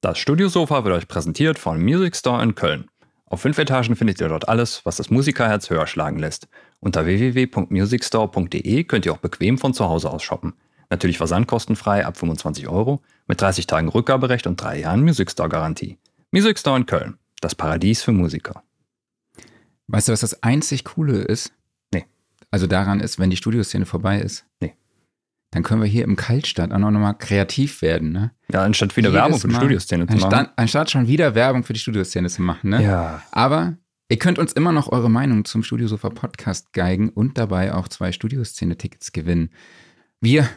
Das Studiosofa wird euch präsentiert von Music Store in Köln. Auf fünf Etagen findet ihr dort alles, was das Musikerherz höher schlagen lässt. Unter www.musicstore.de könnt ihr auch bequem von zu Hause aus shoppen. Natürlich versandkostenfrei ab 25 Euro, mit 30 Tagen Rückgaberecht und drei Jahren Music Store Garantie. Music Store in Köln, das Paradies für Musiker. Weißt du, was das einzig Coole ist? Nee. Also daran ist, wenn die Studioszene vorbei ist. Nee. Dann können wir hier im Kaltstadt auch noch mal kreativ werden, ne? Ja, anstatt wieder Jedes Werbung für die Mal- Studioszene zu machen. Anstatt, anstatt schon wieder Werbung für die Studioszene zu machen, ne? Ja. Aber ihr könnt uns immer noch eure Meinung zum Studiosofa Podcast geigen und dabei auch zwei Studioszene-Tickets gewinnen. Wir,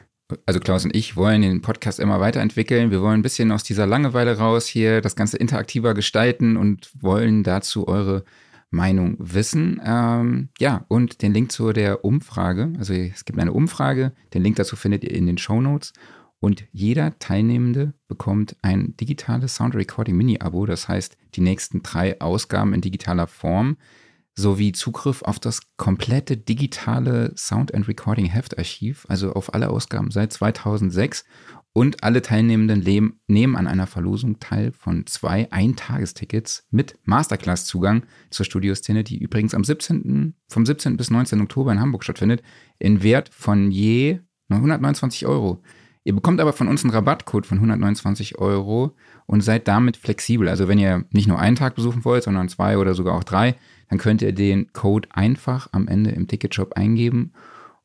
also Klaus und ich, wollen den Podcast immer weiterentwickeln. Wir wollen ein bisschen aus dieser Langeweile raus hier das Ganze interaktiver gestalten und wollen dazu eure Meinung wissen. Ähm, ja, und den Link zu der Umfrage, also es gibt eine Umfrage, den Link dazu findet ihr in den Show Notes. Und jeder Teilnehmende bekommt ein digitales Sound Recording Mini-Abo, das heißt die nächsten drei Ausgaben in digitaler Form, sowie Zugriff auf das komplette digitale Sound and Recording Heftarchiv, also auf alle Ausgaben seit 2006. Und alle Teilnehmenden nehmen an einer Verlosung teil von zwei Eintagestickets mit Masterclass-Zugang zur Studioszene, die übrigens am 17., vom 17. bis 19. Oktober in Hamburg stattfindet, in Wert von je 129 Euro. Ihr bekommt aber von uns einen Rabattcode von 129 Euro und seid damit flexibel. Also wenn ihr nicht nur einen Tag besuchen wollt, sondern zwei oder sogar auch drei, dann könnt ihr den Code einfach am Ende im Ticketshop eingeben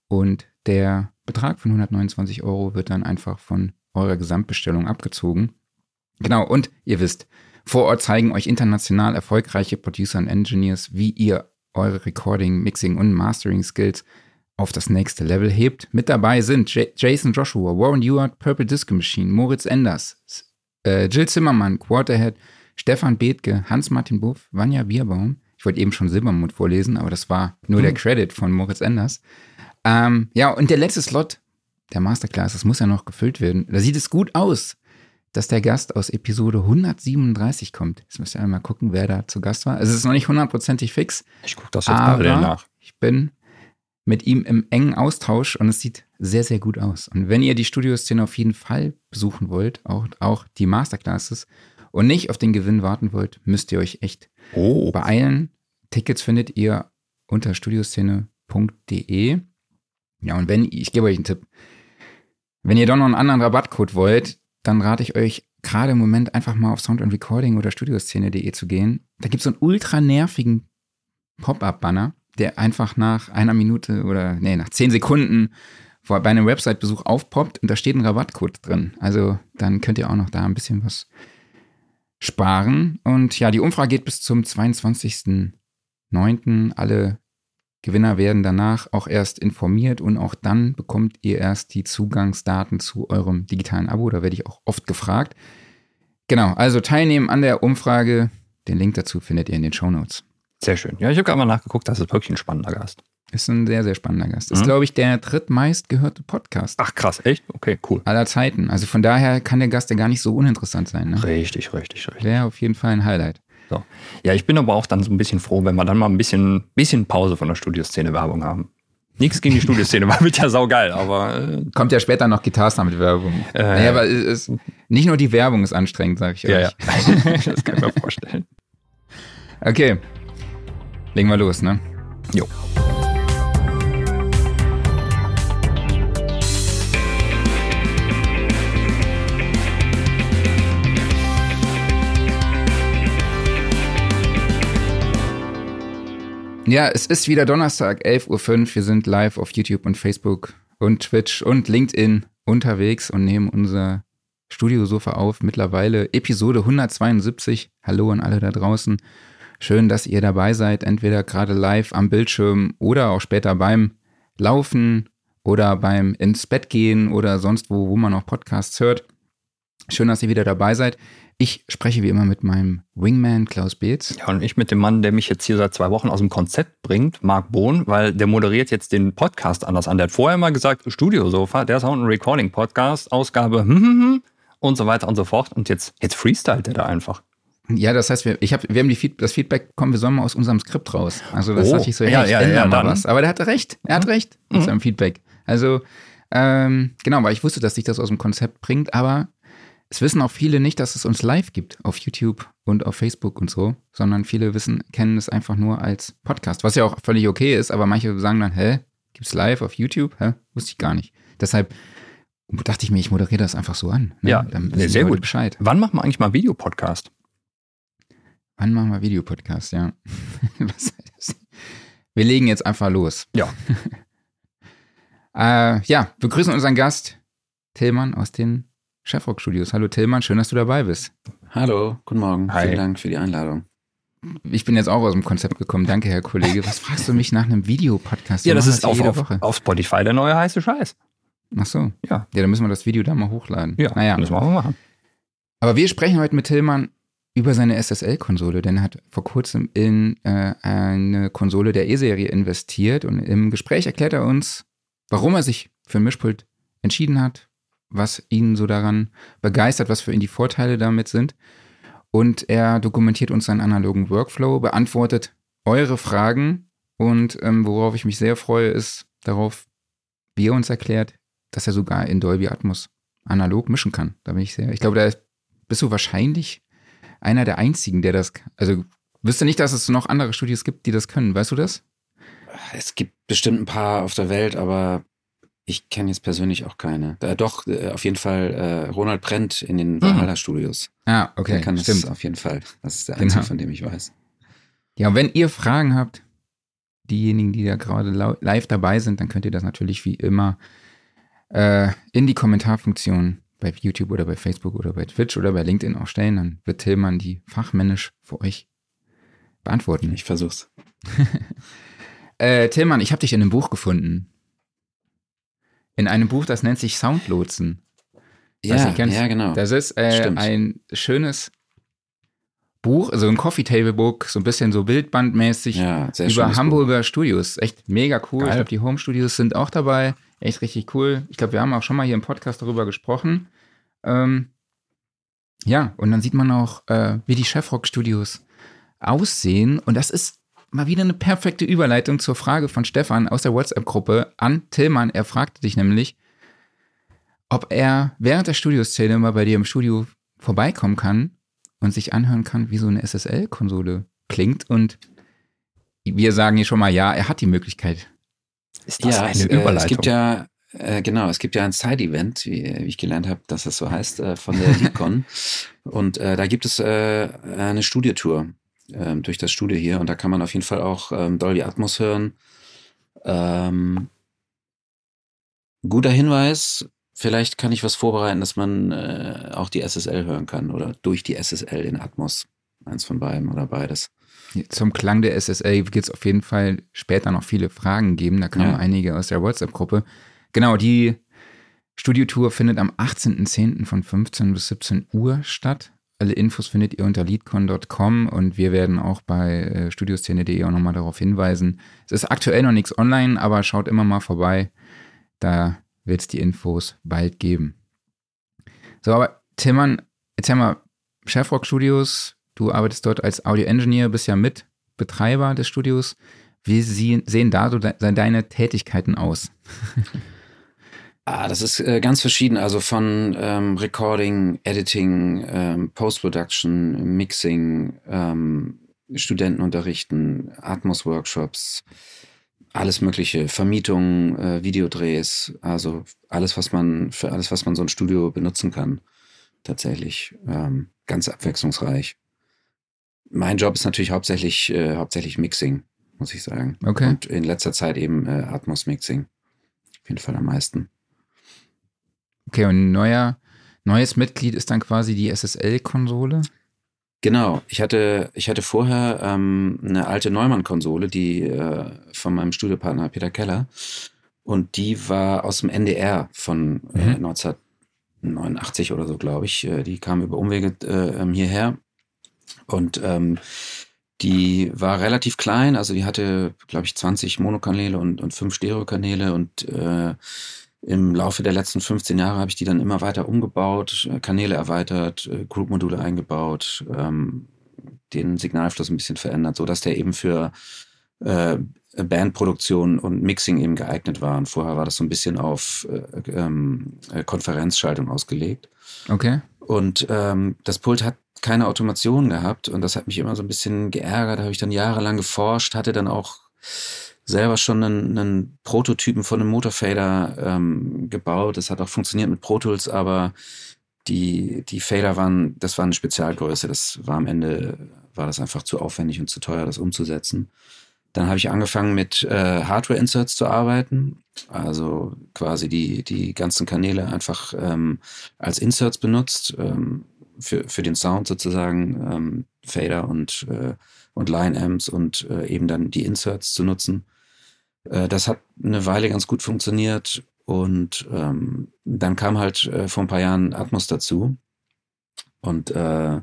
und der Betrag von 129 Euro wird dann einfach von eurer Gesamtbestellung abgezogen. Genau, und ihr wisst, vor Ort zeigen euch international erfolgreiche Producer und Engineers, wie ihr eure Recording, Mixing und Mastering Skills auf das nächste Level hebt. Mit dabei sind J Jason Joshua, Warren Ewart, Purple Disco Machine, Moritz Enders, äh, Jill Zimmermann, Quarterhead, Stefan Bethke, Hans-Martin Buff, Vanja Bierbaum. Ich wollte eben schon Silbermond vorlesen, aber das war nur der Credit von Moritz Enders. Ähm, ja, und der letzte Slot der Masterclass, das muss ja noch gefüllt werden. Da sieht es gut aus, dass der Gast aus Episode 137 kommt. Jetzt müsst ihr einmal gucken, wer da zu Gast war. Es ist noch nicht hundertparallel fix, Ich gucke das jetzt parallel nach. ich bin mit ihm im engen Austausch und es sieht sehr, sehr gut aus. Und wenn ihr die Studioszene auf jeden Fall besuchen wollt, auch, auch die Masterclasses und nicht auf den Gewinn warten wollt, müsst ihr euch echt Oh. beeilen. Tickets findet ihr unter studioszene.de. Ja, und wenn, ich gebe euch einen Tipp. Wenn ihr doch noch einen anderen Rabattcode wollt, dann rate ich euch gerade im Moment einfach mal auf Sound and Recording oder studioszene.de zu gehen. Da gibt es so einen ultra nervigen Pop-up-Banner, der einfach nach einer Minute oder nee, nach zehn Sekunden vor, bei einem Website-Besuch aufpoppt und da steht ein Rabattcode drin. Also dann könnt ihr auch noch da ein bisschen was sparen. Und ja, die Umfrage geht bis zum 22.09. Alle Gewinner werden danach auch erst informiert und auch dann bekommt ihr erst die Zugangsdaten zu eurem digitalen Abo. Da werde ich auch oft gefragt. Genau, also teilnehmen an der Umfrage. Den Link dazu findet ihr in den Show Notes. Sehr schön. Ja, ich habe gerade mal nachgeguckt, das ist wirklich ein spannender Gast. Ist ein sehr, sehr spannender Gast. Ist, Mhm. glaube ich, der drittmeist gehörte Podcast Ach krass, echt? Okay, cool. aller Zeiten. Also von daher kann der Gast ja gar nicht so uninteressant sein. Ne? Richtig, richtig, richtig. Wäre auf jeden Fall ein Highlight. So. Ja, ich bin aber auch dann so ein bisschen froh, wenn wir dann mal ein bisschen, bisschen Pause von der Studioszene Werbung haben. Nichts gegen die Studioszene, war wird ja saugeil, aber äh, Kommt ja später noch Guitar mit Werbung. Äh, naja, aber es ist, nicht nur die Werbung ist anstrengend, sage ich ja, ja. euch. das kann ich mir vorstellen. Okay. Legen wir los, ne? Jo. Ja, es ist wieder Donnerstag, 11.05 Uhr. Wir sind live auf YouTube und Facebook und Twitch und LinkedIn unterwegs und nehmen unser Studiosofa auf. Mittlerweile Episode 172. Hallo an alle da draußen. Schön, dass ihr dabei seid, entweder gerade live am Bildschirm oder auch später beim Laufen oder beim ins Bett gehen oder sonst wo, wo man auch Podcasts hört. Schön, dass ihr wieder dabei seid. Ich spreche wie immer mit meinem Wingman Klaus Beetz. Ja, und ich mit dem Mann, der mich jetzt hier seit zwei Wochen aus dem Konzept bringt, Marc Bohn, weil der moderiert jetzt den Podcast anders an. Der hat vorher mal gesagt, Studiosofa, der Sound and Recording Podcast, Ausgabe hm, hm, hm, und so weiter und so fort. Und jetzt, jetzt freestylt der da einfach. Ja, das heißt, wir, ich hab, wir haben Feed, das Feedback bekommen, wir sollen mal aus unserem Skript raus. Also das Oh, dachte ich so, hey, ja, ich ja, ja, mal dann. was. Aber der hatte recht, er hat recht mit seinem Feedback. Also, ähm, genau, weil ich wusste, dass sich das aus dem Konzept bringt, aber Es wissen auch viele nicht, dass es uns live gibt auf YouTube und auf Facebook und so, sondern viele wissen, kennen es einfach nur als Podcast, was ja auch völlig okay ist, aber manche sagen dann, hä, gibt's live auf YouTube? Hä? Wusste ich gar nicht. Deshalb dachte ich mir, ich moderiere das einfach so an. Ne? Ja, dann nee, sehr gut. Bescheid. Wann machen wir eigentlich mal Videopodcast? Wann machen wir Videopodcast, ja. wir legen jetzt einfach los. Ja. äh, ja, begrüßen unseren Gast, Tillmann aus den Chefrock Studios. Hallo Tillmann, schön, dass du dabei bist. Hallo, guten Morgen. Hi. Vielen Dank für die Einladung. Ich bin jetzt auch aus dem Konzept gekommen. Danke, Herr Kollege. Was fragst du mich nach einem Videopodcast? Ja, das ist auf, auf, auf, Spotify der neue heiße Scheiß. Ach so. Ja. Ja, dann müssen wir das Video da mal hochladen. Ja, naja. das machen wir machen. Aber wir sprechen heute mit Tillmann über seine SSL-Konsole, denn er hat vor kurzem in äh, eine Konsole der E-Serie investiert und im Gespräch erklärt er uns, warum er sich für ein Mischpult entschieden hat, was ihn so daran begeistert, was für ihn die Vorteile damit sind. Und er dokumentiert uns seinen analogen Workflow, beantwortet eure Fragen und ähm, worauf ich mich sehr freue, ist darauf, wie er uns erklärt, dass er sogar in Dolby Atmos analog mischen kann. Da bin ich sehr, ich glaube, da bist du wahrscheinlich einer der einzigen, der das, also wüsste nicht, dass es noch andere Studios gibt, die das können. Weißt du das? Es gibt bestimmt ein paar auf der Welt, aber ich kenne jetzt persönlich auch keine. Äh, doch, äh, auf jeden Fall äh, Ronald Brent in den mhm. Valhalla Studios. Ah, okay. Der kann Stimmt. das auf jeden Fall. Das ist der einzige, genau. von dem ich weiß. Ja, und wenn ihr Fragen habt, diejenigen, die da gerade live dabei sind, dann könnt ihr das natürlich wie immer äh, in die Kommentarfunktion bei YouTube oder bei Facebook oder bei Twitch oder bei LinkedIn auch stellen. Dann wird Tillmann die fachmännisch für euch beantworten. Ich versuch's. äh, Tillmann, ich habe dich in einem Buch gefunden in einem Buch, das nennt sich Soundlotsen. Ja, ja, genau. Das ist äh, ein schönes Buch, also ein Coffee Table Book, so ein bisschen so Bildbandmäßig ja, über Hamburger Buch. Studios. Echt mega cool. Geil. Ich glaube, die Home Studios sind auch dabei. Echt richtig cool. Ich glaube, wir haben auch schon mal hier im Podcast darüber gesprochen. Ähm, ja, und dann sieht man auch, äh, wie die Chefrock Studios aussehen. Und das ist mal wieder eine perfekte Überleitung zur Frage von Stefan aus der WhatsApp-Gruppe an Tillmann. Er fragte dich nämlich, ob er während der Studioszene mal bei dir im Studio vorbeikommen kann und sich anhören kann, wie so eine SSL-Konsole klingt. Und wir sagen hier schon mal, ja, er hat die Möglichkeit. Ist das ja, eine es, Überleitung? Äh, es gibt ja, äh, genau, es gibt ja ein Side-Event, wie, wie, ich gelernt habe, dass das so heißt, äh, von der LeadCon. und äh, da gibt es äh, eine Studiotour ähm, durch das Studio hier. Und da kann man auf jeden Fall auch ähm, Dolby Atmos hören. Ähm, guter Hinweis, vielleicht kann ich was vorbereiten, dass man äh, auch die SSL hören kann oder durch die SSL in Atmos. Eins von beiden oder beides. Zum Klang der SSL wird es auf jeden Fall später noch viele Fragen geben. Da kamen ja. einige aus der WhatsApp-Gruppe. Genau, die Studiotour findet am 18.10. von 15 bis 17 Uhr statt. Alle Infos findet ihr unter leadcon.com und wir werden auch bei äh, studioszene.de auch nochmal darauf hinweisen. Es ist aktuell noch nichts online, aber schaut immer mal vorbei. Da wird es die Infos bald geben. So, aber Tillmann, erzähl mal, Chefrock Studios, du arbeitest dort als Audio Engineer, bist ja Mitbetreiber des Studios. Wie sehen da so deine Tätigkeiten aus? Ah, das ist äh, ganz verschieden. Also von ähm, Recording, Editing, ähm, Post-Production, Mixing, ähm, Studenten unterrichten, Atmos-Workshops, alles mögliche, Vermietung, äh, Videodrehs, also alles, was man, für alles, was man so ein Studio benutzen kann. Tatsächlich. Ähm, ganz abwechslungsreich. Mein Job ist natürlich hauptsächlich, äh, hauptsächlich Mixing, muss ich sagen. Okay. Und in letzter Zeit eben äh, Atmos-Mixing. Auf jeden Fall am meisten. Okay, und ein neuer, neues Mitglied ist dann quasi die SSL-Konsole? Genau, ich hatte, ich hatte vorher ähm, eine alte Neumann-Konsole, die äh, von meinem Studiopartner Peter Keller. Und die war aus dem NDR von äh, mhm. 1989 oder so, glaube ich. Äh, die kam über Umwege äh, ähm, hierher. Und ähm, die war relativ klein, also die hatte, glaube ich, 20 Monokanäle und, und 5 Stereokanäle und äh, im Laufe der letzten 15 Jahre habe ich die dann immer weiter umgebaut, äh, Kanäle erweitert, äh, Group-Module eingebaut, ähm, den Signalfluss ein bisschen verändert, sodass der eben für äh, Bandproduktion und Mixing eben geeignet war. Und vorher war das so ein bisschen auf äh, ähm, äh, Konferenzschaltung ausgelegt. Okay. Und ähm, das Pult hat keine Automation gehabt und das hat mich immer so ein bisschen geärgert. Da habe ich dann jahrelang geforscht, hatte dann auch selber schon einen, einen Prototypen von einem Motorfader ähm, gebaut. Das hat auch funktioniert mit Pro Tools, aber die, die Fader waren, das war eine Spezialgröße. Das war am Ende, war das einfach zu aufwendig und zu teuer, das umzusetzen. Dann habe ich angefangen mit äh, Hardware-Inserts zu arbeiten, also quasi die, die ganzen Kanäle einfach ähm, als Inserts benutzt, ähm, für, für den Sound sozusagen, ähm, Fader und, äh, und Line-Amps und äh, eben dann die Inserts zu nutzen. Äh, das hat eine Weile ganz gut funktioniert und ähm, dann kam halt äh, vor ein paar Jahren Atmos dazu. Und äh,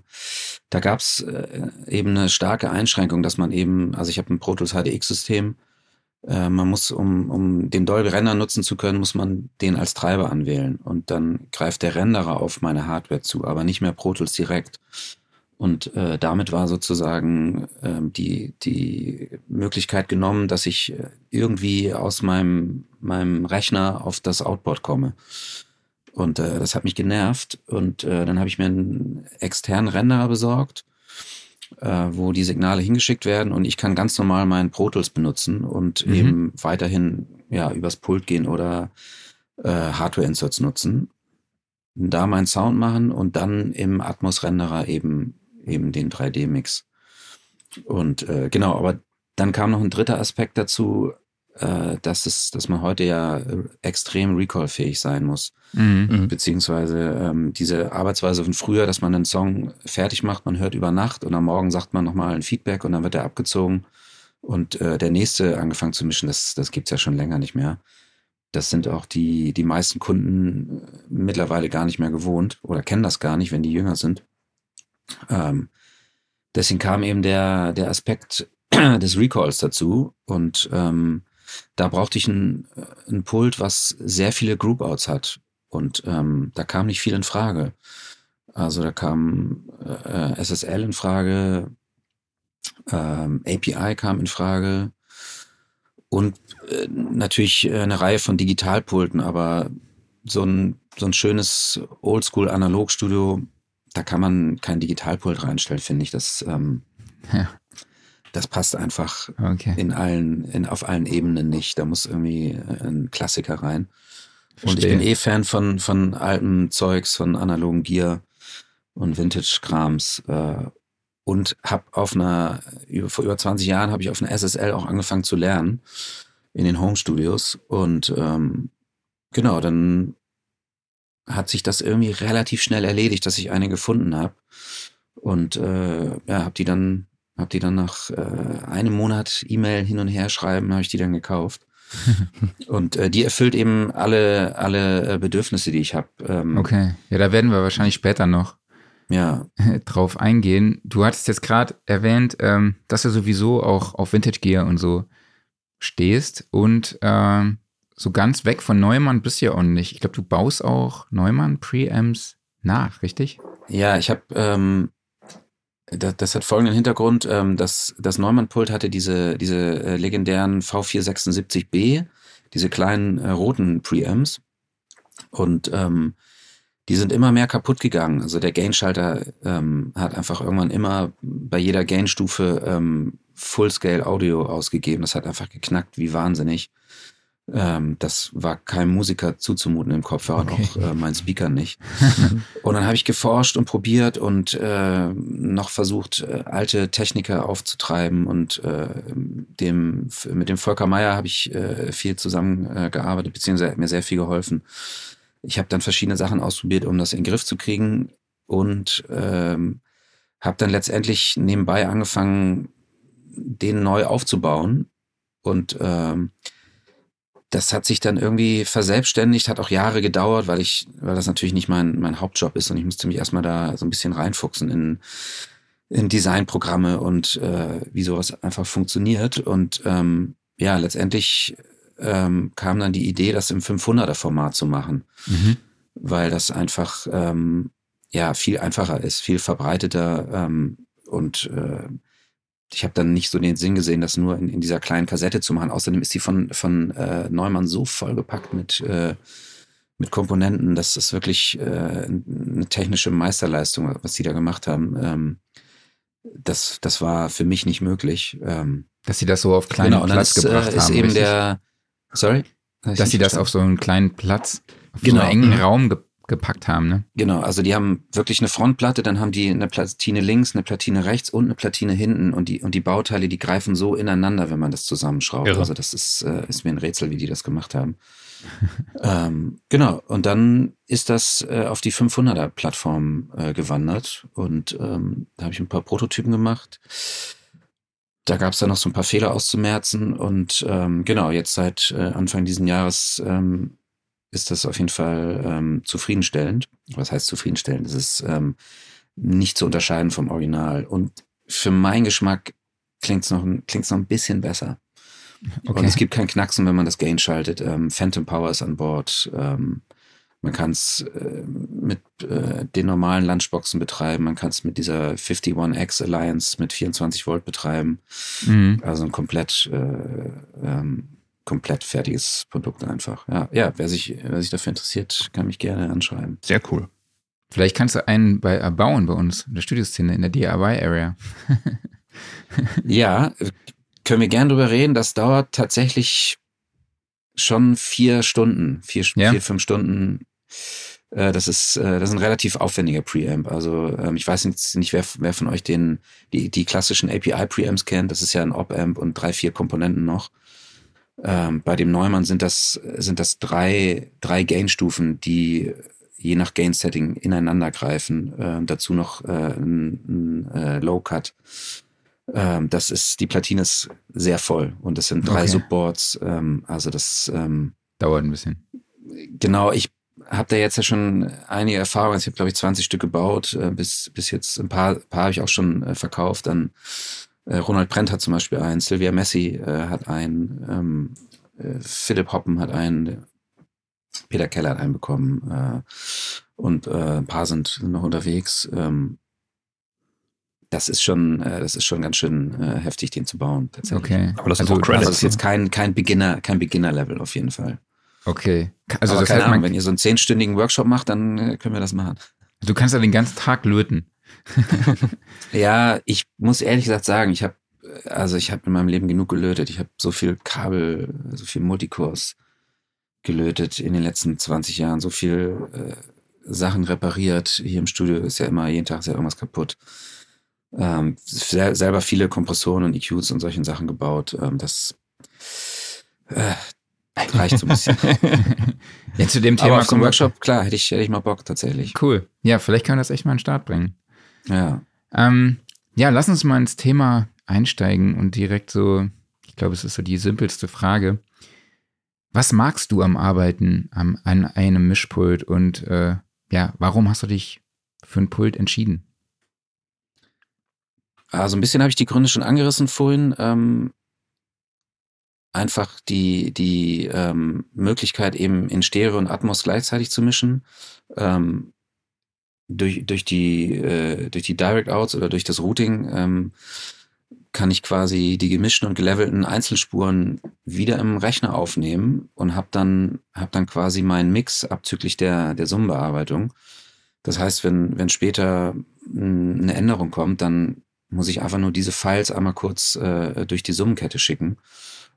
da gab es äh, eben eine starke Einschränkung, dass man eben, also ich habe ein Pro Tools HDX-System, äh, man muss, um, um den Dolby Render nutzen zu können, muss man den als Treiber anwählen. Und dann greift der Renderer auf meine Hardware zu, aber nicht mehr Pro Tools direkt. Und äh, damit war sozusagen äh, die, die Möglichkeit genommen, dass ich äh, irgendwie aus meinem, meinem Rechner auf das Outboard komme. Und äh, das hat mich genervt. Und äh, dann habe ich mir einen externen Renderer besorgt, äh, wo die Signale hingeschickt werden und ich kann ganz normal meinen Pro Tools benutzen und mhm. eben weiterhin ja übers Pult gehen oder äh, Hardware-Inserts nutzen. Da meinen Sound machen und dann im Atmos-Renderer eben eben den 3D-Mix. Und äh, genau, aber dann kam noch ein dritter Aspekt dazu, äh, dass, es, dass man heute ja äh, extrem recallfähig sein muss. Mhm. mhm. Beziehungsweise ähm, diese Arbeitsweise von früher, dass man einen Song fertig macht, man hört über Nacht und am Morgen sagt man nochmal ein Feedback und dann wird er abgezogen und äh, der nächste angefangen zu mischen, das, das gibt's ja schon länger nicht mehr. Das sind auch die, die meisten Kunden mittlerweile gar nicht mehr gewohnt oder kennen das gar nicht, wenn die jünger sind. Ähm, deswegen kam eben der, der Aspekt des Recalls dazu und ähm, da brauchte ich ein, ein Pult, was sehr viele Group-Outs hat und ähm, da kam nicht viel in Frage. Also da kam äh, SSL in Frage, ähm, API kam in Frage und äh, natürlich eine Reihe von Digitalpulten, aber so ein, so ein schönes Oldschool-Analogstudio da kann man kein Digitalpult reinstellen, finde ich. Das, ähm, ja. das passt einfach okay. in allen, in, auf allen Ebenen nicht. Da muss irgendwie äh, ein Klassiker rein. Verstehe. Und ich bin eh Fan von, von altem Zeugs, von analogen Gear und Vintage-Krams. Äh, und habe auf einer, vor über 20 Jahren habe ich auf einer SSL auch angefangen zu lernen in den Home Studios. Und ähm, genau, dann hat sich das irgendwie relativ schnell erledigt, dass ich eine gefunden habe. Und äh, ja, habe die dann, hab die dann nach äh, einem Monat E-Mail hin und her schreiben, habe ich die dann gekauft. und äh, die erfüllt eben alle, alle äh, Bedürfnisse, die ich habe. Ähm, okay, ja, da werden wir wahrscheinlich später noch ja. drauf eingehen. Du hattest jetzt gerade erwähnt, ähm, dass du sowieso auch auf Vintage Gear und so stehst und ähm, so ganz weg von Neumann bist du ja auch nicht. Ich glaube, du baust auch Neumann Preamps nach, richtig? Ja, ich habe, ähm, das, das, hat folgenden Hintergrund, ähm, dass das Neumann-Pult hatte diese, diese äh, legendären V476B, diese kleinen äh, roten Preamps und ähm, die sind immer mehr kaputt gegangen. Also der Gain-Schalter ähm, hat einfach irgendwann immer bei jeder Gain-Stufe ähm, Full-Scale Audio ausgegeben. Das hat einfach geknackt wie wahnsinnig. Ähm, das war keinem Musiker zuzumuten im Kopfhörer, okay. auch äh, mein Speaker nicht. und dann habe ich geforscht und probiert und äh, noch versucht, äh, alte Techniker aufzutreiben und äh, dem, mit dem Volker Meier habe ich äh, viel zusammengearbeitet, äh, beziehungsweise hat mir sehr viel geholfen. Ich habe dann verschiedene Sachen ausprobiert, um das in den Griff zu kriegen und ähm, habe dann letztendlich nebenbei angefangen, den neu aufzubauen und ähm, das hat sich dann irgendwie verselbstständigt, hat auch Jahre gedauert, weil ich, weil das natürlich nicht mein, mein Hauptjob ist und ich musste mich erstmal da so ein bisschen reinfuchsen in, in Designprogramme und äh, wie sowas einfach funktioniert. Und ähm, ja, letztendlich ähm, kam dann die Idee, das im 500er Format zu machen, mhm. weil das einfach ähm, ja viel einfacher ist, viel verbreiteter ähm, und äh, ich habe dann nicht so den Sinn gesehen, das nur in, in, dieser kleinen Kassette zu machen. Außerdem ist sie von, von äh, Neumann so vollgepackt mit, äh, mit Komponenten. Das ist wirklich äh, eine technische Meisterleistung, was die da gemacht haben. Ähm, das, das war für mich nicht möglich. Ähm, dass sie das so auf kleinen genau, Platz das, gebracht äh, ist haben. eben richtig? der, sorry? Dass sie das auf so einen kleinen Platz, auf genau. so einen engen Raum ge gepackt haben, ne? Genau, also die haben wirklich eine Frontplatte, dann haben die eine Platine links, eine Platine rechts und eine Platine hinten und die, und die Bauteile, die greifen so ineinander, wenn man das zusammenschraubt. Irre. Also das ist, äh, ist mir ein Rätsel, wie die das gemacht haben. ähm, genau, und dann ist das äh, auf die 500er Plattform äh, gewandert und ähm, da habe ich ein paar Prototypen gemacht. Da gab es dann noch so ein paar Fehler auszumerzen und ähm, genau, jetzt seit äh, Anfang diesen Jahres ähm, ist das auf jeden Fall ähm, zufriedenstellend. Was heißt zufriedenstellend? Es ist ähm, nicht zu unterscheiden vom Original und für meinen Geschmack klingt es noch, klingt's noch ein bisschen besser. Okay. Und es gibt kein Knacksen, wenn man das Gain schaltet. Ähm, Phantom Power ist an Bord. Ähm, man kann es äh, mit äh, den normalen Lunchboxen betreiben. Man kann es mit dieser 51X Alliance mit 24 Volt betreiben. Mhm. Also ein komplett, äh, ähm, komplett fertiges Produkt einfach. Ja, ja wer, sich, wer sich dafür interessiert, kann mich gerne anschreiben. Sehr cool. Vielleicht kannst du einen bei erbauen bei uns in der Studioszene, in der DIY-Area. ja, können wir gern drüber reden. Das dauert tatsächlich schon vier Stunden, vier, ja. vier fünf Stunden. Äh, das ist, äh, das ist ein relativ aufwendiger Preamp. Also ähm, ich weiß jetzt nicht, wer, wer von euch den, die, die klassischen API-Preamps kennt. Das ist ja ein Op-Amp und drei, vier Komponenten noch. Ähm, bei dem Neumann sind das, sind das drei, drei Gain-Stufen, die je nach Gain-Setting ineinander greifen. Äh, dazu noch äh, ein, ein äh, Low-Cut. Ähm, das ist, die Platine ist sehr voll und das sind drei okay. Subboards. Ähm, also das ähm, dauert ein bisschen. Genau, ich habe da jetzt ja schon einige Erfahrungen. Ich habe, glaube ich, 20 Stück gebaut. Äh, bis, bis jetzt ein paar, paar habe ich auch schon äh, verkauft. Äh, Ronald Brent hat zum Beispiel einen, Sylvia Messi äh, hat einen, ähm, äh, Philipp Hoppen hat einen, Peter Keller hat einen bekommen äh, und äh, ein paar sind noch unterwegs. Ähm, das ist schon, äh, das ist schon ganz schön äh, heftig, den zu bauen. Tatsächlich. Okay. Aber das also, ist. Also das ist jetzt kein, kein Beginner, kein Beginner-Level auf jeden Fall. Okay. Also Aber das keine heißt, Ahnung, wenn ihr so einen zehnstündigen Workshop macht, dann äh, können wir das machen. Du kannst ja den ganzen Tag löten. ja, ich muss ehrlich gesagt sagen, ich habe also ich habe in meinem Leben genug gelötet. Ich habe so viel Kabel, so viel Multicores gelötet in den letzten 20 Jahren, so viel äh, Sachen repariert. Hier im Studio ist ja immer, jeden Tag ist ja irgendwas kaputt ähm, sel selber viele Kompressoren und EQs und solchen Sachen gebaut. Ähm, das äh, reicht so ein bisschen. ja, zu dem Thema Aber zum Workshop, klar, hätte ich, hätte ich mal Bock tatsächlich. Cool. Ja, vielleicht kann man das echt mal an den Start bringen. Ja. Ähm, ja, lass uns mal ins Thema einsteigen und direkt so, ich glaube, es ist so die simpelste Frage. Was magst du am Arbeiten am, an einem Mischpult und äh, ja, warum hast du dich für ein Pult entschieden? Also ein bisschen habe ich die Gründe schon angerissen vorhin. Ähm, einfach die, die ähm, Möglichkeit, eben in Stereo und Atmos gleichzeitig zu mischen. Ähm, durch, durch, die, äh, durch die Direct Outs oder durch das Routing ähm, kann ich quasi die gemischten und gelevelten Einzelspuren wieder im Rechner aufnehmen und habe dann, hab dann quasi meinen Mix abzüglich der, der Summenbearbeitung. Das heißt, wenn, wenn später eine Änderung kommt, dann muss ich einfach nur diese Files einmal kurz äh, durch die Summenkette schicken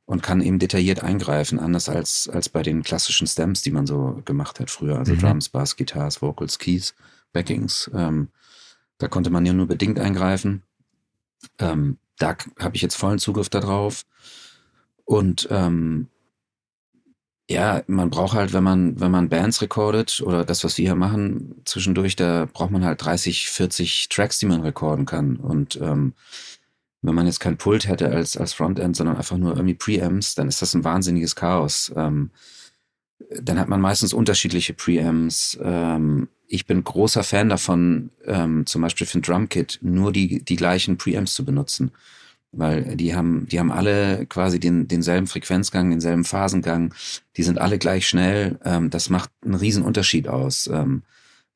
und kann eben detailliert eingreifen, anders als, als bei den klassischen Stems, die man so gemacht hat früher. Also mhm. Drums, Bass, Guitars, Vocals, Keys, Backings. Ähm, da konnte man ja nur bedingt eingreifen. Ähm, da habe ich jetzt vollen Zugriff darauf. Und ähm, ja, man braucht halt, wenn man, wenn man Bands recordet oder das, was wir hier machen, zwischendurch, da braucht man halt 30, 40 Tracks, die man recorden kann. Und ähm, wenn man jetzt kein Pult hätte als, als Frontend, sondern einfach nur irgendwie Preamps, dann ist das ein wahnsinniges Chaos. Ähm, dann hat man meistens unterschiedliche Preamps. Ähm, ich bin großer Fan davon, ähm, zum Beispiel für ein Drumkit nur die, die gleichen Preamps zu benutzen weil die haben, die haben alle quasi den, denselben Frequenzgang, denselben Phasengang, die sind alle gleich schnell. Ähm, das macht einen riesen Unterschied aus, ähm,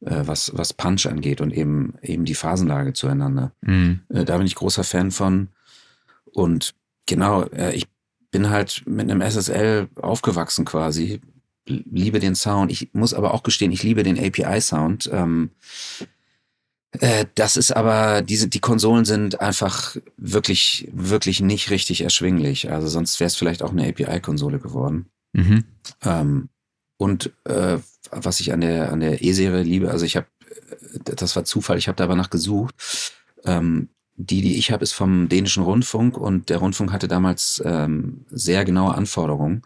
äh, was, was Punch angeht und eben, eben die Phasenlage zueinander. Mhm. Äh, da bin ich großer Fan von. Und genau, äh, ich bin halt mit einem SSL aufgewachsen quasi. Liebe den Sound. Ich muss aber auch gestehen, ich liebe den API-Sound. Ähm, äh, das ist aber, diese, die Konsolen sind einfach wirklich, wirklich nicht richtig erschwinglich. Also sonst wäre es vielleicht auch eine API-Konsole geworden. Mhm. Ähm, und äh, was ich an der an der E-Serie liebe, also ich habe, äh, das war Zufall, ich habe da aber nach gesucht. Ähm, die, die ich habe, ist vom dänischen Rundfunk und der Rundfunk hatte damals ähm, sehr genaue Anforderungen.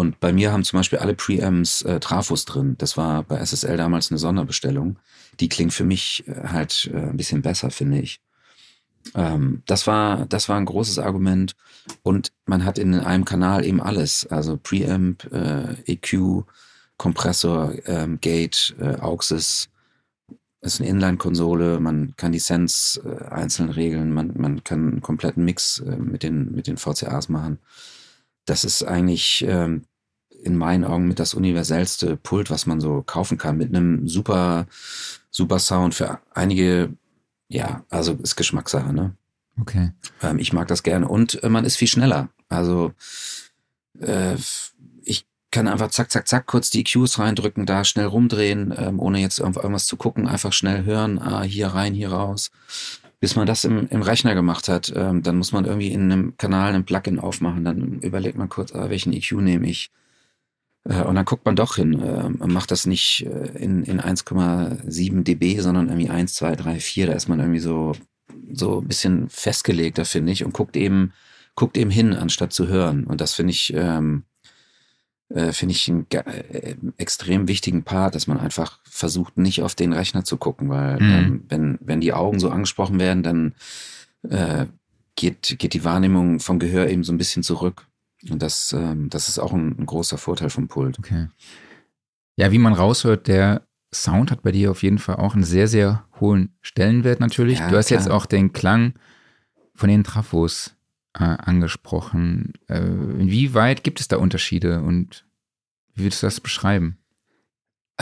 Und bei mir haben zum Beispiel alle Preamps äh, Trafos drin. Das war bei SSL damals eine Sonderbestellung. Die klingt für mich äh, halt äh, ein bisschen besser, finde ich. Ähm, das war, das war ein großes Argument. Und man hat in einem Kanal eben alles. Also Preamp, äh, EQ, Kompressor, ähm, Gate, äh, Auxis. Es ist eine Inline-Konsole. Man kann die äh, einzeln regeln. Man, man kann einen kompletten Mix mit den, mit den VCAs machen das ist eigentlich ähm, in meinen Augen mit das universellste Pult, was man so kaufen kann, mit einem super, super Sound für einige, ja, also ist Geschmackssache, ne? Okay. Ähm, ich mag das gerne und äh, man ist viel schneller. Also äh, ich kann einfach zack, zack, zack kurz die EQs reindrücken, da schnell rumdrehen, ähm, ohne jetzt irgendwas zu gucken, einfach schnell hören, ah, hier rein, hier raus bis man das im, im Rechner gemacht hat, ähm, dann muss man irgendwie in einem Kanal einen Plugin aufmachen, dann überlegt man kurz, ah, welchen EQ nehme ich. Äh, und dann guckt man doch hin, äh, macht das nicht äh, in, in 1,7 dB, sondern irgendwie 1, 2, 3, 4, da ist man irgendwie so, so ein bisschen festgelegter, finde ich, und guckt eben, guckt eben hin, anstatt zu hören. Und das finde ich, ähm, äh, finde ich einen äh, extrem wichtigen Part, dass man einfach versucht, nicht auf den Rechner zu gucken, weil mhm. ähm, wenn, wenn die Augen so angesprochen werden, dann äh, geht, geht die Wahrnehmung vom Gehör eben so ein bisschen zurück. Und das, ähm, das ist auch ein, ein großer Vorteil vom Pult. Okay. Ja, wie man raushört, der Sound hat bei dir auf jeden Fall auch einen sehr, sehr hohen Stellenwert natürlich. Ja, du hast klar. jetzt auch den Klang von den Trafos äh, angesprochen. Äh, inwieweit gibt es da Unterschiede und wie würdest du das beschreiben?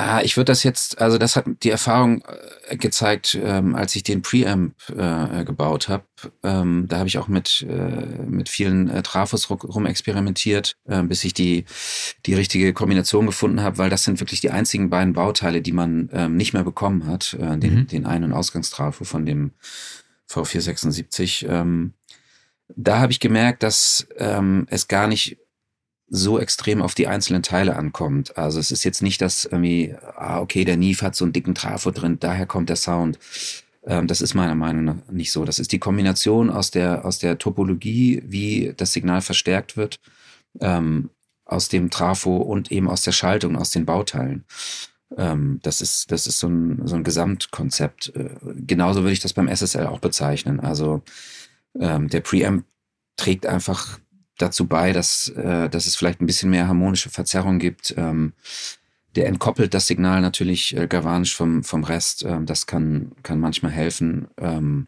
Ah, ich würde das jetzt, also das hat die Erfahrung äh, gezeigt, ähm, als ich den Preamp äh, gebaut habe. Ähm, da habe ich auch mit, äh, mit vielen äh, Trafos rum experimentiert, äh, bis ich die, die richtige Kombination gefunden habe, weil das sind wirklich die einzigen beiden Bauteile, die man ähm, nicht mehr bekommen hat. Äh, den, mhm. den Ein- und Ausgangstrafo von dem V476. Ähm, da habe ich gemerkt, dass ähm, es gar nicht so extrem auf die einzelnen Teile ankommt. Also es ist jetzt nicht, dass irgendwie, ah, okay, der Neve hat so einen dicken Trafo drin, daher kommt der Sound. Ähm, das ist meiner Meinung nach nicht so. Das ist die Kombination aus der, aus der Topologie, wie das Signal verstärkt wird, ähm, aus dem Trafo und eben aus der Schaltung, aus den Bauteilen. Ähm, das ist, das ist so ein, so ein Gesamtkonzept. Äh, genauso würde ich das beim SSL auch bezeichnen. Also ähm, der Preamp trägt einfach dazu bei, dass, äh, dass es vielleicht ein bisschen mehr harmonische Verzerrung gibt. Ähm, der entkoppelt das Signal natürlich äh, galvanisch vom, vom Rest. Ähm, das kann, kann manchmal helfen. Ähm,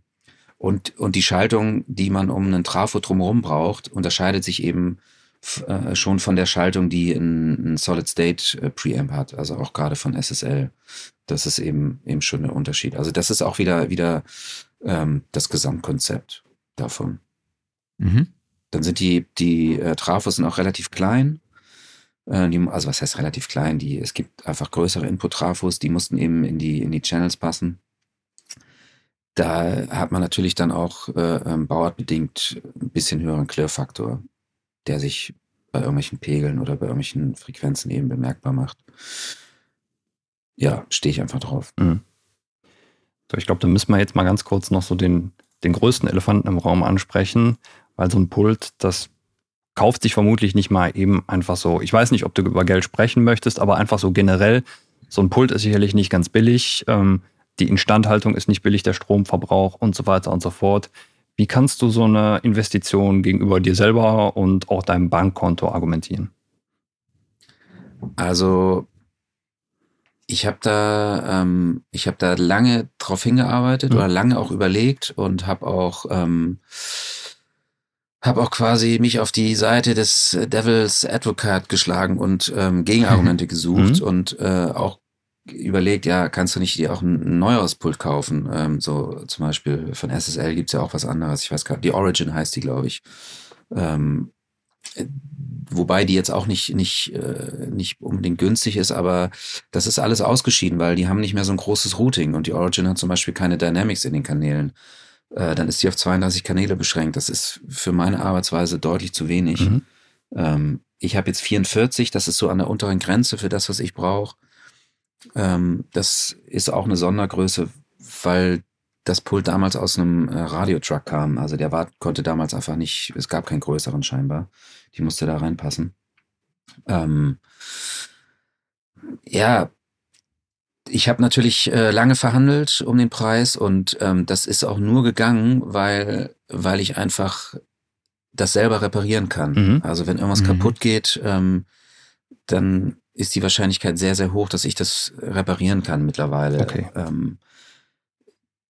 und, und die Schaltung, die man um einen Trafo drumherum braucht, unterscheidet sich eben äh, schon von der Schaltung, die ein, ein Solid-State-Preamp äh, hat, also auch gerade von SSL. Das ist eben, eben schon der Unterschied. Also das ist auch wieder, wieder ähm, das Gesamtkonzept davon. Mhm. Dann sind die, die äh, Trafos sind auch relativ klein. Äh, die, also was heißt relativ klein? Die, es gibt einfach größere Input-Trafos, die mussten eben in die, in die Channels passen. Da hat man natürlich dann auch äh, ähm, bauartbedingt ein bisschen höheren Klirrfaktor, der sich bei irgendwelchen Pegeln oder bei irgendwelchen Frequenzen eben bemerkbar macht. Ja, stehe ich einfach drauf. Mhm. So, ich glaube, da müssen wir jetzt mal ganz kurz noch so den, den größten Elefanten im Raum ansprechen, weil so ein Pult, das kauft sich vermutlich nicht mal eben einfach so. Ich weiß nicht, ob du über Geld sprechen möchtest, aber einfach so generell, so ein Pult ist sicherlich nicht ganz billig. Ähm, die Instandhaltung ist nicht billig, der Stromverbrauch und so weiter und so fort. Wie kannst du so eine Investition gegenüber dir selber und auch deinem Bankkonto argumentieren? Also ich habe da, ähm, ich habe da lange drauf hingearbeitet mhm. oder lange auch überlegt und habe auch, ähm, habe auch quasi mich auf die Seite des Devils Advocate geschlagen und ähm, Gegenargumente gesucht mhm. und äh, auch überlegt, ja, kannst du nicht dir auch ein, neueres Pult kaufen? Ähm, so zum Beispiel von SSL gibt's ja auch was anderes. Ich weiß gar nicht, die Origin heißt die, glaube ich. Ähm, wobei die jetzt auch nicht, nicht, äh, nicht unbedingt günstig ist, aber das ist alles ausgeschieden, weil die haben nicht mehr so ein großes Routing und die Origin hat zum Beispiel keine Dynamics in den Kanälen. Äh, dann ist die auf 32 Kanäle beschränkt. Das ist für meine Arbeitsweise deutlich zu wenig. Mhm. Ähm, ich habe jetzt 44, das ist so an der unteren Grenze für das, was ich brauche. Ähm, das ist auch eine Sondergröße, weil das Pult damals aus einem äh, Radiotruck kam. Also der war, konnte damals einfach nicht, es gab keinen größeren scheinbar. Die musste da reinpassen. Ähm, ja, ich habe natürlich äh, lange verhandelt um den Preis und ähm, das ist auch nur gegangen, weil, weil ich einfach das selber reparieren kann. Mhm. Also wenn irgendwas mhm. kaputt geht, ähm, dann ist die Wahrscheinlichkeit sehr, sehr hoch, dass ich das reparieren kann mittlerweile. Okay. Ähm,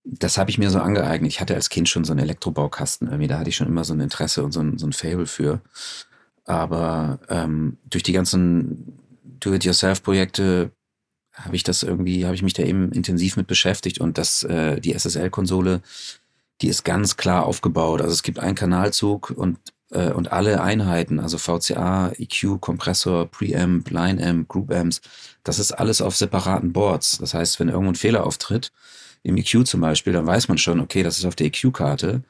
das habe ich mir so angeeignet. Ich hatte als Kind schon so einen Elektrobaukasten irgendwie, da hatte ich schon immer so ein Interesse und so ein, so ein Fable für. Aber ähm, durch die ganzen Do-it-yourself-Projekte habe ich das irgendwie, habe ich mich da eben intensiv mit beschäftigt und das, äh, die SSL-Konsole, die ist ganz klar aufgebaut. Also es gibt einen Kanalzug und äh, und alle Einheiten, also VCA, EQ, Kompressor, Preamp, Line-Amp, Group-Amps, das ist alles auf separaten Boards. Das heißt, wenn irgendwo ein Fehler auftritt, im EQ zum Beispiel, dann weiß man schon, okay, das ist auf der EQ-Karte.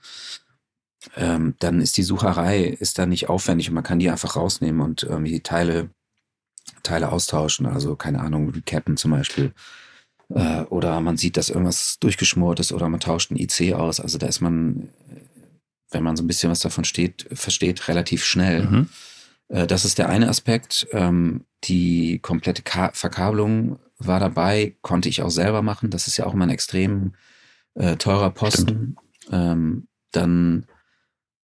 Ähm, dann ist die Sucherei ist da nicht aufwendig und man kann die einfach rausnehmen und irgendwie die Teile, Teile austauschen. Also keine Ahnung, recappen zum Beispiel. Äh, oder man sieht, dass irgendwas durchgeschmort ist oder man tauscht ein IC aus. Also da ist man, wenn man so ein bisschen was davon steht, versteht, relativ schnell. Mhm. Äh, das ist der eine Aspekt. Ähm, die komplette Ka Verkabelung war dabei, konnte ich auch selber machen. Das ist ja auch immer ein extrem äh, teurer Posten. Ähm, dann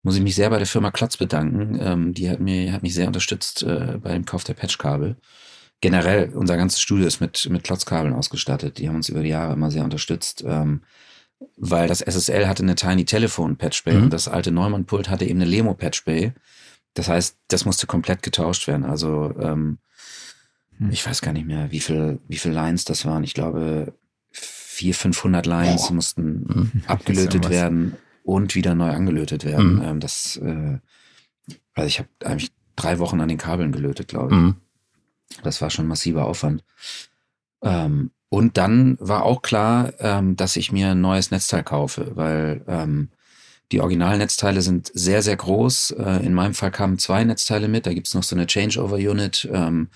muss ich mich sehr bei der Firma Klotz bedanken. Ähm, die hat, mir, hat mich sehr unterstützt äh, bei dem Kauf der Patchkabel. Generell, unser ganzes Studio ist mit, mit Klotzkabeln ausgestattet. Die haben uns über die Jahre immer sehr unterstützt. Ähm, weil das SSL hatte eine Tiny Telephone Patchbay mhm. und das alte Neumann-Pult hatte eben eine Lemo Patchbay. Das heißt, das musste komplett getauscht werden. Also ähm, hm. Ich weiß gar nicht mehr, wie viel, wie viel Lines das waren. Ich glaube, 400, 500 Lines oh. mussten mhm. abgelötet werden und wieder neu angelötet werden. Mhm. Ähm, das, äh, also ich habe eigentlich drei Wochen an den Kabeln gelötet, glaube ich. Mhm. Das war schon massiver Aufwand. Ähm, und dann war auch klar, ähm, dass ich mir ein neues Netzteil kaufe, weil ähm, die Originalnetzteile sind sehr, sehr groß. Äh, in meinem Fall kamen zwei Netzteile mit. Da gibt's noch so eine Changeover-Unit. Ähm,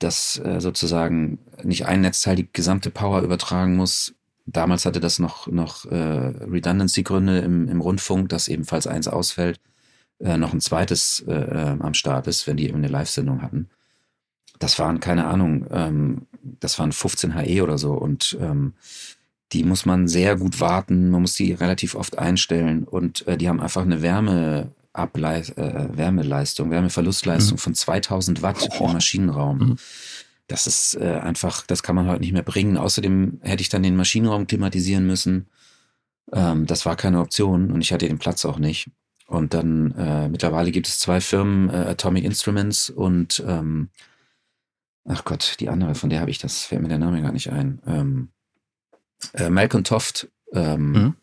dass äh, sozusagen nicht ein Netzteil die gesamte Power übertragen muss. Damals hatte das noch, noch äh, Redundancy-Gründe im, im Rundfunk, dass ebenfalls eins ausfällt, äh, noch ein zweites äh, äh am Start ist, wenn die eben eine Live-Sendung hatten. Das waren, keine Ahnung, ähm, das waren 15 HE oder so und ähm, die muss man sehr gut warten, man muss die relativ oft einstellen und äh, die haben einfach eine Wärme, Ableis äh, Wärmeleistung, Wärmeverlustleistung mhm. von 2000 Watt oh. im Maschinenraum. Mhm. Das ist äh, einfach, das kann man heute nicht mehr bringen. Außerdem hätte ich dann den Maschinenraum klimatisieren müssen. Ähm, das war keine Option und ich hatte den Platz auch nicht. Und dann äh, mittlerweile gibt es zwei Firmen, äh, Atomic Instruments und ähm, ach Gott, die andere, von der habe ich das, fällt mir der Name gar nicht ein. Ähm, äh, Malcolm Toft, ähm, mhm.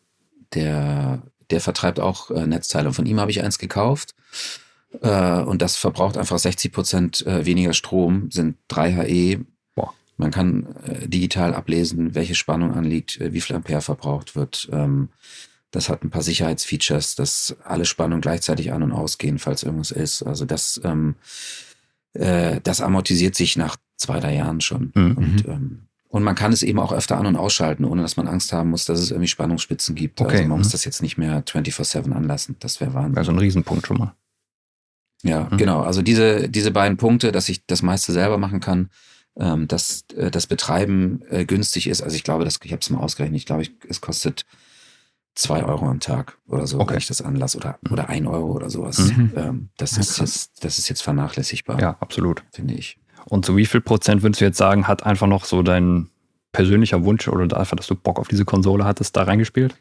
der der vertreibt auch äh, Netzteile. Und von ihm habe ich eins gekauft. Äh, und das verbraucht einfach 60 Prozent äh, weniger Strom, sind 3 HE. Boah. Man kann äh, digital ablesen, welche Spannung anliegt, wie viel Ampere verbraucht wird. Ähm, das hat ein paar Sicherheitsfeatures, dass alle Spannungen gleichzeitig an- und ausgehen, falls irgendwas ist. Also das, ähm, äh, das amortisiert sich nach zwei, drei Jahren schon. Mhm. Und ähm, und man kann es eben auch öfter an- und ausschalten, ohne dass man Angst haben muss, dass es irgendwie Spannungsspitzen gibt. Okay. Also man muss mhm. das jetzt nicht mehr 24-7 anlassen. Das wäre Wahnsinn. Also ein Riesenpunkt schon mal. Ja, mhm. genau. Also diese, diese beiden Punkte, dass ich das meiste selber machen kann, ähm, dass äh, das Betreiben äh, günstig ist. Also ich glaube, das, ich habe es mal ausgerechnet, ich glaube, ich, es kostet zwei Euro am Tag oder so, okay. wenn ich das anlasse oder, mhm. oder ein Euro oder sowas. Mhm. Ähm, das, ist jetzt, das ist jetzt vernachlässigbar. Ja, absolut. Finde ich. Und so wie viel Prozent würdest du jetzt sagen, hat einfach noch so dein persönlicher Wunsch oder einfach, dass du Bock auf diese Konsole hattest, da reingespielt?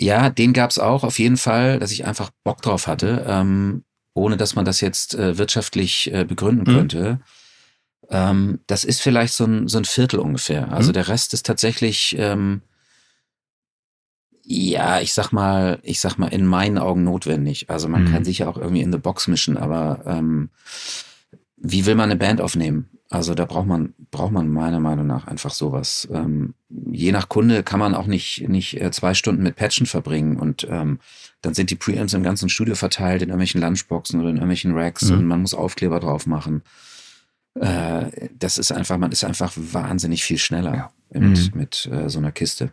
Ja, den gab es auch auf jeden Fall, dass ich einfach Bock drauf hatte, ähm, ohne dass man das jetzt äh, wirtschaftlich äh, begründen mhm. könnte. Ähm, das ist vielleicht so ein, so ein Viertel ungefähr. Also mhm. der Rest ist tatsächlich, ähm, Ja, ich sag mal, ich sag mal, in meinen Augen notwendig. Also man Mhm. kann sich ja auch irgendwie in the box mischen, aber ähm, wie will man eine Band aufnehmen? Also da braucht man, braucht man meiner Meinung nach einfach sowas. Ähm, je nach Kunde kann man auch nicht, nicht äh, zwei Stunden mit Patchen verbringen und ähm, dann sind die Preamps im ganzen Studio verteilt in irgendwelchen Lunchboxen oder in irgendwelchen Racks Mhm. und man muss Aufkleber drauf machen. Äh, das ist einfach, man ist einfach wahnsinnig viel schneller Ja. mit, Mhm. mit äh, so einer Kiste.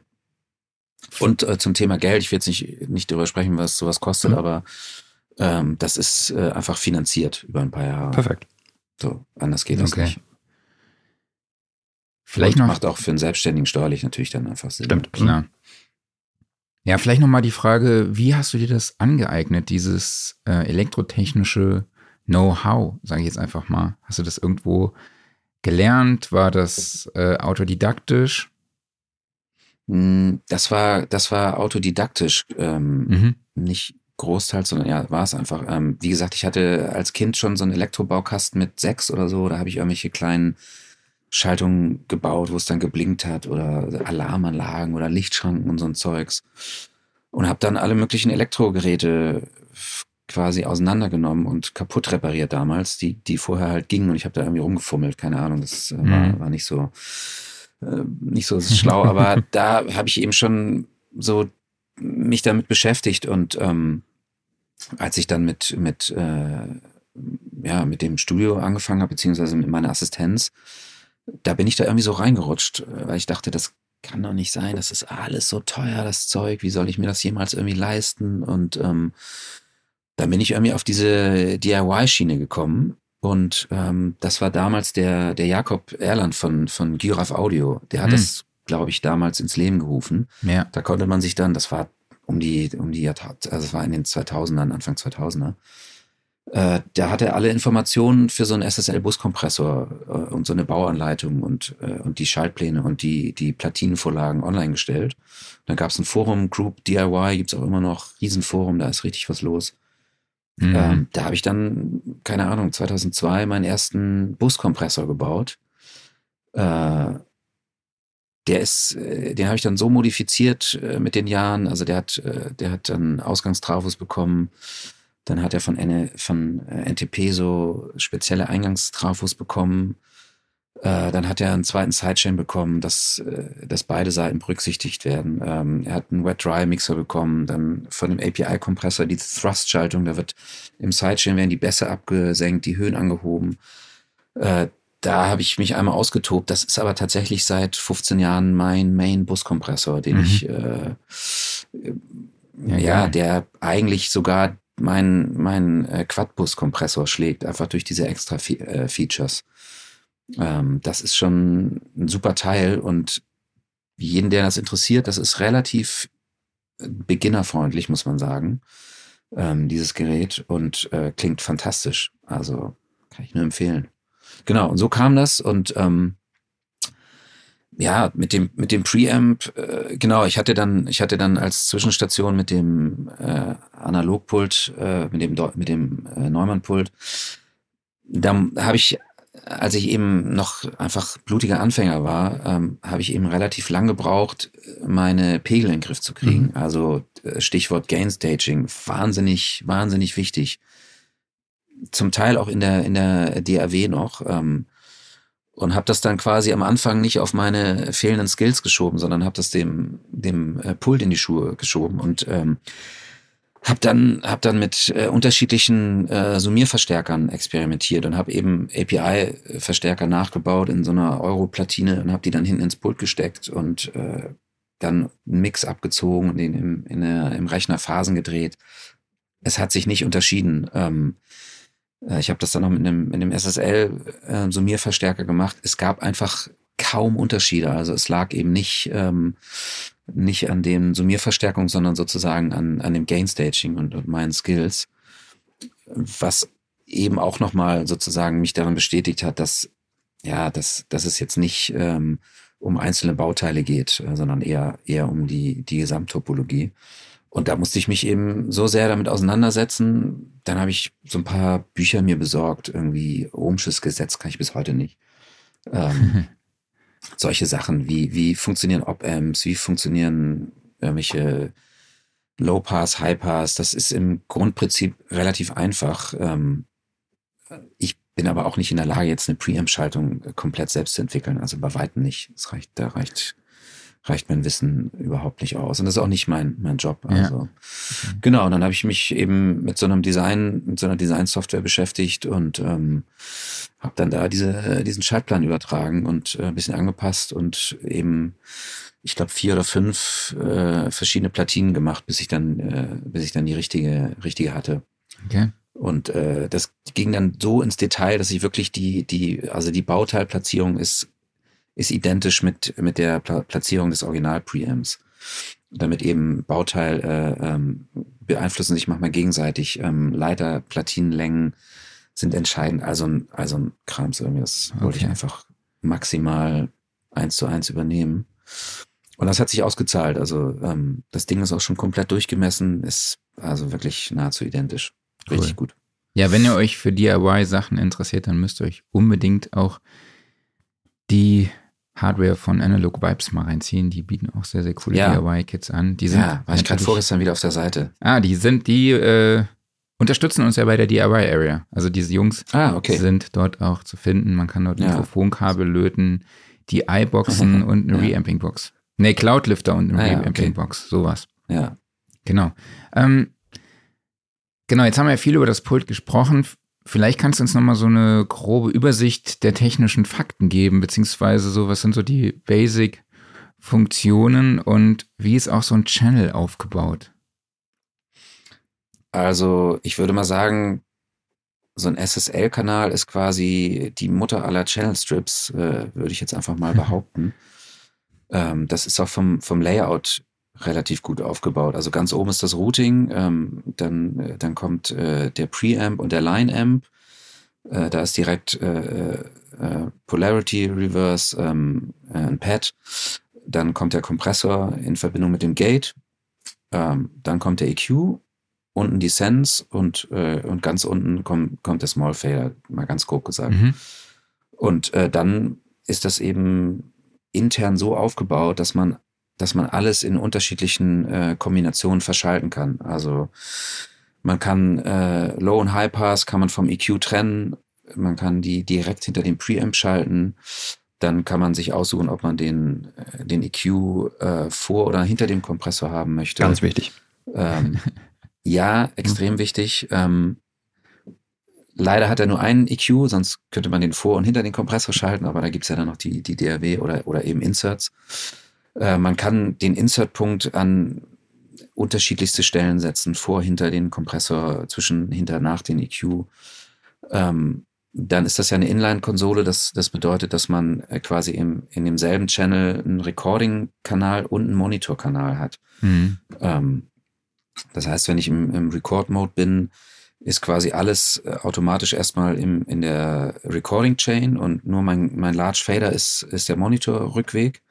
Und äh, zum Thema Geld, ich will jetzt nicht, nicht darüber sprechen, was sowas kostet, Mhm. aber ähm, das ist äh, einfach finanziert über ein paar Jahre. Perfekt. So, anders geht das Okay. nicht. Vielleicht noch. macht auch für einen Selbstständigen steuerlich natürlich dann einfach Sinn. Stimmt. Klar. Ja, vielleicht nochmal die Frage, wie hast du dir das angeeignet, dieses äh, elektrotechnische Know-how, sage ich jetzt einfach mal. Hast du das irgendwo gelernt? War das äh, autodidaktisch? Mm, Das war, das war autodidaktisch, ähm, Mhm. nicht großteils, sondern ja, war es einfach. Ähm, wie gesagt, ich hatte als Kind schon so einen Elektrobaukasten mit sechs oder so, da habe ich irgendwelche kleinen Schaltungen gebaut, wo es dann geblinkt hat oder Alarmanlagen oder Lichtschranken und so ein Zeugs. Und habe dann alle möglichen Elektrogeräte quasi auseinandergenommen und kaputt repariert damals, die, die vorher halt gingen und ich habe da irgendwie rumgefummelt, keine Ahnung, das äh, war, Mhm. war nicht so äh, nicht so schlau, aber da habe ich eben schon so mich damit beschäftigt und ähm, als ich dann mit mit äh, ja mit dem Studio angefangen habe beziehungsweise mit meiner Assistenz, da bin ich da irgendwie so reingerutscht, äh, weil ich dachte, das kann doch nicht sein, das ist alles so teuer, das Zeug, wie soll ich mir das jemals irgendwie leisten? Und ähm, dann bin ich irgendwie auf diese DIY-Schiene gekommen und ähm, das war damals der, der Jakob Erland von, von Giraffe Audio. Der hat Hm. das, glaube ich, damals ins Leben gerufen. Ja. Da konnte man sich dann, das war um die, um die Jahrtausend, also es war in den 2000ern, Anfang 2000er, äh, da hat er alle Informationen für so einen SSL-Buskompressor äh, und so eine Bauanleitung und, äh, und die Schaltpläne und die, die Platinenvorlagen online gestellt. Dann gab es ein Forum, Group DIY, gibt's auch immer noch, Riesenforum, da ist richtig was los. Mhm. Ähm, da habe ich dann, keine Ahnung, 2002 meinen ersten Buskompressor gebaut. Äh, der ist, äh, den habe ich dann so modifiziert äh, mit den Jahren. Also der hat, der hat dann Ausgangstrafos bekommen. Dann hat er von, N von äh, NTP so spezielle Eingangstrafos bekommen. Äh, dann hat er einen zweiten Sidechain bekommen, dass, äh, dass beide Seiten berücksichtigt werden. Ähm, er hat einen Wet-Dry-Mixer bekommen, dann von dem API-Kompressor die Thrust-Schaltung, da wird im Sidechain werden die Bässe abgesenkt, die Höhen angehoben. Äh, da habe ich mich einmal ausgetobt. Das ist aber tatsächlich seit 15 Jahren mein Main-Buskompressor, den Mhm. ich, äh, Ja, ja, der eigentlich sogar mein, mein äh, Quad-Bus-Kompressor schlägt, einfach durch diese extra Fe äh, Features. Ähm, das ist schon ein super Teil und jeden, der das interessiert, das ist relativ äh, beginnerfreundlich, muss man sagen, ähm, dieses Gerät und äh, klingt fantastisch. Also kann ich nur empfehlen. Genau, und so kam das und ähm, ja, mit dem, mit dem Preamp, äh, genau, ich hatte dann, ich hatte dann als Zwischenstation mit dem äh, Analogpult, äh, mit dem, mit dem äh, Neumann-Pult, da habe ich, als ich eben noch einfach blutiger Anfänger war, ähm, habe ich eben relativ lang gebraucht, meine Pegel in den Griff zu kriegen. Also äh, Stichwort Gainstaging, wahnsinnig, wahnsinnig wichtig. Zum Teil auch in der, in der DAW noch. Ähm, und habe das dann quasi am Anfang nicht auf meine fehlenden Skills geschoben, sondern habe das dem dem äh, Pult in die Schuhe geschoben und ähm, habe dann hab dann mit äh, unterschiedlichen äh, Summierverstärkern experimentiert und habe eben API-Verstärker nachgebaut in so einer Euro-Platine und habe die dann hinten ins Pult gesteckt und äh, dann einen Mix abgezogen und den im, in der, im Rechner Phasen gedreht. Es hat sich nicht unterschieden. Ähm, äh, ich habe das dann noch mit einem, mit einem SSL-Summierverstärker gemacht. Es gab einfach kaum Unterschiede. Also es lag eben nicht, ähm, nicht an den Summierverstärkungen, sondern sozusagen an, an dem Gainstaging und, und meinen Skills. Was eben auch nochmal sozusagen mich darin bestätigt hat, dass, ja, dass, dass es jetzt nicht ähm, um einzelne Bauteile geht, äh, sondern eher, eher um die, die Gesamttopologie. Und da musste ich mich eben so sehr damit auseinandersetzen. Dann habe ich so ein paar Bücher mir besorgt. Irgendwie Ohmsches Gesetz kann ich bis heute nicht. Ähm, solche Sachen wie, wie funktionieren Op-Amps, wie funktionieren irgendwelche Low Pass, High Pass, das ist im Grundprinzip relativ einfach. Ähm, ich bin aber auch nicht in der Lage, jetzt eine Preamp-Schaltung komplett selbst zu entwickeln. Also bei weitem nicht. Das reicht, da reicht reicht mein Wissen überhaupt nicht aus. Und das ist auch nicht mein, mein Job. Also ja. genau, und dann habe ich mich eben mit so einem Design, mit so einer Design-Software beschäftigt und ähm, habe dann da diese, diesen Schaltplan übertragen und äh, ein bisschen angepasst und eben, ich glaube, vier oder fünf äh, verschiedene Platinen gemacht, bis ich dann, äh, bis ich dann die richtige, richtige hatte. Okay. Und äh, das ging dann so ins Detail, dass ich wirklich die, die, also die Bauteilplatzierung ist ist identisch mit, mit der Pla Platzierung des Original-Preamps. Damit eben Bauteil äh, ähm, beeinflussen sich manchmal gegenseitig. Ähm, Leiter, Platinenlängen sind entscheidend. Also, also ein Krams irgendwie. Das okay. wollte ich einfach maximal eins zu eins übernehmen. Und das hat sich ausgezahlt. Also ähm, das Ding ist auch schon komplett durchgemessen, ist also wirklich nahezu identisch. Richtig cool. gut. Ja, wenn ihr euch für DIY-Sachen interessiert, dann müsst ihr euch unbedingt auch die Hardware von Analog Vibes mal reinziehen. Die bieten auch sehr, sehr coole ja. DIY-Kits an. Die sind ja, war ich gerade vorgestern wieder auf der Seite. Ah, die sind, die äh, unterstützen uns ja bei der DIY-Area. Also diese Jungs ah, okay. sind dort auch zu finden. Man kann dort ja. Mikrofonkabel löten, die i-Boxen und eine ja. Reamping-Box. Nee, Cloudlifter und eine ah, Reamping-Box, okay. sowas. Ja. Genau. Ähm, genau, jetzt haben wir ja viel über das Pult gesprochen. Vielleicht kannst du uns nochmal so eine grobe Übersicht der technischen Fakten geben, beziehungsweise so, was sind so die Basic-Funktionen und wie ist auch so ein Channel aufgebaut? Also, ich würde mal sagen, so ein SSL-Kanal ist quasi die Mutter aller Channel-Strips, äh, würde ich jetzt einfach mal behaupten. ähm, das ist auch vom, vom Layout relativ gut aufgebaut. Also ganz oben ist das Routing, ähm, dann, äh, dann kommt äh, der Preamp und der Line-Amp. Äh, da ist direkt äh, äh, Polarity Reverse, ähm, äh, ein Pad. Dann kommt der Kompressor in Verbindung mit dem Gate. Ähm, dann kommt der EQ, unten die Sense und, äh, und ganz unten kommt, kommt der Small Fader, mal ganz grob gesagt. Mhm. Und äh, dann ist das eben intern so aufgebaut, dass man dass man alles in unterschiedlichen äh, Kombinationen verschalten kann. Also man kann äh, Low und High Pass kann man vom EQ trennen, man kann die direkt hinter dem Preamp schalten. Dann kann man sich aussuchen, ob man den, äh, den EQ äh, vor oder hinter dem Kompressor haben möchte. Ganz wichtig. Ähm, ja, extrem wichtig. Ähm, leider hat er nur einen EQ, sonst könnte man den vor und hinter den Kompressor schalten, aber da gibt's ja dann noch die, die DRW oder, oder eben Inserts. Äh, man kann den Insert-Punkt an unterschiedlichste Stellen setzen, vor, hinter den Kompressor, zwischen, hinter, nach den EQ. Ähm, dann ist das ja eine Inline-Konsole. Das, das bedeutet, dass man äh, quasi im, in demselben Channel einen Recording-Kanal und einen Monitor-Kanal hat. Mhm. Ähm, das heißt, wenn ich im, im Record-Mode bin, ist quasi alles äh, automatisch erstmal im, in der Recording-Chain und nur mein, mein Large Fader ist, ist der Monitor-Rückweg.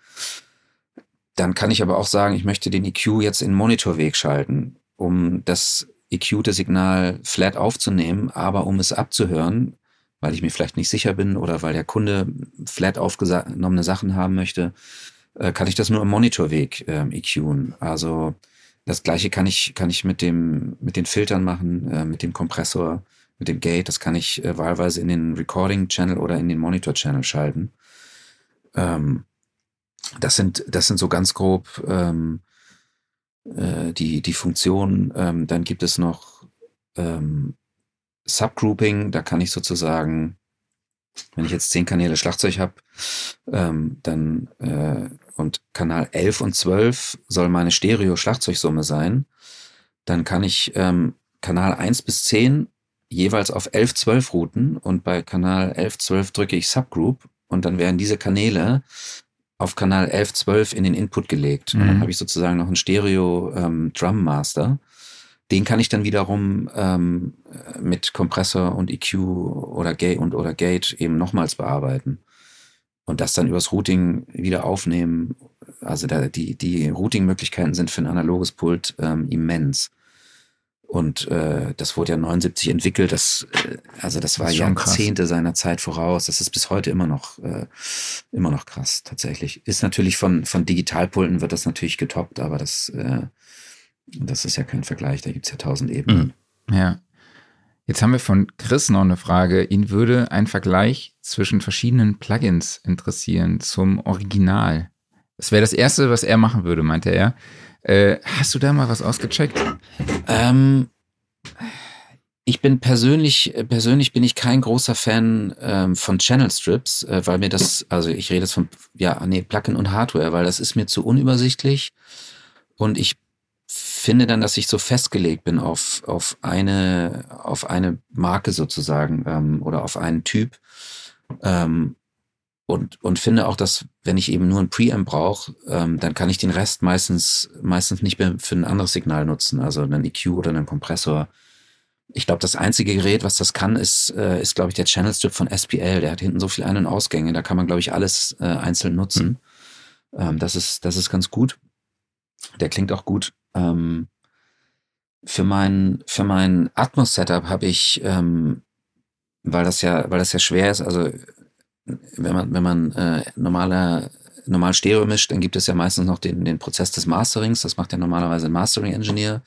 Dann kann ich aber auch sagen, ich möchte den EQ jetzt in Monitorweg schalten, um das EQte Signal flat aufzunehmen, aber um es abzuhören, weil ich mir vielleicht nicht sicher bin oder weil der Kunde flat aufgenommene Sachen haben möchte, äh, kann ich das nur im Monitorweg äh, EQen. Also das gleiche kann ich, kann ich mit dem, mit den Filtern machen, äh, mit dem Kompressor, mit dem Gate. Das kann ich äh, wahlweise in den Recording Channel oder in den Monitor Channel schalten. Ähm, das sind, das sind so ganz grob ähm, äh, die, die Funktionen. Ähm, dann gibt es noch ähm, Subgrouping, da kann ich sozusagen, wenn ich jetzt zehn Kanäle Schlagzeug habe, ähm, dann äh, und Kanal 11 und 12 soll meine Stereo-Schlagzeugsumme sein, dann kann ich ähm, Kanal 1 bis 10 jeweils auf 11, 12 routen und bei Kanal 11, 12 drücke ich Subgroup und dann werden diese Kanäle auf Kanal 11, 12 in den Input gelegt. Mhm. Und dann mhm. habe ich sozusagen noch einen Stereo ähm, Drum Master. Den kann ich dann wiederum ähm, mit Kompressor und EQ oder Gate und oder Gate eben nochmals bearbeiten. Und das dann übers Routing wieder aufnehmen. Also da, die, die Routing-Möglichkeiten sind für ein analoges Pult ähm, immens. Und äh, das wurde ja 79 entwickelt. Das, äh, also das war das Jahrzehnte krass. seiner Zeit voraus. Das ist bis heute immer noch äh, immer noch krass tatsächlich. Ist natürlich von von Digitalpulten wird das natürlich getoppt, aber das äh, Das ist ja kein Vergleich, da gibt es ja tausend Ebenen. Mhm. Ja. Jetzt haben wir von Chris noch eine Frage. Ihn würde ein Vergleich zwischen verschiedenen Plugins interessieren zum Original. Das wäre das Erste, was er machen würde, meinte er. Äh, hast du da mal was ausgecheckt? Ähm, ich bin persönlich, persönlich bin ich kein großer Fan ähm, von Channel Strips, äh, weil mir das, also ich rede jetzt von, ja, nee, Plugin und Hardware, weil das ist mir zu unübersichtlich und ich finde dann, dass ich so festgelegt bin auf, auf eine, auf eine Marke sozusagen ähm, oder auf einen Typ. Ähm, und, und finde auch, dass wenn ich eben nur ein Preamp brauche, ähm, dann kann ich den Rest meistens, meistens nicht mehr für ein anderes Signal nutzen, also einen EQ oder einen Kompressor. Ich glaube, das einzige Gerät, was das kann, ist, äh, ist glaube ich, der Channel Strip von SPL. Der hat hinten so viel Ein- und Ausgänge, da kann man, glaube ich, alles äh, einzeln nutzen. Mhm. Ähm, das, ist, das ist ganz gut. Der klingt auch gut. Ähm, für mein, für mein Atmos-Setup habe ich, ähm, weil das ja, weil das ja schwer ist, also wenn man, wenn man äh, normaler, normal Stereo mischt, dann gibt es ja meistens noch den, den Prozess des Masterings. Das macht ja normalerweise ein Mastering-Engineer.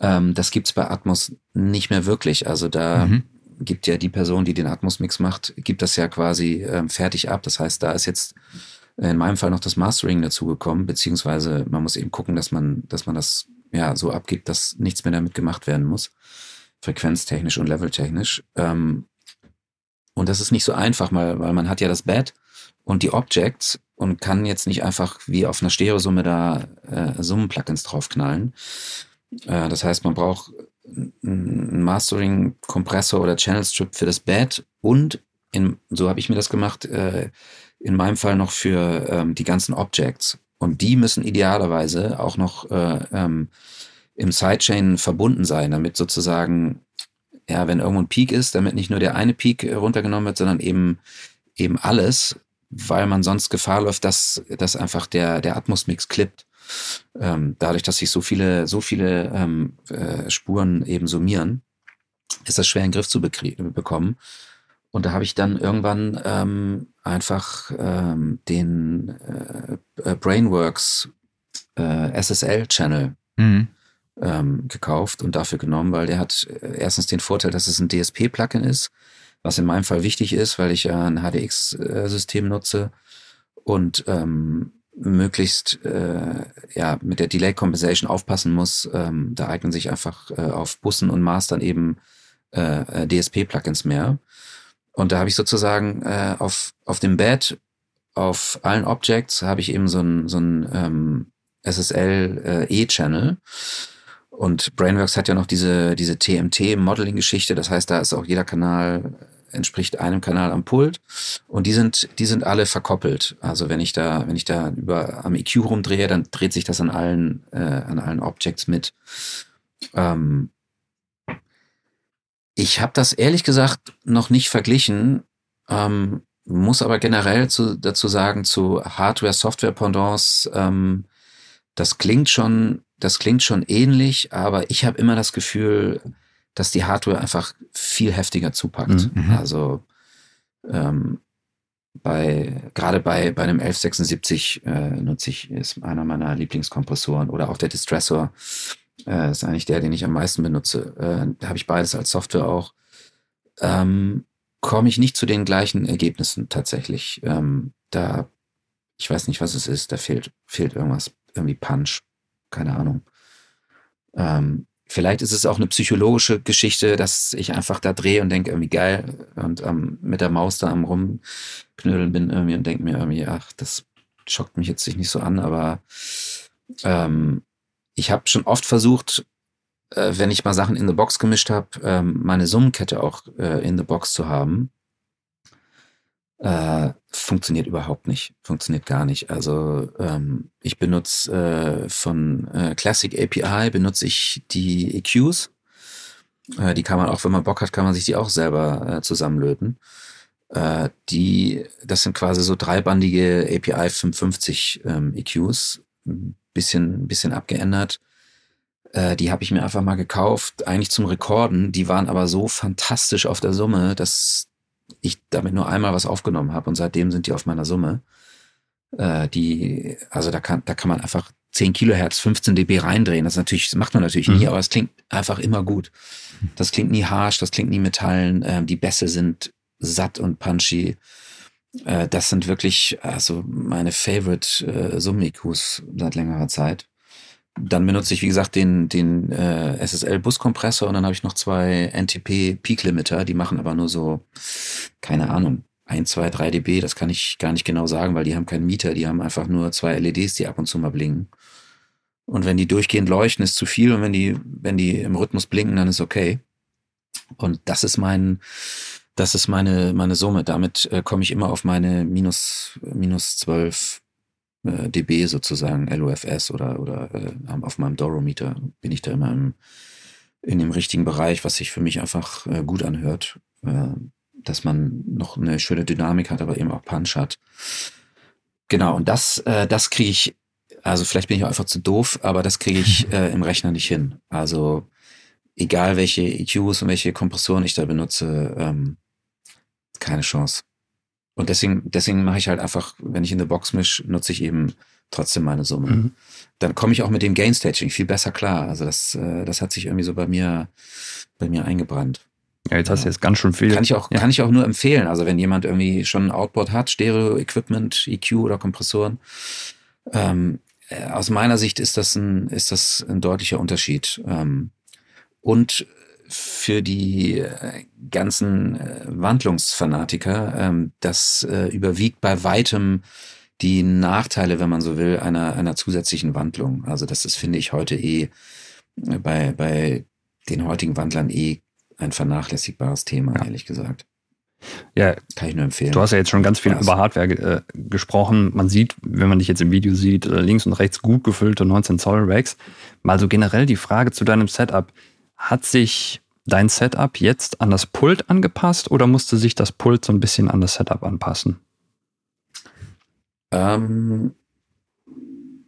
Ähm, das gibt's bei Atmos nicht mehr wirklich. Also da mhm. gibt ja die Person, die den Atmos-Mix macht, gibt das ja quasi ähm, fertig ab. Das heißt, da ist jetzt in meinem Fall noch das Mastering dazugekommen, beziehungsweise man muss eben gucken, dass man, dass man das ja so abgibt, dass nichts mehr damit gemacht werden muss. Frequenztechnisch und leveltechnisch. Ähm, und das ist nicht so einfach, weil, man hat ja das Bed und die Objects und kann jetzt nicht einfach wie auf einer Stereosumme da äh, Summen-Plugins draufknallen. Äh, das heißt, man braucht einen Mastering-Kompressor oder Channel-Strip für das Bed und in, so habe ich mir das gemacht, äh, in meinem Fall noch für ähm, die ganzen Objects. Und die müssen idealerweise auch noch äh, ähm, im Sidechain verbunden sein, damit sozusagen, ja, wenn irgendwo ein Peak ist, damit nicht nur der eine Peak äh, runtergenommen wird, sondern eben, eben alles, weil man sonst Gefahr läuft, dass, dass einfach der, der Atmos-Mix klippt. Ähm, dadurch, dass sich so viele, so viele ähm, äh, Spuren eben summieren, ist das schwer in den Griff zu bekommen. Und da habe ich dann irgendwann ähm, einfach ähm, den äh, äh Brainworks äh, SSL-Channel mhm. Ähm, gekauft und dafür genommen, weil der hat äh, erstens den Vorteil, dass es ein DSP-Plugin ist, was in meinem Fall wichtig ist, weil ich ja ein HDX-System nutze und ähm, möglichst äh, ja mit der Delay Compensation aufpassen muss. Ähm, da eignen sich einfach äh, auf Bussen und Mastern eben äh, DSP-Plugins mehr. Und da habe ich sozusagen äh, auf, auf dem Bed, auf allen Objects, habe ich eben so ein, so ein ähm, SSL-E-Channel. Äh, und Brainworks hat ja noch diese, diese TMT-Modeling-Geschichte. Das heißt, da ist auch jeder Kanal entspricht einem Kanal am Pult und die sind die sind alle verkoppelt. Also wenn ich da wenn ich da über am EQ rumdrehe, dann dreht sich das an allen äh, an allen Objects mit. Ähm, ich habe das ehrlich gesagt noch nicht verglichen, ähm, muss aber generell zu, dazu sagen, zu Hardware-Software-Pendants, ähm, das klingt schon, das klingt schon ähnlich, aber ich habe immer das Gefühl, dass die Hardware einfach viel heftiger zupackt. Mhm. mhm. Also ähm, bei gerade bei bei einem 1176 äh, nutze ich ist einer meiner Lieblingskompressoren oder auch der Distressor äh, ist eigentlich der, den ich am meisten benutze. Äh, da habe ich beides als Software auch. Ähm, komme ich nicht zu den gleichen Ergebnissen tatsächlich. Ähm, da, ich weiß nicht, was es ist, da fehlt, fehlt irgendwas, irgendwie Punch, keine Ahnung. Ähm, vielleicht ist es auch eine psychologische Geschichte, dass ich einfach da drehe und denke, irgendwie geil und ähm, mit der Maus da am rumknödeln bin irgendwie und denke mir irgendwie, ach, das schockt mich jetzt nicht so an, aber ähm, ich habe schon oft versucht, äh, wenn ich mal Sachen in the Box gemischt habe, ähm, meine Summenkette auch äh, in the Box zu haben. Äh, funktioniert überhaupt nicht, funktioniert gar nicht. Also ähm, ich benutze äh, von äh, Classic API benutze ich die EQs. Äh, die kann man auch, wenn man Bock hat, kann man sich die auch selber äh, zusammenlöten. Äh, die, das sind quasi so dreibandige API 550 ähm, EQs bisschen, bisschen abgeändert. Die habe ich mir einfach mal gekauft, eigentlich zum Rekorden. Die waren aber so fantastisch auf der Summe, dass ich damit nur einmal was aufgenommen habe und seitdem sind die auf meiner Summe. Äh, die, also da kann, da kann man einfach 10 Kilohertz, 15 dB reindrehen. Das, natürlich, das macht man natürlich nie, Mhm. aber es klingt einfach immer gut. Das klingt nie harsh, das klingt nie metallen. Ähm, die Bässe sind satt und punchy. Äh, das sind wirklich also meine Favorite äh, Summikus seit längerer Zeit. Dann benutze ich, wie gesagt, den, den äh, SSL-Buskompressor und dann habe ich noch zwei NTP Peak Limiter, die machen aber nur so, keine Ahnung, 1, 2, 3 dB, das kann ich gar nicht genau sagen, weil die haben keinen Mieter, die haben einfach nur zwei LEDs, die ab und zu mal blinken. Und wenn die durchgehend leuchten, ist zu viel und wenn die, wenn die im Rhythmus blinken, dann ist okay. Und das ist mein, das ist meine, meine Summe. Damit äh, komme ich immer auf meine minus, minus 12 äh, dB sozusagen, LOFS oder, oder äh, auf meinem Dorometer bin ich da immer im, in dem richtigen Bereich, was sich für mich einfach äh, gut anhört. Äh, dass man noch eine schöne Dynamik hat, aber eben auch Punch hat. Genau, und das, äh, das kriege ich, also vielleicht bin ich auch einfach zu doof, aber das kriege ich äh, im Rechner nicht hin. Also egal welche EQs und welche Kompressoren ich da benutze, ähm, keine Chance. Und deswegen, deswegen mache ich halt einfach, wenn ich in der Box misch, nutze ich eben trotzdem meine Summe. Mhm. Dann komme ich auch mit dem Gain Staging viel besser klar. Also das, äh, das hat sich irgendwie so bei mir, bei mir eingebrannt. Ja, jetzt hast du jetzt ganz schön viel. Kann ich auch, ja. kann ich auch nur empfehlen. Also wenn jemand irgendwie schon ein Outboard hat, Stereo-Equipment, EQ oder Kompressoren, ähm, äh, aus meiner Sicht ist das ein, ist das ein deutlicher Unterschied. Ähm, und für die äh, ganzen äh, Wandlungsfanatiker, ähm, das äh, überwiegt bei weitem die Nachteile, wenn man so will, einer, einer zusätzlichen Wandlung. Also das ist, finde ich, heute eh bei, bei den heutigen Wandlern eh ein vernachlässigbares Thema, Ja. ehrlich gesagt. ja, Kann ich nur empfehlen. Du hast ja jetzt schon ganz viel Was? über Hardware äh, gesprochen. Man sieht, wenn man dich jetzt im Video sieht, links und rechts gut gefüllte 19 Zoll Racks. Mal so generell die Frage zu deinem Setup. Hat sich dein Setup jetzt an das Pult angepasst oder musste sich das Pult so ein bisschen an das Setup anpassen? Ähm,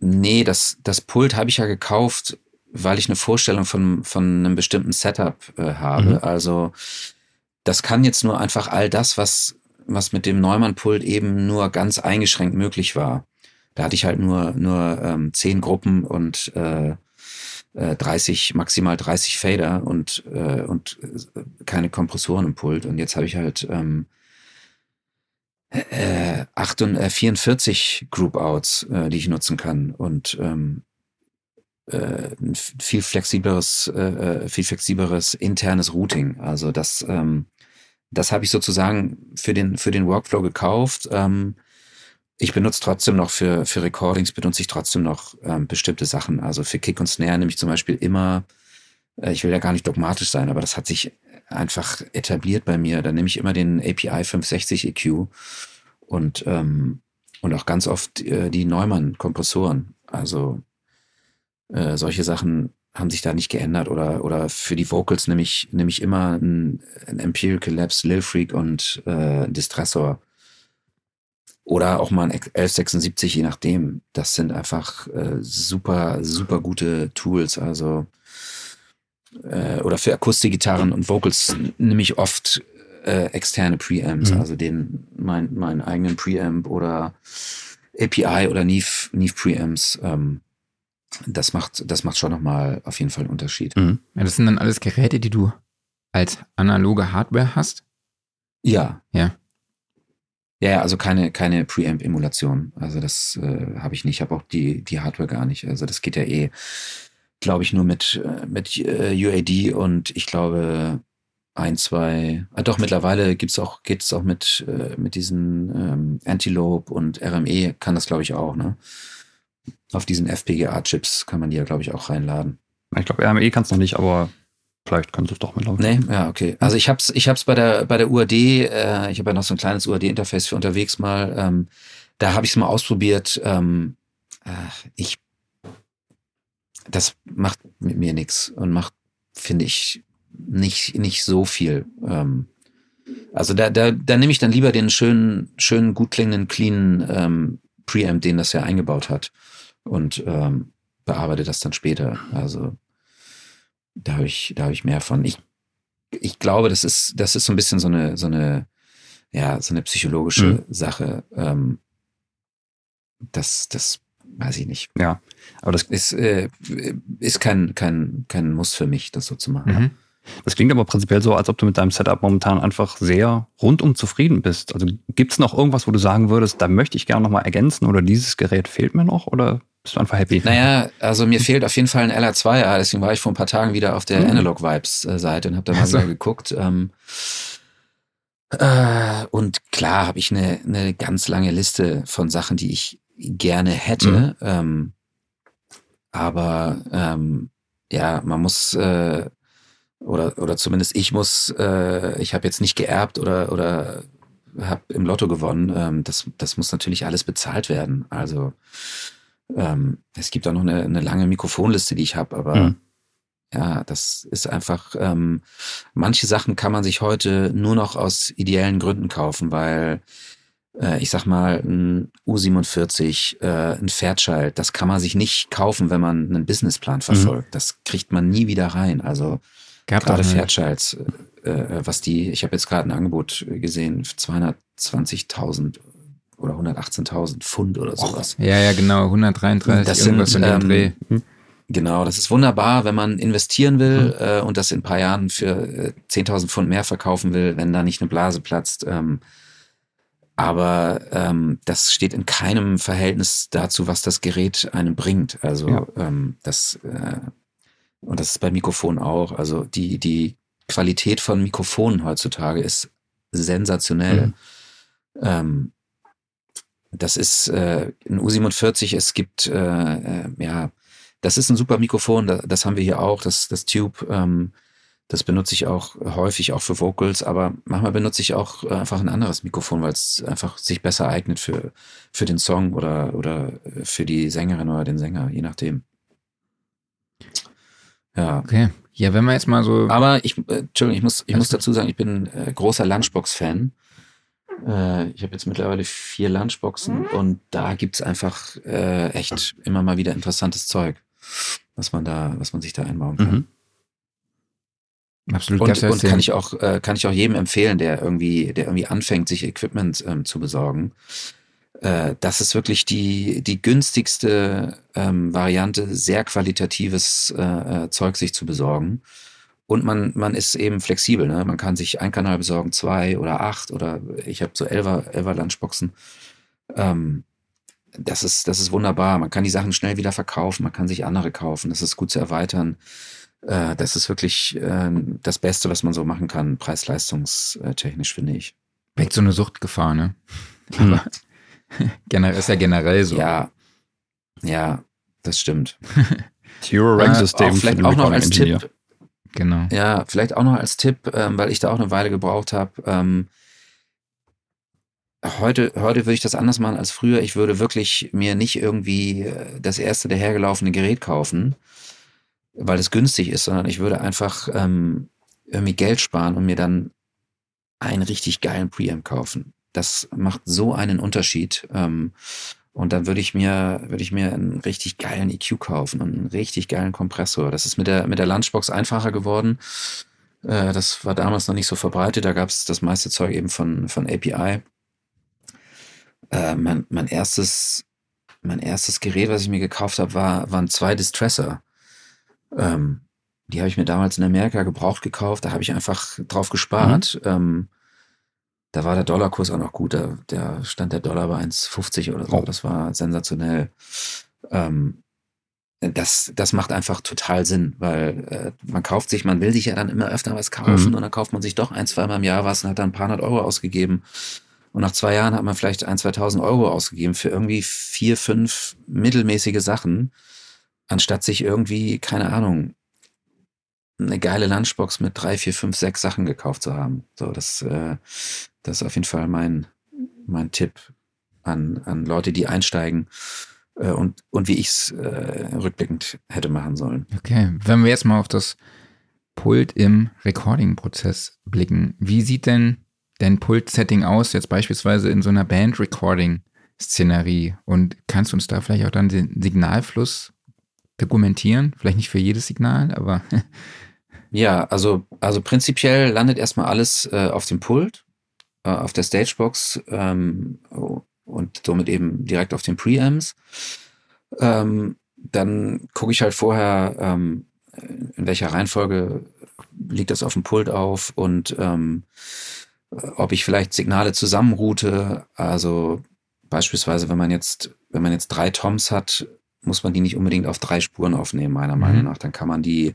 nee, das, das Pult habe ich ja gekauft, weil ich eine Vorstellung von, von einem bestimmten Setup äh, habe. Mhm. Also das kann jetzt nur einfach all das, was, was mit dem Neumann-Pult eben nur ganz eingeschränkt möglich war. Da hatte ich halt nur, nur ähm, zehn Gruppen und äh, äh, 30, maximal 30 Fader und, äh, und äh, keine Kompressoren im Pult. Und jetzt habe ich halt ähm, äh, 8 und, äh, 44 Group Outs, äh, die ich nutzen kann und ähm, äh, ein viel flexibleres, äh, äh, viel flexibleres internes Routing. Also das, ähm, das habe ich sozusagen für den für den Workflow gekauft. Ähm, ich benutze trotzdem noch für für Recordings benutze ich trotzdem noch ähm, bestimmte Sachen. Also für Kick und Snare nehme ich zum Beispiel immer. Äh, ich will ja gar nicht dogmatisch sein, aber das hat sich einfach etabliert bei mir. Da nehme ich immer den API 560 EQ und, ähm, und auch ganz oft äh, die Neumann-Kompressoren. Also äh, solche Sachen haben sich da nicht geändert. Oder, oder für die Vocals nehme ich, nehme ich immer ein, ein Empirical Labs, Lil Freak und äh, Distressor. Oder auch mal ein 1176, je nachdem. Das sind einfach äh, super, super gute Tools. Also äh, oder für Akustikgitarren und Vocals nehme ich oft äh, externe Preamps, Mhm. also den mein, meinen eigenen Preamp oder API oder Neve, Neve Preamps. Ähm, das macht das macht schon nochmal auf jeden Fall einen Unterschied. Mhm. Ja, das sind dann alles Geräte, die du als analoge Hardware hast. Ja. Ja. Ja, ja, also keine, keine Preamp-Emulation. Also das äh, habe ich nicht. Ich habe auch die, die Hardware gar nicht. Also das geht ja eh, glaube ich, nur mit, äh, mit äh, UAD und ich glaube ein, zwei, ah, doch mittlerweile gibt's auch, geht's auch mit, äh, mit diesen ähm, Antelope und RME kann das, glaube ich, auch, ne? Auf diesen FPGA-Chips kann man die ja, glaube ich, auch reinladen. Ich glaube, RME kann es noch nicht, aber vielleicht kannst du es doch mitlaufen. Nee, ja, okay. Also ich hab's, ich hab's bei der bei der UAD, äh, ich habe ja noch so ein kleines UAD-Interface für unterwegs mal. Ähm, da habe ich es mal ausprobiert. Ähm, äh, ich, das macht mit mir nichts und macht, finde ich, nicht nicht so viel. Ähm, also da da da nehme ich dann lieber den schönen schönen gut klingenden cleanen ähm, Preamp, den das ja eingebaut hat und ähm, bearbeite das dann später. Also da habe ich, da habe ich mehr von. Ich, ich glaube, das ist, das ist so ein bisschen so eine, so eine, ja, so eine psychologische Mhm. Sache. Ähm, das, das weiß ich nicht. Ja, aber das ist, äh, ist kein, kein, kein Muss für mich, das so zu machen. Mhm. Das klingt aber prinzipiell so, als ob du mit deinem Setup momentan einfach sehr rundum zufrieden bist. Also gibt es noch irgendwas, wo du sagen würdest, da möchte ich gerne nochmal ergänzen oder dieses Gerät fehlt mir noch oder bist du einfach happy? Naja, also mir fehlt auf jeden Fall ein LR2A, deswegen war ich vor ein paar Tagen wieder auf der mhm. Analog Vibes Seite und habe da mal also. wieder geguckt. Ähm, äh, und klar habe ich eine, eine ganz lange Liste von Sachen, die ich gerne hätte. Mhm. Ähm, aber ähm, ja, man muss äh, oder oder zumindest ich muss, äh, ich habe jetzt nicht geerbt oder oder habe im Lotto gewonnen. Ähm, das das muss natürlich alles bezahlt werden. Also ähm, es gibt auch noch eine, eine lange Mikrofonliste, die ich habe, aber mhm. ja, das ist einfach. Ähm, manche Sachen kann man sich heute nur noch aus ideellen Gründen kaufen, weil äh, ich sag mal, ein U47, äh, ein Fairchild, das kann man sich nicht kaufen, wenn man einen Businessplan mhm. verfolgt. Mhm. Das kriegt man nie wieder rein. Also Gab gerade Fairchilds, äh, äh, was die, ich habe jetzt gerade ein Angebot gesehen, 220.000 oder 118.000 Pfund oder sowas. Ja, ja, genau, 133, das irgendwas sind, in dem ähm, Dreh. Hm? Genau, das ist wunderbar, wenn man investieren will hm. äh, und das in ein paar Jahren für äh, 10.000 Pfund mehr verkaufen will, wenn da nicht eine Blase platzt. Ähm, aber ähm, das steht in keinem Verhältnis dazu, was das Gerät einem bringt. Also ja. ähm, das äh, und das ist bei Mikrofonen auch. Also die die Qualität von Mikrofonen heutzutage ist sensationell. Mhm. Ähm, das ist äh, ein U47. Es gibt äh, äh, ja, das ist ein super Mikrofon. Das, das haben wir hier auch. Das das Tube. Ähm, das benutze ich auch häufig auch für Vocals, aber manchmal benutze ich auch einfach ein anderes Mikrofon, weil es einfach sich besser eignet für, für den Song oder, oder für die Sängerin oder den Sänger, je nachdem. Ja. Okay. Ja, wenn wir jetzt mal so. Aber ich, äh, Entschuldigung, ich muss, ich muss dazu sagen, ich bin äh, großer Lunchbox-Fan. Äh, ich habe jetzt mittlerweile vier Lunchboxen und da gibt's einfach äh, echt immer mal wieder interessantes Zeug, was man da, was man sich da einbauen kann. Mhm. Absolut. Und, und kann ich auch, äh, kann ich auch jedem empfehlen, der irgendwie, der irgendwie anfängt, sich Equipment ähm, zu besorgen. Äh, das ist wirklich die, die günstigste ähm, Variante, sehr qualitatives äh, äh, Zeug sich zu besorgen. Und man, man ist eben flexibel. Ne? Man kann sich ein Kanal besorgen, zwei oder acht oder ich habe so Elver, Elver Lunchboxen. Ähm, das ist, das ist wunderbar. Man kann die Sachen schnell wieder verkaufen, man kann sich andere kaufen. Das ist gut zu erweitern. Äh, das ist wirklich äh, das Beste, was man so machen kann, preis-leistungstechnisch, finde ich. Weckt so eine Suchtgefahr, ne? Hm. generell ist ja generell so. Ja, ja, das stimmt. Euro-Rank-System. Äh, vielleicht auch noch als Engineer. Tipp. Genau. Ja, vielleicht auch noch als Tipp, ähm, weil ich da auch eine Weile gebraucht habe. Ähm, heute, heute würde ich das anders machen als früher. Ich würde wirklich mir nicht irgendwie äh, das erste dahergelaufene Gerät kaufen, weil es günstig ist, sondern ich würde einfach ähm, irgendwie Geld sparen und mir dann einen richtig geilen Preamp kaufen. Das macht so einen Unterschied. Ähm, und dann würde ich mir, würde ich mir einen richtig geilen EQ kaufen und einen richtig geilen Kompressor. Das ist mit der, mit der Lunchbox einfacher geworden. Äh, das war damals noch nicht so verbreitet. Da gab es das meiste Zeug eben von, von API. Äh, mein, mein erstes, mein erstes Gerät, was ich mir gekauft habe, war, waren zwei Distressor. Ähm, die habe ich mir damals in Amerika gebraucht gekauft. Da habe ich einfach drauf gespart. Mhm. Ähm, da war der Dollarkurs auch noch gut. Da, der stand der Dollar bei 1,50 oder so. Oh. Das war sensationell. Ähm, das, das macht einfach total Sinn, weil äh, man kauft sich, man will sich ja dann immer öfter was kaufen mhm. und dann kauft man sich doch ein, zweimal im Jahr was und hat dann ein paar hundert Euro ausgegeben. Und nach zwei Jahren hat man vielleicht ein, 2000 Euro ausgegeben für irgendwie vier, fünf mittelmäßige Sachen, anstatt sich irgendwie, keine Ahnung, eine geile Lunchbox mit drei, vier, fünf, sechs Sachen gekauft zu haben. So, das, äh, das ist auf jeden Fall mein, mein Tipp an, an Leute, die einsteigen äh, und, und wie ich es äh, rückblickend hätte machen sollen. Okay, wenn wir jetzt mal auf das Pult im Recording-Prozess blicken, wie sieht denn dein Pult-Setting aus, jetzt beispielsweise in so einer Band-Recording-Szenerie? Und kannst du uns da vielleicht auch dann den Signalfluss dokumentieren? Vielleicht nicht für jedes Signal, aber. ja, also, also prinzipiell landet erstmal alles äh, auf dem Pult äh, auf der Stagebox ähm, und somit eben direkt auf den Preamps. Ähm, dann gucke ich halt vorher, ähm, in welcher Reihenfolge liegt das auf dem Pult auf und ähm, ob ich vielleicht Signale zusammenroute. Also beispielsweise, wenn man jetzt, wenn man jetzt drei Toms hat, muss man die nicht unbedingt auf drei Spuren aufnehmen, meiner mhm. Meinung nach. Dann kann man die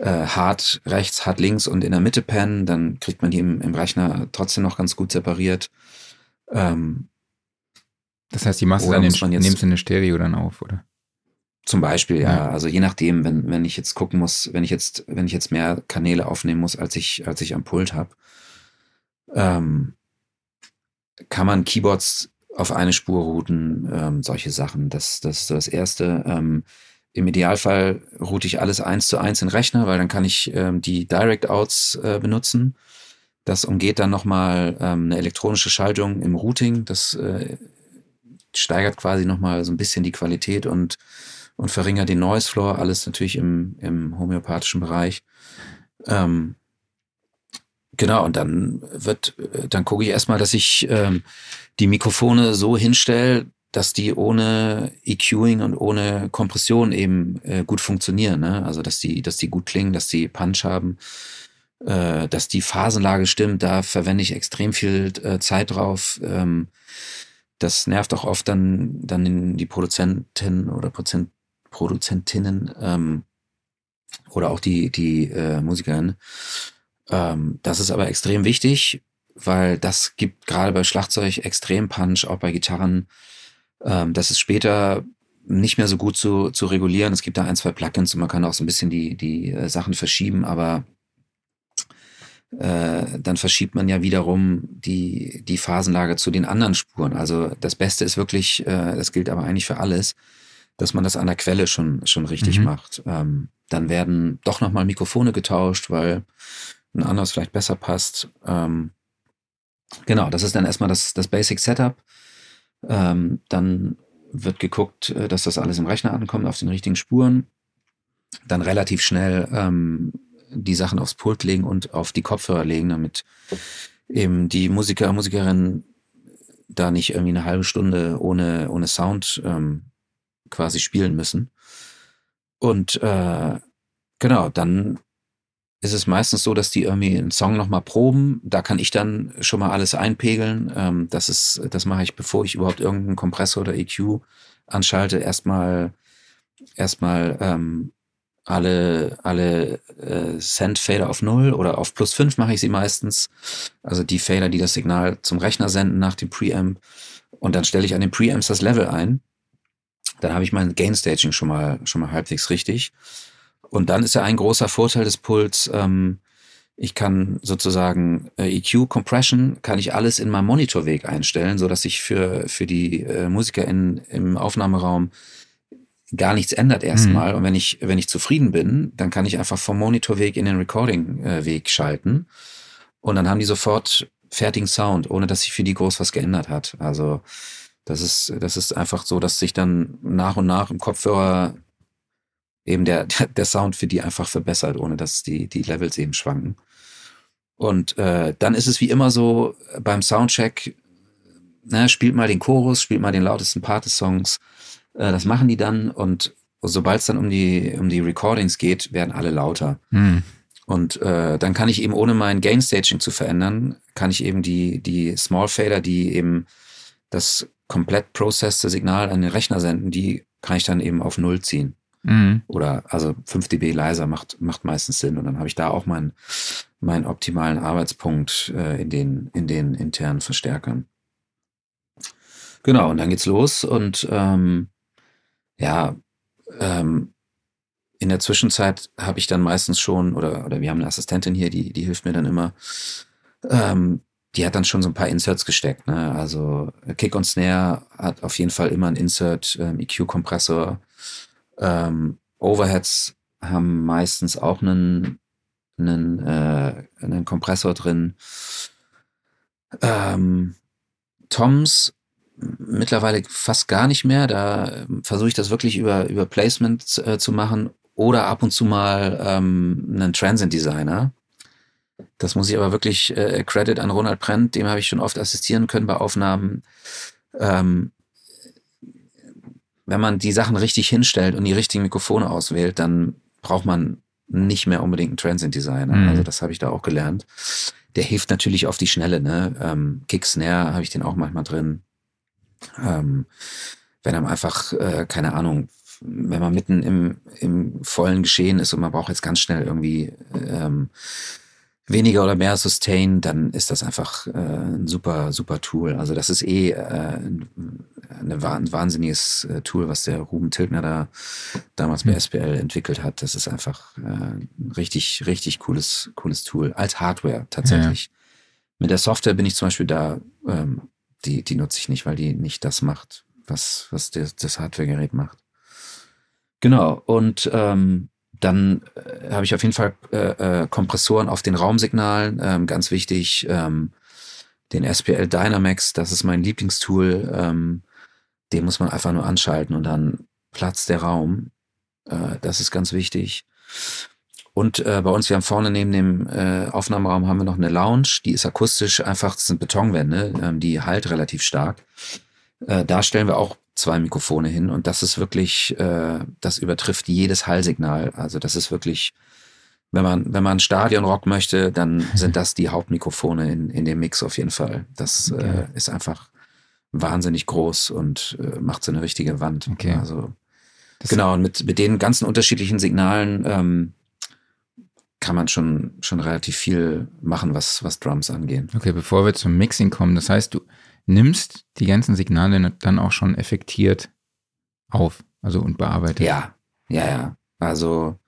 äh, hart rechts, hart links und in der Mitte pennen. Dann kriegt man die im, im Rechner trotzdem noch ganz gut separiert. Ähm, das heißt, die du dann in, nimmst du eine Stereo dann auf, oder? Zum Beispiel, ja. ja. Also je nachdem, wenn, wenn ich jetzt gucken muss, wenn ich jetzt, wenn ich jetzt mehr Kanäle aufnehmen muss, als ich, als ich am Pult habe, ähm, kann man Keyboards auf eine Spur routen, ähm, solche Sachen. Das, das ist das Erste. Ähm, Im Idealfall route ich alles eins zu eins in Rechner, weil dann kann ich ähm, die Direct Outs äh, benutzen. Das umgeht dann nochmal ähm, eine elektronische Schaltung im Routing. Das äh, steigert quasi nochmal so ein bisschen die Qualität und, und verringert den Noise Floor. Alles natürlich im, im homöopathischen Bereich. Ähm, Genau, und dann wird, dann gucke ich erstmal, dass ich ähm, die Mikrofone so hinstelle, dass die ohne EQing und ohne Kompression eben äh, gut funktionieren. Ne? Also dass die, dass die gut klingen, dass die Punch haben, äh, dass die Phasenlage stimmt. Da verwende ich extrem viel äh, Zeit drauf. Ähm, das nervt auch oft dann, dann die Produzenten oder Prozent, Produzentinnen ähm, oder auch die, die äh, Musikerinnen. Ähm, das ist aber extrem wichtig, weil das gibt gerade bei Schlagzeug extrem Punch, auch bei Gitarren. Ähm, das ist später nicht mehr so gut zu, zu regulieren. Es gibt da ein, zwei Plugins und man kann auch so ein bisschen die, die äh, Sachen verschieben, aber äh, dann verschiebt man ja wiederum die, die Phasenlage zu den anderen Spuren. Also das Beste ist wirklich, äh, das gilt aber eigentlich für alles, dass man das an der Quelle schon, schon richtig mhm. macht. Ähm, dann werden doch nochmal Mikrofone getauscht, weil ein anderes vielleicht besser passt. Ähm, genau, das ist dann erstmal das, das Basic Setup. Ähm, dann wird geguckt, äh, dass das alles im Rechner ankommt, auf den richtigen Spuren. Dann relativ schnell ähm, die Sachen aufs Pult legen und auf die Kopfhörer legen, damit eben die Musiker, Musikerinnen da nicht irgendwie eine halbe Stunde ohne, ohne Sound ähm, quasi spielen müssen. Und äh, genau, dann ist es meistens so, dass die irgendwie einen Song nochmal proben. Da kann ich dann schon mal alles einpegeln. Ähm, das ist, das mache ich, bevor ich überhaupt irgendeinen Kompressor oder EQ anschalte. Erstmal, erstmal ähm, alle, alle äh, Send-Fader auf Null oder auf plus fünf mache ich sie meistens. Also die Fader, die das Signal zum Rechner senden nach dem Preamp. Und dann stelle ich an den Preamps das Level ein. Dann habe ich mein Gain-Staging schon mal, schon mal halbwegs richtig. Und dann ist ja ein großer Vorteil des Pults, ähm, ich kann sozusagen äh, EQ Compression kann ich alles in meinem Monitorweg einstellen, so dass sich für für die äh, Musiker in, im Aufnahmeraum gar nichts ändert erstmal. Mhm. Und wenn ich wenn ich zufrieden bin, dann kann ich einfach vom Monitorweg in den Recording äh, Weg schalten und dann haben die sofort fertigen Sound, ohne dass sich für die groß was geändert hat. Also das ist das ist einfach so, dass sich dann nach und nach im Kopfhörer eben der, der Sound für die einfach verbessert, ohne dass die, die Levels eben schwanken. Und äh, dann ist es wie immer so beim Soundcheck, ne, spielt mal den Chorus, spielt mal den lautesten Part des Songs. Äh, das machen die dann und sobald es dann um die, um die Recordings geht, werden alle lauter. Hm. Und äh, dann kann ich eben, ohne mein Gain Staging zu verändern, kann ich eben die, die Small Fader, die eben das komplett processed Signal an den Rechner senden, die kann ich dann eben auf Null ziehen. Mhm. Oder also 5 dB leiser macht, macht meistens Sinn. Und dann habe ich da auch meinen, meinen optimalen Arbeitspunkt äh, in, den, in den internen Verstärkern. Genau, und dann geht's los. Und ähm, ja, ähm, in der Zwischenzeit habe ich dann meistens schon, oder, oder wir haben eine Assistentin hier, die, die hilft mir dann immer, ähm, die hat dann schon so ein paar Inserts gesteckt. Ne? Also Kick und Snare hat auf jeden Fall immer ein Insert, ähm, EQ-Kompressor, ähm, Overheads haben meistens auch einen, einen, äh, einen Kompressor drin. Ähm, Toms mittlerweile fast gar nicht mehr. Da versuche ich das wirklich über, über Placement äh, zu machen oder ab und zu mal ähm, einen Transient Designer. Das muss ich aber wirklich äh, Credit an Ronald Brent, dem habe ich schon oft assistieren können bei Aufnahmen. Ähm, wenn man die Sachen richtig hinstellt und die richtigen Mikrofone auswählt, dann braucht man nicht mehr unbedingt einen Transient-Designer. Mhm. Also das habe ich da auch gelernt. Der hilft natürlich auf die Schnelle. Ne? Ähm, Kick Snare habe ich den auch manchmal drin. Ähm, wenn einem einfach, äh, keine Ahnung, wenn man mitten im, im vollen Geschehen ist und man braucht jetzt ganz schnell irgendwie ähm, weniger oder mehr Sustain, dann ist das einfach äh, ein super, super Tool. Also das ist eh äh, ein, eine, ein wahnsinniges äh, Tool, was der Ruben Tilgner da damals bei SPL entwickelt hat. Das ist einfach äh, ein richtig, richtig cooles, cooles Tool. Als Hardware tatsächlich. Ja. Mit der Software bin ich zum Beispiel da, ähm, die, die nutze ich nicht, weil die nicht das macht, was, was das, das Hardware-Gerät macht. Genau. Und ähm, dann äh, habe ich auf jeden Fall äh, äh, Kompressoren auf den Raumsignalen, ähm, ganz wichtig. Ähm, den SPL Dynamax, das ist mein Lieblingstool. Ähm, den muss man einfach nur anschalten und dann platzt der Raum. Äh, das ist ganz wichtig. Und äh, bei uns, wir haben vorne neben dem äh, Aufnahmeraum haben wir noch eine Lounge, die ist akustisch einfach, das sind Betonwände, ähm, die halt relativ stark. Äh, da stellen wir auch zwei Mikrofone hin und das ist wirklich, äh, das übertrifft jedes Hallsignal. Also das ist wirklich, wenn man, wenn man Stadionrock möchte, dann sind das die Hauptmikrofone in, in dem Mix auf jeden Fall. Das okay. äh, ist einfach wahnsinnig groß und äh, macht so eine richtige Wand. Okay. Also das genau, und mit, mit den ganzen unterschiedlichen Signalen ähm, kann man schon, schon relativ viel machen, was, was Drums angeht. Okay, bevor wir zum Mixing kommen, das heißt, du, nimmst die ganzen Signale dann auch schon effektiert auf, also und bearbeitet. Ja, ja, ja. Also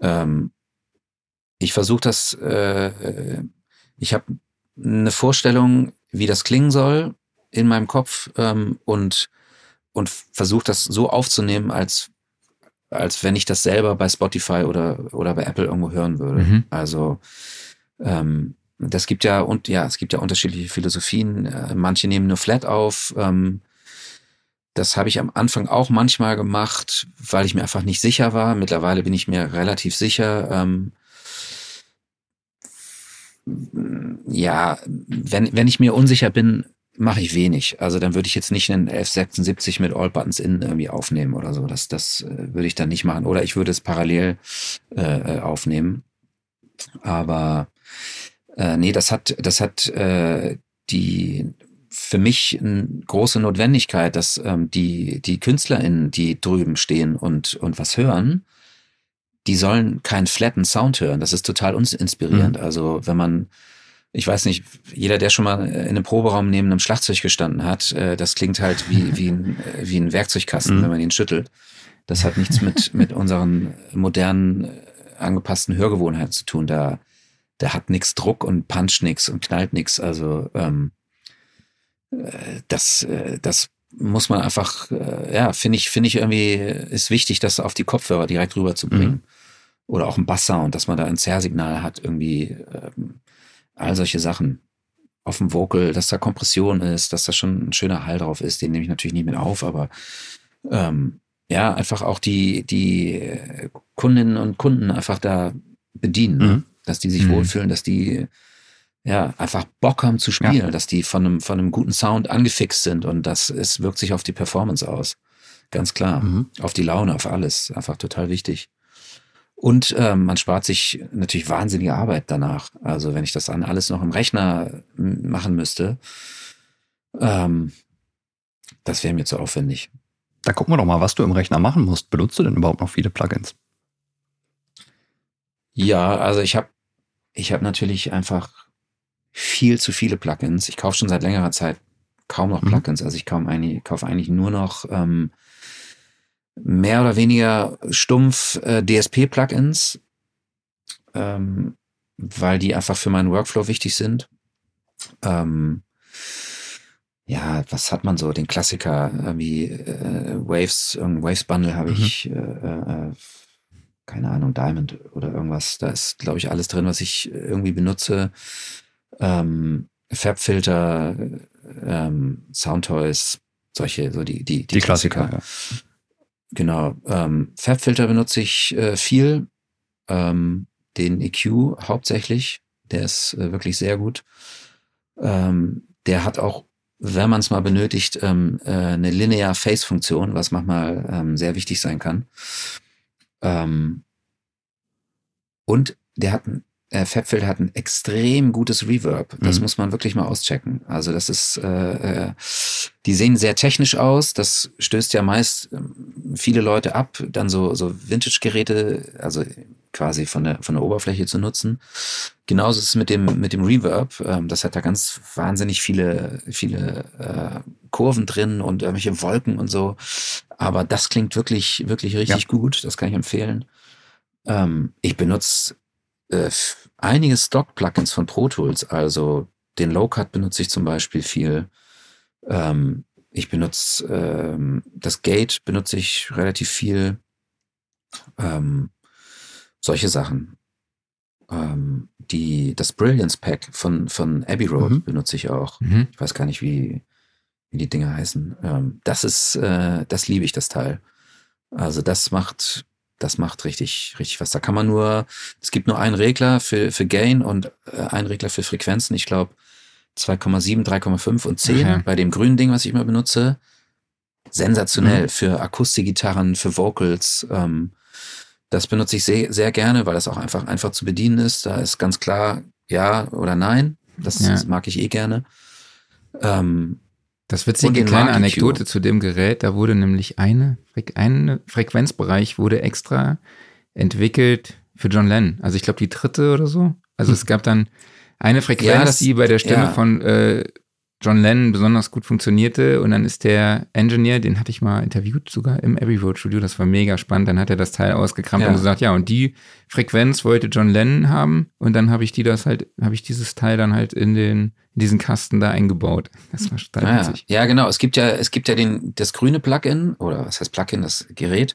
ähm, ich versuche das, äh, ich habe eine Vorstellung, wie das klingen soll in meinem Kopf ähm, und, und versuche das so aufzunehmen, als, als wenn ich das selber bei Spotify oder, oder bei Apple irgendwo hören würde. Mhm. Also ähm, das gibt ja und ja, es gibt ja unterschiedliche Philosophien. Äh, manche nehmen nur Flat auf. Ähm, das habe ich am Anfang auch manchmal gemacht, weil ich mir einfach nicht sicher war. Mittlerweile bin ich mir relativ sicher. Ähm, ja, wenn, wenn ich mir unsicher bin, mache ich wenig. Also dann würde ich jetzt nicht einen 1176 mit All Buttons in irgendwie aufnehmen oder so. Das, das äh, würde ich dann nicht machen. Oder ich würde es parallel äh, aufnehmen. Aber äh, nee, das hat, das hat äh, die für mich eine große Notwendigkeit, dass ähm, die, die KünstlerInnen, die drüben stehen und, und was hören, die sollen keinen flatten Sound hören. Das ist total uns inspirierend. Mhm. Also wenn man, ich weiß nicht, jeder, der schon mal in einem Proberaum neben einem Schlagzeug gestanden hat, äh, das klingt halt wie, wie, ein, wie ein Werkzeugkasten, mhm. wenn man ihn schüttelt. Das hat nichts mit, mit unseren modernen, angepassten Hörgewohnheiten zu tun. Da, der hat nix Druck und puncht nix und knallt nix. Also ähm, äh, das, äh, das muss man einfach, äh, ja, finde ich, finde ich irgendwie, ist wichtig, das auf die Kopfhörer direkt rüberzubringen. Mhm. Oder auch ein Basssound, dass man da ein Zerrsignal hat, irgendwie, ähm, all solche Sachen. Auf dem Vocal, dass da Kompression ist, dass da schon ein schöner Hall drauf ist, den nehme ich natürlich nicht mit auf, aber ähm, ja, einfach auch die, die Kundinnen und Kunden einfach da bedienen. Ne? Mhm dass die sich mhm. wohlfühlen, dass die ja einfach Bock haben zu spielen, ja. dass die von einem, von einem guten Sound angefixt sind und das es wirkt sich auf die Performance aus. Ganz klar. Mhm. Auf die Laune, auf alles. Einfach total wichtig. Und ähm, man spart sich natürlich wahnsinnige Arbeit danach. Also wenn ich das dann alles noch im Rechner machen müsste, ähm, das wäre mir zu aufwendig. Da gucken wir doch mal, was du im Rechner machen musst. Benutzt du denn überhaupt noch viele Plugins? Ja, also ich habe ich habe natürlich einfach viel zu viele Plugins. Ich kaufe schon seit längerer Zeit kaum noch mhm. Plugins. Also ich kaum eigentlich, kaufe eigentlich nur noch ähm, mehr oder weniger stumpf äh, DSP-Plugins, ähm, weil die einfach für meinen Workflow wichtig sind. Ähm, ja, was hat man so? Den Klassiker wie äh, Waves, irgendein Waves Bundle habe mhm. ich äh, äh, keine Ahnung, Diamond oder irgendwas. Da ist, glaube ich, alles drin, was ich irgendwie benutze. Ähm, Farbfilter, ähm, Soundtoys, solche, so die, die, die, die Klassiker. Klassiker. Ja. Genau. Ähm, Farbfilter benutze ich äh, viel. Ähm, den EQ hauptsächlich. Der ist äh, wirklich sehr gut. Ähm, der hat auch wenn man es mal benötigt, ähm, äh, eine Linear Phase Funktion, was manchmal ähm, sehr wichtig sein kann. Ähm, und der hat ein äh, Fabfield hat ein extrem gutes Reverb. Das mhm. muss man wirklich mal auschecken. Also das ist, äh, äh, die sehen sehr technisch aus. Das stößt ja meist äh, viele Leute ab, dann so, so Vintage-Geräte, also quasi von der, von der Oberfläche zu nutzen. Genauso ist es mit dem, mit dem Reverb. Ähm, das hat da ganz wahnsinnig viele, viele äh, Kurven drin und irgendwelche Wolken und so. Aber das klingt wirklich, wirklich richtig ja. gut. Das kann ich empfehlen. Ähm, ich benutze äh, einige Stock-Plugins von Pro Tools. Also den Low-Cut benutze ich zum Beispiel viel. Ähm, ich benutze ähm, das Gate benutze ich relativ viel. Ähm, solche Sachen. Ähm, die, das Brilliance Pack von, von Abbey Road mhm. benutze ich auch. Mhm. Ich weiß gar nicht, wie, wie die Dinge heißen. Ähm, das ist, äh, das liebe ich, das Teil. Also das macht, das macht richtig, richtig was. Da kann man nur, es gibt nur einen Regler für, für Gain und äh, einen Regler für Frequenzen. Ich glaube 2,7, 3,5 und 10 okay. bei dem grünen Ding, was ich immer benutze. Sensationell mhm. für Akustikgitarren, für Vocals. Ähm, das benutze ich sehr, sehr gerne, weil das auch einfach einfach zu bedienen ist. Da ist ganz klar ja oder nein. Das, ja. das mag ich eh gerne. Ähm, das witzige kleine Anekdote zu dem Gerät, da wurde nämlich eine, ein Frequenzbereich wurde extra entwickelt für John Lennon. Also ich glaube die dritte oder so. Also hm. es gab dann eine Frequenz, ja, das, die bei der Stimme ja. von äh, John Lennon besonders gut funktionierte. Und dann ist der Engineer, den hatte ich mal interviewt, sogar im Abbey Road Studio, das war mega spannend. Dann hat er das Teil ausgekramt ja. und gesagt, ja, und die Frequenz wollte John Lennon haben. Und dann habe ich die das halt, habe ich dieses Teil dann halt in den, in diesen Kasten da eingebaut. Das war total ja, witzig. Ja, genau. Es gibt ja, es gibt ja den, das grüne Plugin, oder was heißt Plugin, das Gerät,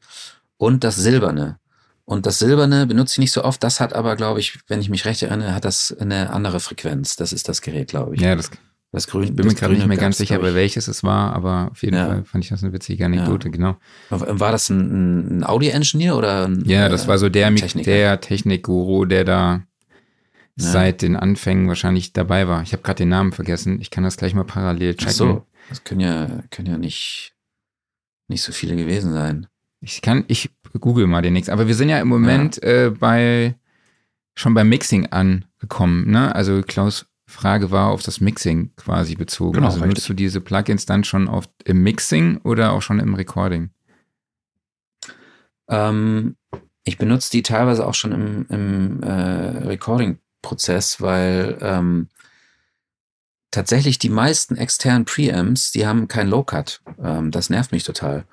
und das silberne. Und das Silberne benutze ich nicht so oft. Das hat aber, glaube ich, wenn ich mich recht erinnere, hat das eine andere Frequenz. Das ist das Gerät, glaube ich. Ja, das das Grün, ich bin mir gerade nicht mehr ganz sicher, bei welches es war, aber auf jeden ja. Fall fand ich das eine witzige Anekdote, ja. genau. War das ein, ein Audio-Engineer oder ein, Ja, das war so der, Techniker. der Technikguru, der da ja. seit den Anfängen wahrscheinlich dabei war. Ich habe gerade den Namen vergessen. Ich kann das gleich mal parallel checken. Ach so, das können ja, können ja nicht, nicht so viele gewesen sein. Ich kann, ich google mal den nächsten. Aber wir sind ja im Moment äh, bei schon beim Mixing angekommen, ne? Also Klaus Frage war auf das Mixing quasi bezogen. Genau, also richtig. nutzt du diese Plugins dann schon oft im Mixing oder auch schon im Recording? Ähm, ich benutze die teilweise auch schon im, im äh, Recording-Prozess, weil ähm, tatsächlich die meisten externen Preamps, die haben kein Low-Cut. Ähm, das nervt mich total,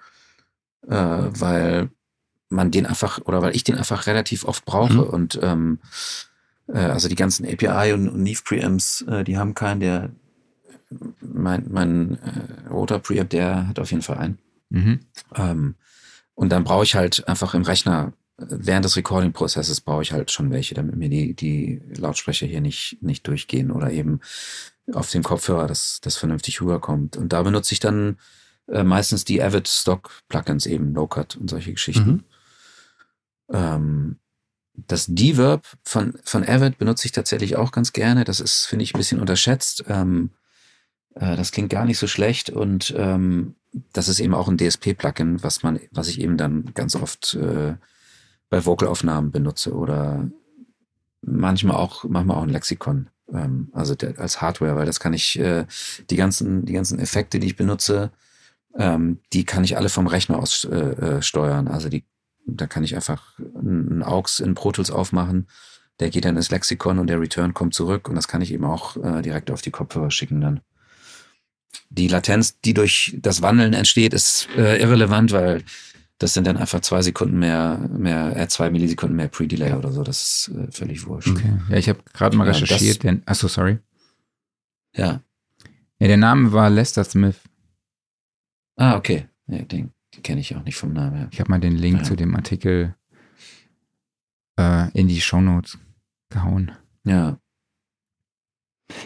äh, weil man den einfach oder weil ich den einfach relativ oft brauche mhm. und ähm, äh, also die ganzen API und, und Neve Preamps, äh, die haben keinen, der mein, mein äh, roter Preamp, der hat auf jeden Fall einen. Mhm. Ähm, und dann brauche ich halt einfach im Rechner, während des Recording-Prozesses brauche ich halt schon welche, damit mir die, die Lautsprecher hier nicht, nicht durchgehen oder eben auf dem Kopfhörer, dass das vernünftig rüberkommt. Und da benutze ich dann äh, meistens die Avid Stock Plugins eben, No Cut und solche Geschichten. Mhm. Ähm, das D-Verb von, von Avid benutze ich tatsächlich auch ganz gerne. Das ist, finde ich, ein bisschen unterschätzt. Ähm, äh, das klingt gar nicht so schlecht und ähm, das ist eben auch ein DSP-Plugin, was man, was ich eben dann ganz oft äh, bei Vocalaufnahmen benutze oder manchmal auch, manchmal auch ein Lexikon. Ähm, also der, als Hardware, weil das kann ich, äh, die ganzen, die ganzen Effekte, die ich benutze, ähm, die kann ich alle vom Rechner aus äh, äh steuern. Also die da kann ich einfach einen AUX in Pro Tools aufmachen. Der geht dann ins Lexikon und der Return kommt zurück und das kann ich eben auch äh, direkt auf die Kopfhörer schicken dann. Die Latenz, die durch das Wandeln entsteht, ist äh, irrelevant, weil das sind dann einfach zwei Sekunden mehr, mehr äh, zwei Millisekunden mehr Pre-Delay oder so. Das ist äh, völlig wurscht. Okay. Ja, ich habe gerade mal recherchiert. Ja, achso, sorry. Ja. Ja, der Name war Lester Smith. Ah, okay. Ja, den die kenne ich auch nicht vom Namen her. Ich habe mal den Link ja. zu dem Artikel äh, in die Shownotes gehauen. Ja.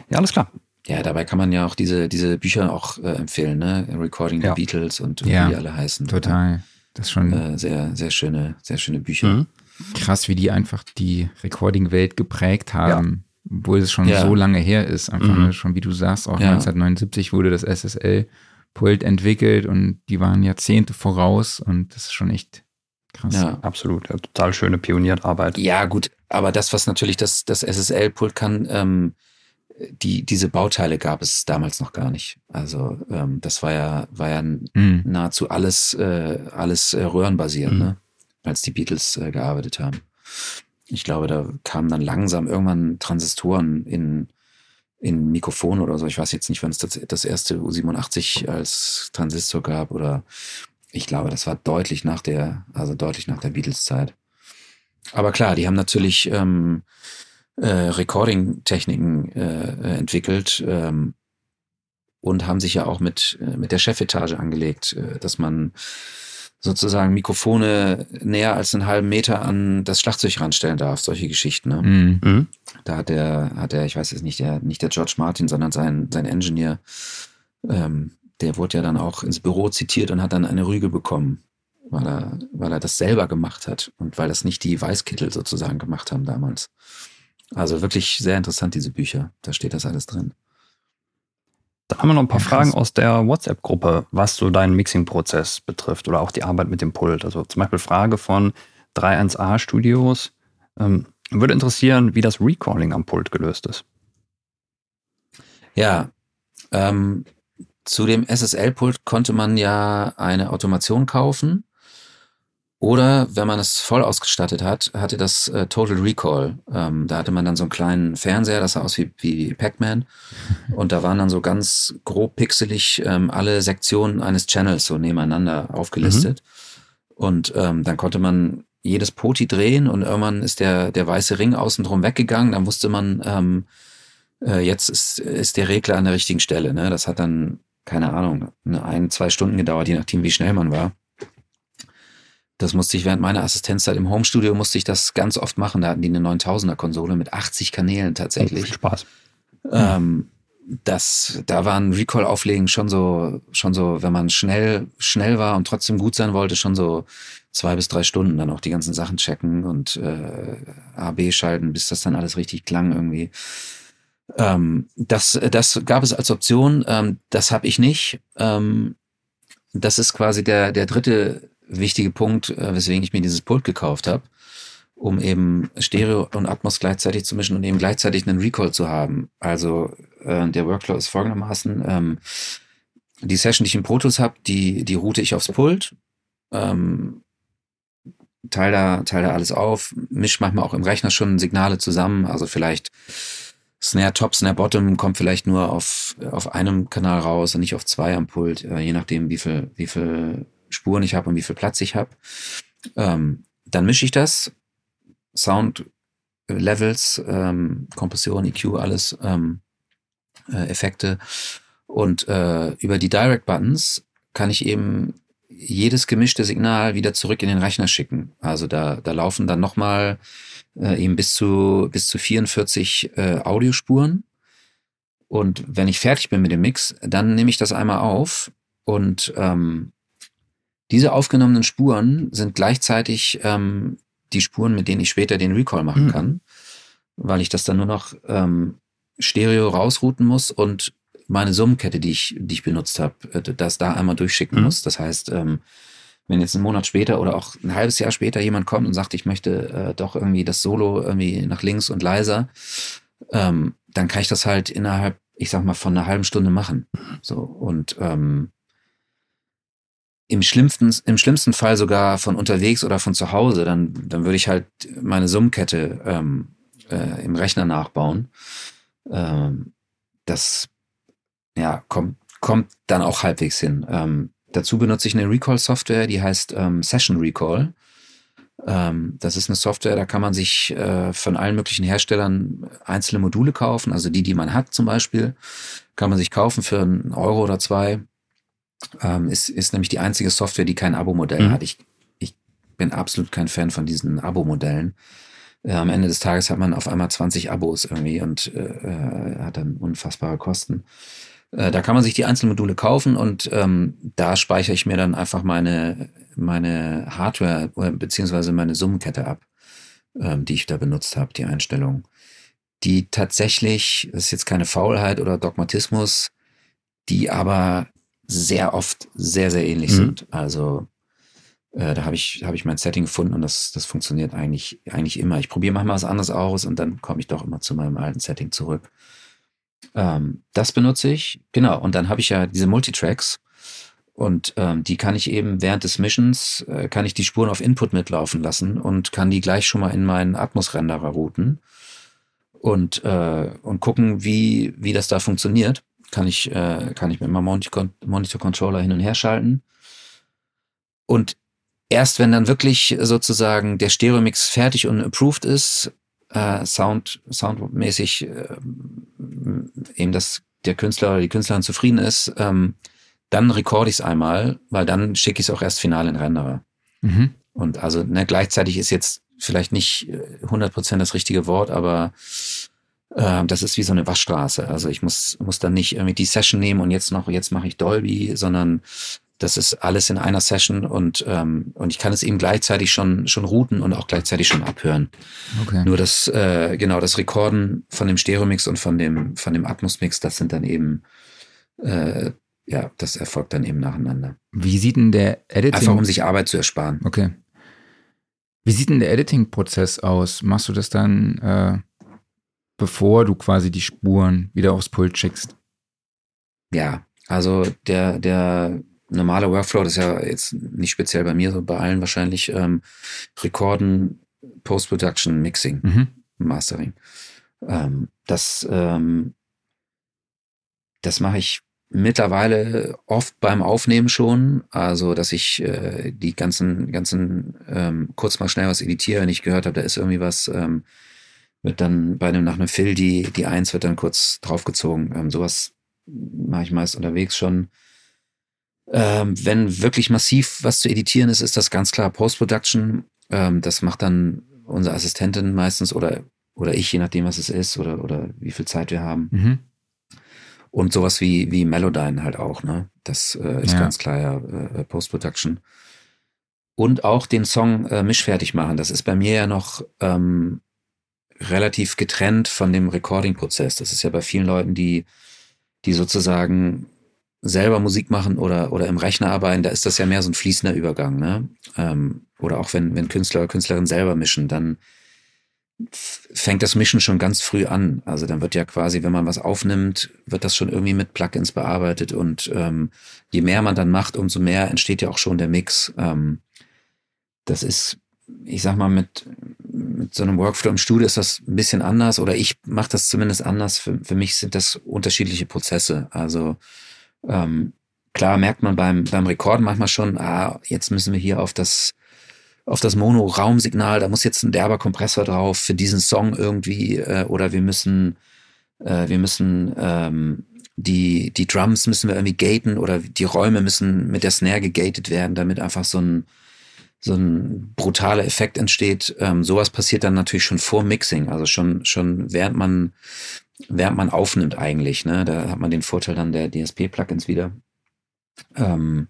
Ja, alles klar. Ja, dabei kann man ja auch diese, diese Bücher auch äh, empfehlen, ne? Recording ja. the Beatles und ja, wie die alle heißen. Total. Das ist schon äh, sehr, sehr schöne, sehr schöne Bücher. Mhm. Krass, wie die einfach die Recording-Welt geprägt haben. obwohl es schon Ja. so lange her ist. Einfach Mhm. ne, schon, wie du sagst, auch Ja. 1979 wurde das SSL-Pult entwickelt und die waren Jahrzehnte voraus und das ist schon echt krass. Ja. Absolut. Ja, total schöne Pionierarbeit. Ja, gut, aber das, was natürlich das, das SSL-Pult kann, ähm, die, diese Bauteile gab es damals noch gar nicht. Also ähm, das war ja, war ja Mhm. nahezu alles, äh, alles äh, röhrenbasiert, Mhm. ne? als die Beatles äh, gearbeitet haben. Ich glaube, da kamen dann langsam irgendwann Transistoren in, in Mikrofon oder so. Ich weiß jetzt nicht, wann es das, das erste U87 als Transistor gab oder ich glaube, das war deutlich nach der, also deutlich nach der Beatles-Zeit. Aber klar, die haben natürlich ähm, äh, Recording-Techniken äh, äh, entwickelt ähm, und haben sich ja auch mit, äh, mit der Chefetage angelegt, äh, dass man sozusagen Mikrofone näher als einen halben Meter an das Schlagzeug ranstellen darf, solche Geschichten. Ne? Mhm. Mhm. Da hat der, hat der, ich weiß jetzt nicht, der, nicht der George Martin, sondern sein, sein Engineer, ähm, der wurde ja dann auch ins Büro zitiert und hat dann eine Rüge bekommen, weil er, weil er das selber gemacht hat und weil das nicht die Weißkittel sozusagen gemacht haben damals. Also wirklich sehr interessant, diese Bücher. Da steht das alles drin. Dann haben wir noch ein paar Ja. Fragen aus der WhatsApp-Gruppe, was so deinen Mixing-Prozess betrifft oder auch die Arbeit mit dem Pult. Also zum Beispiel Frage von 31A Studios. Ähm, würde interessieren, wie das Recalling am Pult gelöst ist. Ja, ähm, zu dem SSL-Pult konnte man ja eine Automation kaufen. Oder wenn man es voll ausgestattet hat, hatte das äh, Total Recall. Ähm, da hatte man dann so einen kleinen Fernseher, das sah aus wie, wie Pac-Man. Und da waren dann so ganz grob pixelig ähm, alle Sektionen eines Channels so nebeneinander aufgelistet. Und ähm, dann konnte man jedes Poti drehen und irgendwann ist der, der weiße Ring außen drum weggegangen. Dann wusste man, ähm, äh, jetzt ist, ist der Regler an der richtigen Stelle. Ne? Das hat dann, keine Ahnung, eine ein, zwei Stunden gedauert, je nachdem, wie schnell man war. Das musste ich während meiner Assistenzzeit im Homestudio musste ich das ganz oft machen. Da hatten die eine 9000er Konsole mit 80 Kanälen tatsächlich. Viel Spaß. Ähm, das, da waren Recall-Auflegen schon so, schon so, wenn man schnell, schnell war und trotzdem gut sein wollte, schon so zwei bis drei Stunden dann auch die ganzen Sachen checken und äh, A, B schalten, bis das dann alles richtig klang irgendwie. Ähm, das, das gab es als Option, ähm, das habe ich nicht. Ähm, das ist quasi der, der dritte wichtige Punkt, äh, weswegen ich mir dieses Pult gekauft habe, um eben Stereo und Atmos gleichzeitig zu mischen und eben gleichzeitig einen Recall zu haben. Also äh, der Workflow ist folgendermaßen, ähm, die Session, die ich im Pro Tools habe, die, die route ich aufs Pult, ähm, teile da, teile da alles auf, misch manchmal auch im Rechner schon Signale zusammen, also vielleicht Snare Top, Snare Bottom kommt vielleicht nur auf, auf einem Kanal raus und nicht auf zwei am Pult, äh, je nachdem, wie viel, wie viel Spuren ich habe und wie viel Platz ich habe. Ähm, dann mische ich das, Sound Levels, ähm, Kompression, EQ, alles, ähm, äh, Effekte. Und äh, über die Direct Buttons kann ich eben jedes gemischte Signal wieder zurück in den Rechner schicken. Also da, da laufen dann nochmal äh, eben bis zu, bis zu 44 äh, Audiospuren. Und wenn ich fertig bin mit dem Mix, dann nehme ich das einmal auf und ähm, diese aufgenommenen Spuren sind gleichzeitig ähm, die Spuren, mit denen ich später den Recall machen Mhm. kann, weil ich das dann nur noch ähm, Stereo rausrouten muss und meine Summenkette, die ich, die ich benutzt habe, äh, das da einmal durchschicken Mhm. muss. Das heißt, ähm, wenn jetzt einen Monat später oder auch ein halbes Jahr später jemand kommt und sagt, ich möchte äh, doch irgendwie das Solo irgendwie nach links und leiser, ähm, dann kann ich das halt innerhalb, ich sag mal, von einer halben Stunde machen. So und ähm, im schlimmsten, im schlimmsten Fall sogar von unterwegs oder von zu Hause, dann, dann würde ich halt meine Summenkette ähm, äh, im Rechner nachbauen. Ähm, das ja, kommt, kommt dann auch halbwegs hin. Ähm, dazu benutze ich eine Recall-Software, die heißt ähm, Session Recall. Ähm, das ist eine Software, da kann man sich äh, von allen möglichen Herstellern einzelne Module kaufen, also die, die man hat zum Beispiel, kann man sich kaufen für einen Euro oder zwei. Ähm, ist, ist nämlich die einzige Software, die kein Abo-Modell Mhm. hat. Ich, ich bin absolut kein Fan von diesen Abo-Modellen. Äh, am Ende des Tages hat man auf einmal 20 Abos irgendwie und äh, äh, hat dann unfassbare Kosten. Äh, da kann man sich die einzelnen Module kaufen und ähm, da speichere ich mir dann einfach meine, meine Hardware äh, beziehungsweise meine Summenkette ab, ähm, die ich da benutzt habe, die Einstellung. die tatsächlich, das ist jetzt keine Faulheit oder Dogmatismus, die aber sehr oft sehr, sehr ähnlich mhm. sind. Also äh, da habe ich, hab ich mein Setting gefunden und das, das funktioniert eigentlich, eigentlich immer. Ich probiere manchmal was anderes aus und dann komme ich doch immer zu meinem alten Setting zurück. Ähm, das benutze ich, genau. Und dann habe ich ja diese Multitracks und ähm, die kann ich eben während des Missions, äh, kann ich die Spuren auf Input mitlaufen lassen und kann die gleich schon mal in meinen Atmos-Renderer routen und, äh, und gucken, wie, wie das da funktioniert. Kann ich, äh, kann ich mit meinem Monitor-Controller hin und her schalten. Und erst wenn dann wirklich sozusagen der Stereo-Mix fertig und approved ist, äh, Sound, soundmäßig äh, eben, dass der Künstler oder die Künstlerin zufrieden ist, ähm, dann recorde ich es einmal, weil dann schicke ich es auch erst final in Renderer. Mhm. Und also ne, gleichzeitig ist jetzt vielleicht nicht 100% äh, das richtige Wort, aber äh, das ist wie so eine Waschstraße. Also ich muss, muss dann nicht irgendwie die Session nehmen und jetzt noch, jetzt mache ich Dolby, sondern das ist alles in einer Session und, ähm, und ich kann es eben gleichzeitig schon, schon routen und auch gleichzeitig schon abhören. Okay. Nur das, äh, genau, das Rekorden von dem Stereo-Mix und von dem, von dem Atmos-Mix, das sind dann eben, äh, ja, das erfolgt dann eben nacheinander. Wie sieht denn der Editing? Einfach um sich Arbeit zu ersparen. Okay. Wie sieht denn der Editing-Prozess aus? Machst du das dann, äh, bevor du quasi die Spuren wieder aufs Pult schickst? Ja, also der, der normale Workflow, das ist ja jetzt nicht speziell bei mir, so bei allen wahrscheinlich, ähm, Rekorden, Post-Production, Mixing, mhm. Mastering. Ähm, das ähm, das mache ich mittlerweile oft beim Aufnehmen schon, also dass ich äh, die ganzen, ganzen ähm, kurz mal schnell was editiere, wenn ich gehört habe, da ist irgendwie was, ähm, wird dann bei einem nach einem Fill die, die Eins wird dann kurz draufgezogen. Ähm, sowas mache ich meist unterwegs schon. Ähm, wenn wirklich massiv was zu editieren ist, ist das ganz klar Post-Production. Ähm, das macht dann unsere Assistentin meistens oder, oder ich, je nachdem, was es ist oder, oder wie viel Zeit wir haben. Mhm. Und sowas wie, wie Melodyne halt auch, ne? Das äh, ist ja. ganz klar ja äh, Post-Production. Und auch den Song äh, mischfertig machen. Das ist bei mir ja noch ähm, relativ getrennt von dem Recording-Prozess. Das ist ja bei vielen Leuten, die, die sozusagen selber Musik machen oder, oder im Rechner arbeiten, da ist das ja mehr so ein fließender Übergang. Ne? Ähm, oder auch wenn, wenn Künstler oder Künstlerinnen selber mischen, dann fängt das Mischen schon ganz früh an. Also dann wird ja quasi, wenn man was aufnimmt, wird das schon irgendwie mit Plugins bearbeitet und ähm, je mehr man dann macht, umso mehr entsteht ja auch schon der Mix. Ähm, das ist, ich sag mal, mit, mit so einem Workflow im Studio ist das ein bisschen anders oder ich mache das zumindest anders. Für, für mich sind das unterschiedliche Prozesse. Also ähm, klar merkt man beim, beim Rekorden manchmal schon, ah, jetzt müssen wir hier auf das, auf das Mono-Raumsignal, da muss jetzt ein derber Kompressor drauf für diesen Song irgendwie, äh, oder wir müssen, äh, wir müssen ähm, die, die Drums müssen wir irgendwie gaten oder die Räume müssen mit der Snare gegatet werden, damit einfach so ein, so ein brutaler Effekt entsteht. Ähm, sowas passiert dann natürlich schon vor Mixing, also schon, schon während man während man aufnimmt eigentlich. Ne? Da hat man den Vorteil dann der DSP-Plugins wieder. Ähm,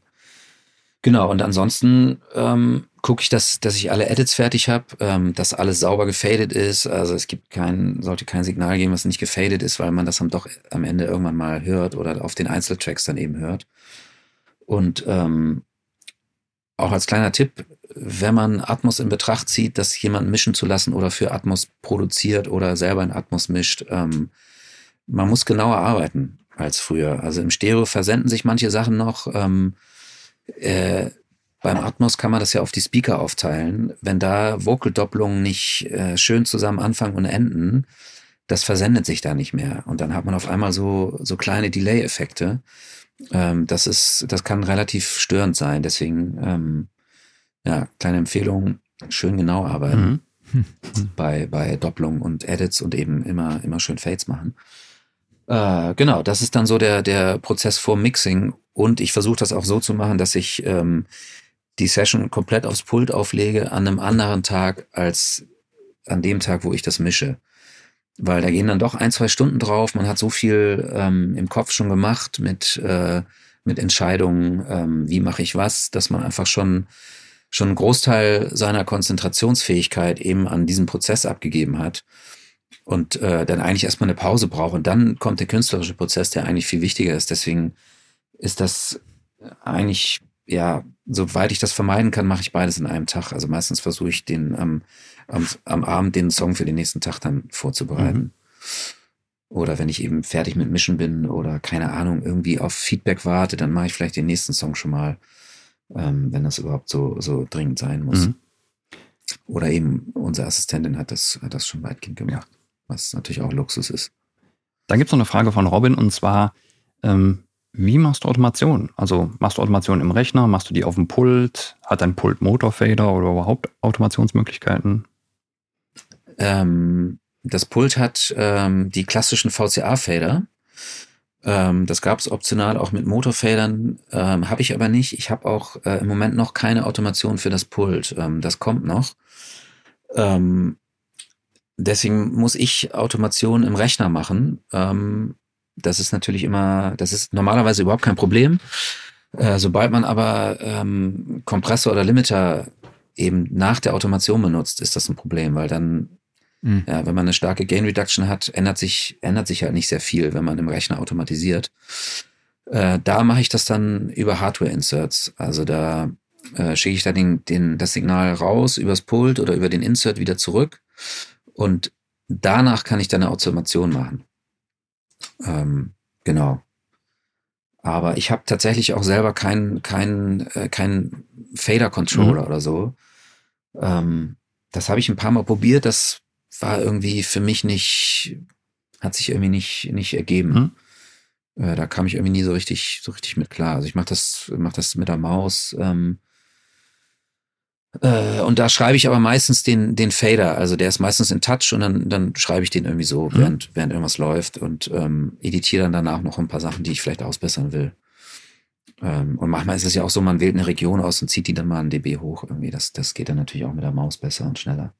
genau, und ansonsten ähm, gucke ich, dass, dass ich alle Edits fertig habe, ähm, dass alles sauber gefadet ist. Also es gibt kein, sollte kein Signal geben, was nicht gefadet ist, weil man das dann doch am Ende irgendwann mal hört oder auf den Einzeltracks dann eben hört. Und ähm, auch als kleiner Tipp, wenn man Atmos in Betracht zieht, das jemand mischen zu lassen oder für Atmos produziert oder selber in Atmos mischt, ähm, man muss genauer arbeiten als früher. Also im Stereo versenden sich manche Sachen noch. Ähm, äh, beim Atmos kann man das ja auf die Speaker aufteilen. Wenn da Vocal-Doppelungen nicht äh, schön zusammen anfangen und enden, das versendet sich da nicht mehr. Und dann hat man auf einmal so, so kleine Delay-Effekte. Ähm, das ist, das kann relativ störend sein. Deswegen, ähm, ja, kleine Empfehlung, schön genau arbeiten mhm. bei, bei Doppelung und Edits und eben immer, immer schön Fades machen. Äh, genau, das ist dann so der, der Prozess vor Mixing. Und ich versuche das auch so zu machen, dass ich ähm, die Session komplett aufs Pult auflege an einem anderen Tag als an dem Tag, wo ich das mische weil da gehen dann doch ein, zwei Stunden drauf. Man hat so viel ähm, im Kopf schon gemacht mit, äh, mit Entscheidungen, ähm, wie mache ich was, dass man einfach schon, schon einen Großteil seiner Konzentrationsfähigkeit eben an diesen Prozess abgegeben hat. und äh, dann eigentlich erstmal eine Pause brauche. Und dann kommt der künstlerische Prozess, der eigentlich viel wichtiger ist. Deswegen ist das eigentlich, ja, soweit ich das vermeiden kann, mache ich beides in einem Tag. Also meistens versuche ich den am, am, am Abend den Song für den nächsten Tag dann vorzubereiten. Mhm. Oder wenn ich eben fertig mit Mischen bin oder keine Ahnung, irgendwie auf Feedback warte, dann mache ich vielleicht den nächsten Song schon mal, ähm, wenn das überhaupt so, so dringend sein muss. Mhm. Oder eben unsere Assistentin hat das, hat das schon weitgehend gemacht, was natürlich auch Luxus ist. Dann gibt es noch eine Frage von Robin und zwar, ähm, wie machst du Automation? Also machst du Automation im Rechner, machst du die auf dem Pult? Hat dein Pult Motorfader oder überhaupt Automationsmöglichkeiten? Ähm, das Pult hat ähm, die klassischen VCA-Fader. Ähm, das gab es optional auch mit Motorfadern, ähm, habe ich aber nicht. Ich habe auch äh, im Moment noch keine Automation für das Pult. Ähm, das kommt noch. Ähm, deswegen muss ich Automation im Rechner machen. Ähm, das ist natürlich immer, das ist normalerweise überhaupt kein Problem. Äh, sobald man aber ähm, Kompressor oder Limiter eben nach der Automation benutzt, ist das ein Problem, weil dann Mhm. Ja, wenn man eine starke Gain Reduction hat, ändert sich, ändert sich halt nicht sehr viel, wenn man im Rechner automatisiert. Äh, da mache ich das dann über Hardware-Inserts. Also da äh, schicke ich da den, den, das Signal raus übers Pult oder über den Insert wieder zurück. Und danach kann ich dann eine Automation machen. Ähm, genau. Aber ich habe tatsächlich auch selber keinen keinen äh, keinen Fader-Controller mhm. oder so. Ähm, das habe ich ein paar Mal probiert. Das war irgendwie für mich nicht, hat sich irgendwie nicht, nicht ergeben. Hm? Äh, da kam ich irgendwie nie so richtig, so richtig mit klar. Also ich mache das, mach das mit der Maus. Ähm, äh, und da schreibe ich aber meistens den, den Fader. Also der ist meistens in Touch und dann, dann schreibe ich den irgendwie so, hm? während, während irgendwas läuft und ähm, editiere dann danach noch ein paar Sachen, die ich vielleicht ausbessern will. Ähm, und manchmal ist es ja auch so, man wählt eine Region aus und zieht die dann mal ein dB hoch irgendwie. Das, das geht dann natürlich auch mit der Maus besser und schneller.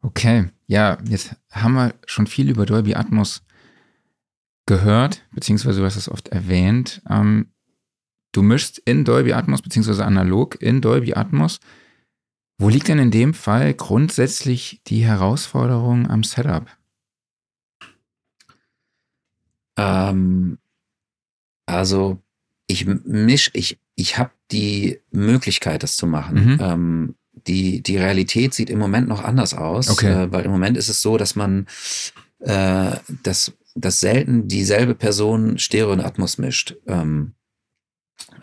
Okay, ja, jetzt haben wir schon viel über Dolby Atmos gehört, beziehungsweise du hast es oft erwähnt. Ähm, du mischst in Dolby Atmos, beziehungsweise analog in Dolby Atmos. Wo liegt denn in dem Fall grundsätzlich die Herausforderung am Setup? Ähm, also ich misch, ich, ich habe die Möglichkeit, das zu machen. Mhm. Ähm, die, die Realität sieht im Moment noch anders aus, okay. äh, weil im Moment ist es so, dass man äh, dass, dass selten dieselbe Person Stereo und Atmos mischt. Ähm,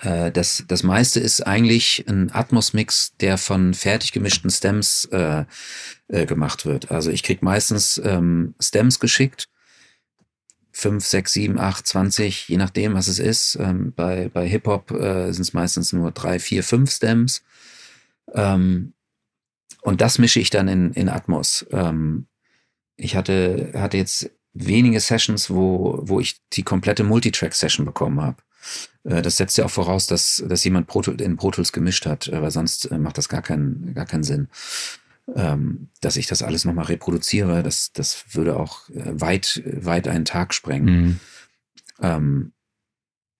äh, das, das meiste ist eigentlich ein Atmos-Mix, der von fertig gemischten Stems äh, äh, gemacht wird. Also ich krieg meistens ähm, Stems geschickt. 5, 6, 7, 8, 20, je nachdem, was es ist. Ähm, bei bei Hip-Hop äh, sind es meistens nur 3, 4, 5 Stems. Ähm, und das mische ich dann in, in Atmos. Ähm, ich hatte, hatte jetzt wenige Sessions, wo, wo ich die komplette Multitrack-Session bekommen habe. Äh, das setzt ja auch voraus, dass, dass jemand Pro, in Pro Tools gemischt hat, äh, weil sonst äh, macht das gar keinen, gar keinen Sinn. Ähm, dass ich das alles nochmal reproduziere, das, das würde auch weit, weit einen Tag sprengen. Mhm. Ähm,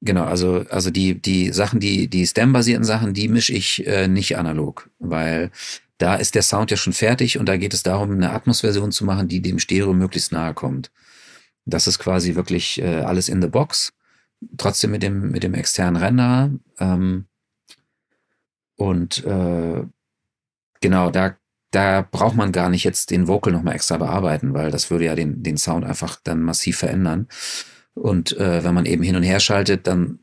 Genau, also, also die, die Sachen, die, die Stem-basierten Sachen, die mische ich äh, nicht analog, weil da ist der Sound ja schon fertig und da geht es darum, eine Atmosversion zu machen, die dem Stereo möglichst nahe kommt. Das ist quasi wirklich äh, alles in the box, trotzdem mit dem, mit dem externen Renderer. Ähm, und äh, genau, da, da braucht man gar nicht jetzt den Vocal nochmal extra bearbeiten, weil das würde ja den, den Sound einfach dann massiv verändern. Und äh, wenn man eben hin und her schaltet, dann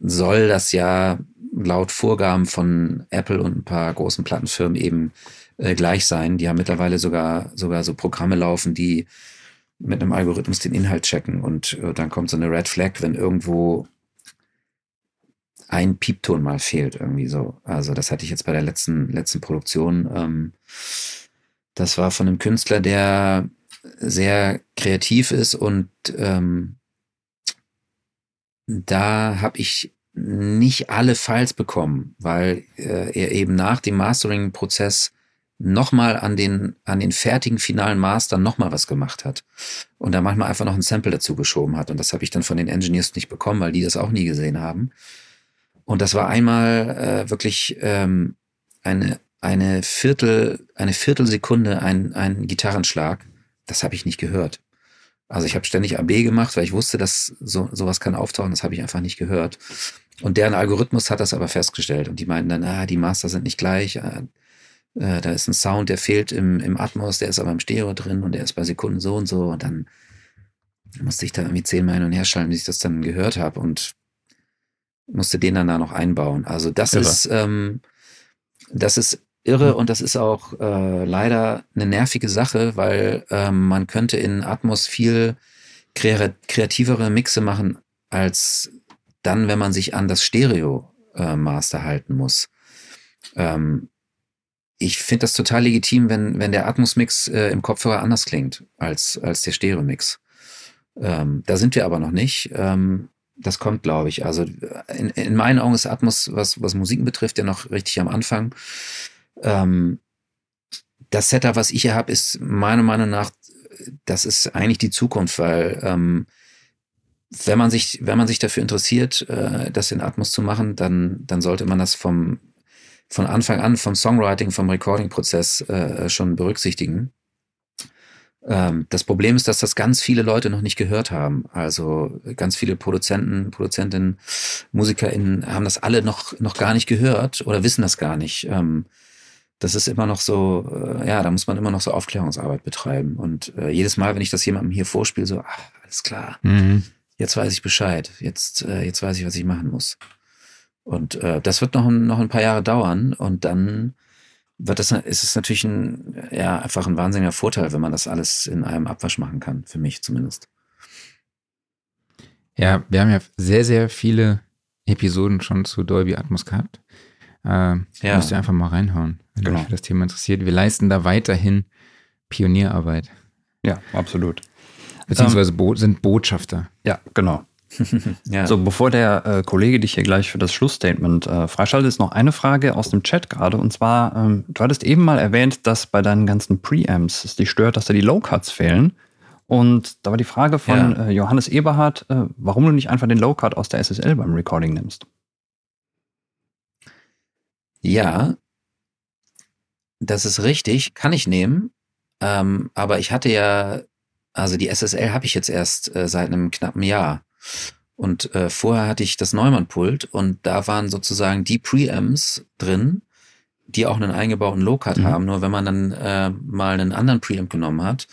soll das ja laut Vorgaben von Apple und ein paar großen Plattenfirmen eben äh, gleich sein. Die haben mittlerweile sogar, sogar so Programme laufen, die mit einem Algorithmus den Inhalt checken und äh, dann kommt so eine Red Flag, wenn irgendwo ein Piepton mal fehlt, irgendwie so. Also das hatte ich jetzt bei der letzten, letzten Produktion. Ähm, das war von einem Künstler, der sehr kreativ ist und ähm, da habe ich nicht alle Files bekommen, weil äh, er eben nach dem Mastering-Prozess nochmal an den, an den fertigen finalen Master nochmal was gemacht hat. Und da manchmal einfach noch ein Sample dazu geschoben hat. Und das habe ich dann von den Engineers nicht bekommen, weil die das auch nie gesehen haben. Und das war einmal äh, wirklich ähm, eine, eine Viertel, eine Viertelsekunde ein, ein Gitarrenschlag, das habe ich nicht gehört. Also ich habe ständig AB gemacht, weil ich wusste, dass so, sowas kann auftauchen, das habe ich einfach nicht gehört. Und deren Algorithmus hat das aber festgestellt und die meinten dann, ah, die Master sind nicht gleich, äh, äh, da ist ein Sound, der fehlt im, im Atmos, der ist aber im Stereo drin und der ist bei Sekunden so und so und dann musste ich da irgendwie zehnmal hin und her schalten, bis ich das dann gehört habe und musste den dann da noch einbauen. Also das Irre. ist, ähm, das ist irre hm. und das ist auch äh, leider eine nervige Sache, weil ähm, man könnte in Atmos viel kreativere Mixe machen als dann, wenn man sich an das Stereo-Master äh, halten muss. Ähm, ich finde das total legitim, wenn, wenn der Atmos-Mix äh, im Kopfhörer anders klingt als, als der Stereo-Mix. Ähm, da sind wir aber noch nicht. Ähm, das kommt, glaube ich. Also in, in meinen Augen ist Atmos, was, was Musiken betrifft, ja noch richtig am Anfang. Ähm, das Setup, was ich hier habe, ist meiner Meinung nach, das ist eigentlich die Zukunft, weil ähm, wenn man sich, wenn man sich dafür interessiert, äh, das in Atmos zu machen, dann, dann sollte man das vom, von Anfang an, vom Songwriting, vom Recording-Prozess äh, schon berücksichtigen. Ähm, das Problem ist, dass das ganz viele Leute noch nicht gehört haben. Also ganz viele Produzenten, Produzentinnen, MusikerInnen haben das alle noch, noch gar nicht gehört oder wissen das gar nicht. Ähm, das ist immer noch so, äh, ja, da muss man immer noch so Aufklärungsarbeit betreiben. Und äh, jedes Mal, wenn ich das jemandem hier vorspiele, so, ach, alles klar, mhm. jetzt weiß ich Bescheid, jetzt, äh, jetzt weiß ich, was ich machen muss. Und äh, das wird noch, noch ein paar Jahre dauern und dann wird das, ist es natürlich ein, ja, einfach ein wahnsinniger Vorteil, wenn man das alles in einem Abwasch machen kann, für mich zumindest. Ja, wir haben ja sehr, sehr viele Episoden schon zu Dolby Atmos gehabt. Äh, ja. Müsst ihr einfach mal reinhauen, wenn genau. euch für das Thema interessiert. Wir leisten da weiterhin Pionierarbeit. Ja, absolut. Beziehungsweise ähm, Bo sind Botschafter. Ja, genau. ja. So, bevor der äh, Kollege dich hier gleich für das Schlussstatement äh, freischaltet, ist noch eine Frage aus dem Chat gerade. Und zwar, ähm, du hattest eben mal erwähnt, dass bei deinen ganzen Preamps es dich stört, dass da die Low-Cuts fehlen. Und da war die Frage von ja. äh, Johannes Eberhardt, äh, warum du nicht einfach den Low-Cut aus der SSL beim Recording nimmst. Ja, das ist richtig, kann ich nehmen. Ähm, aber ich hatte ja, also die SSL habe ich jetzt erst äh, seit einem knappen Jahr. Und äh, vorher hatte ich das Neumann-Pult und da waren sozusagen die Preamps drin, die auch einen eingebauten Low-Cut mhm. haben. Nur wenn man dann äh, mal einen anderen Preamp genommen hat,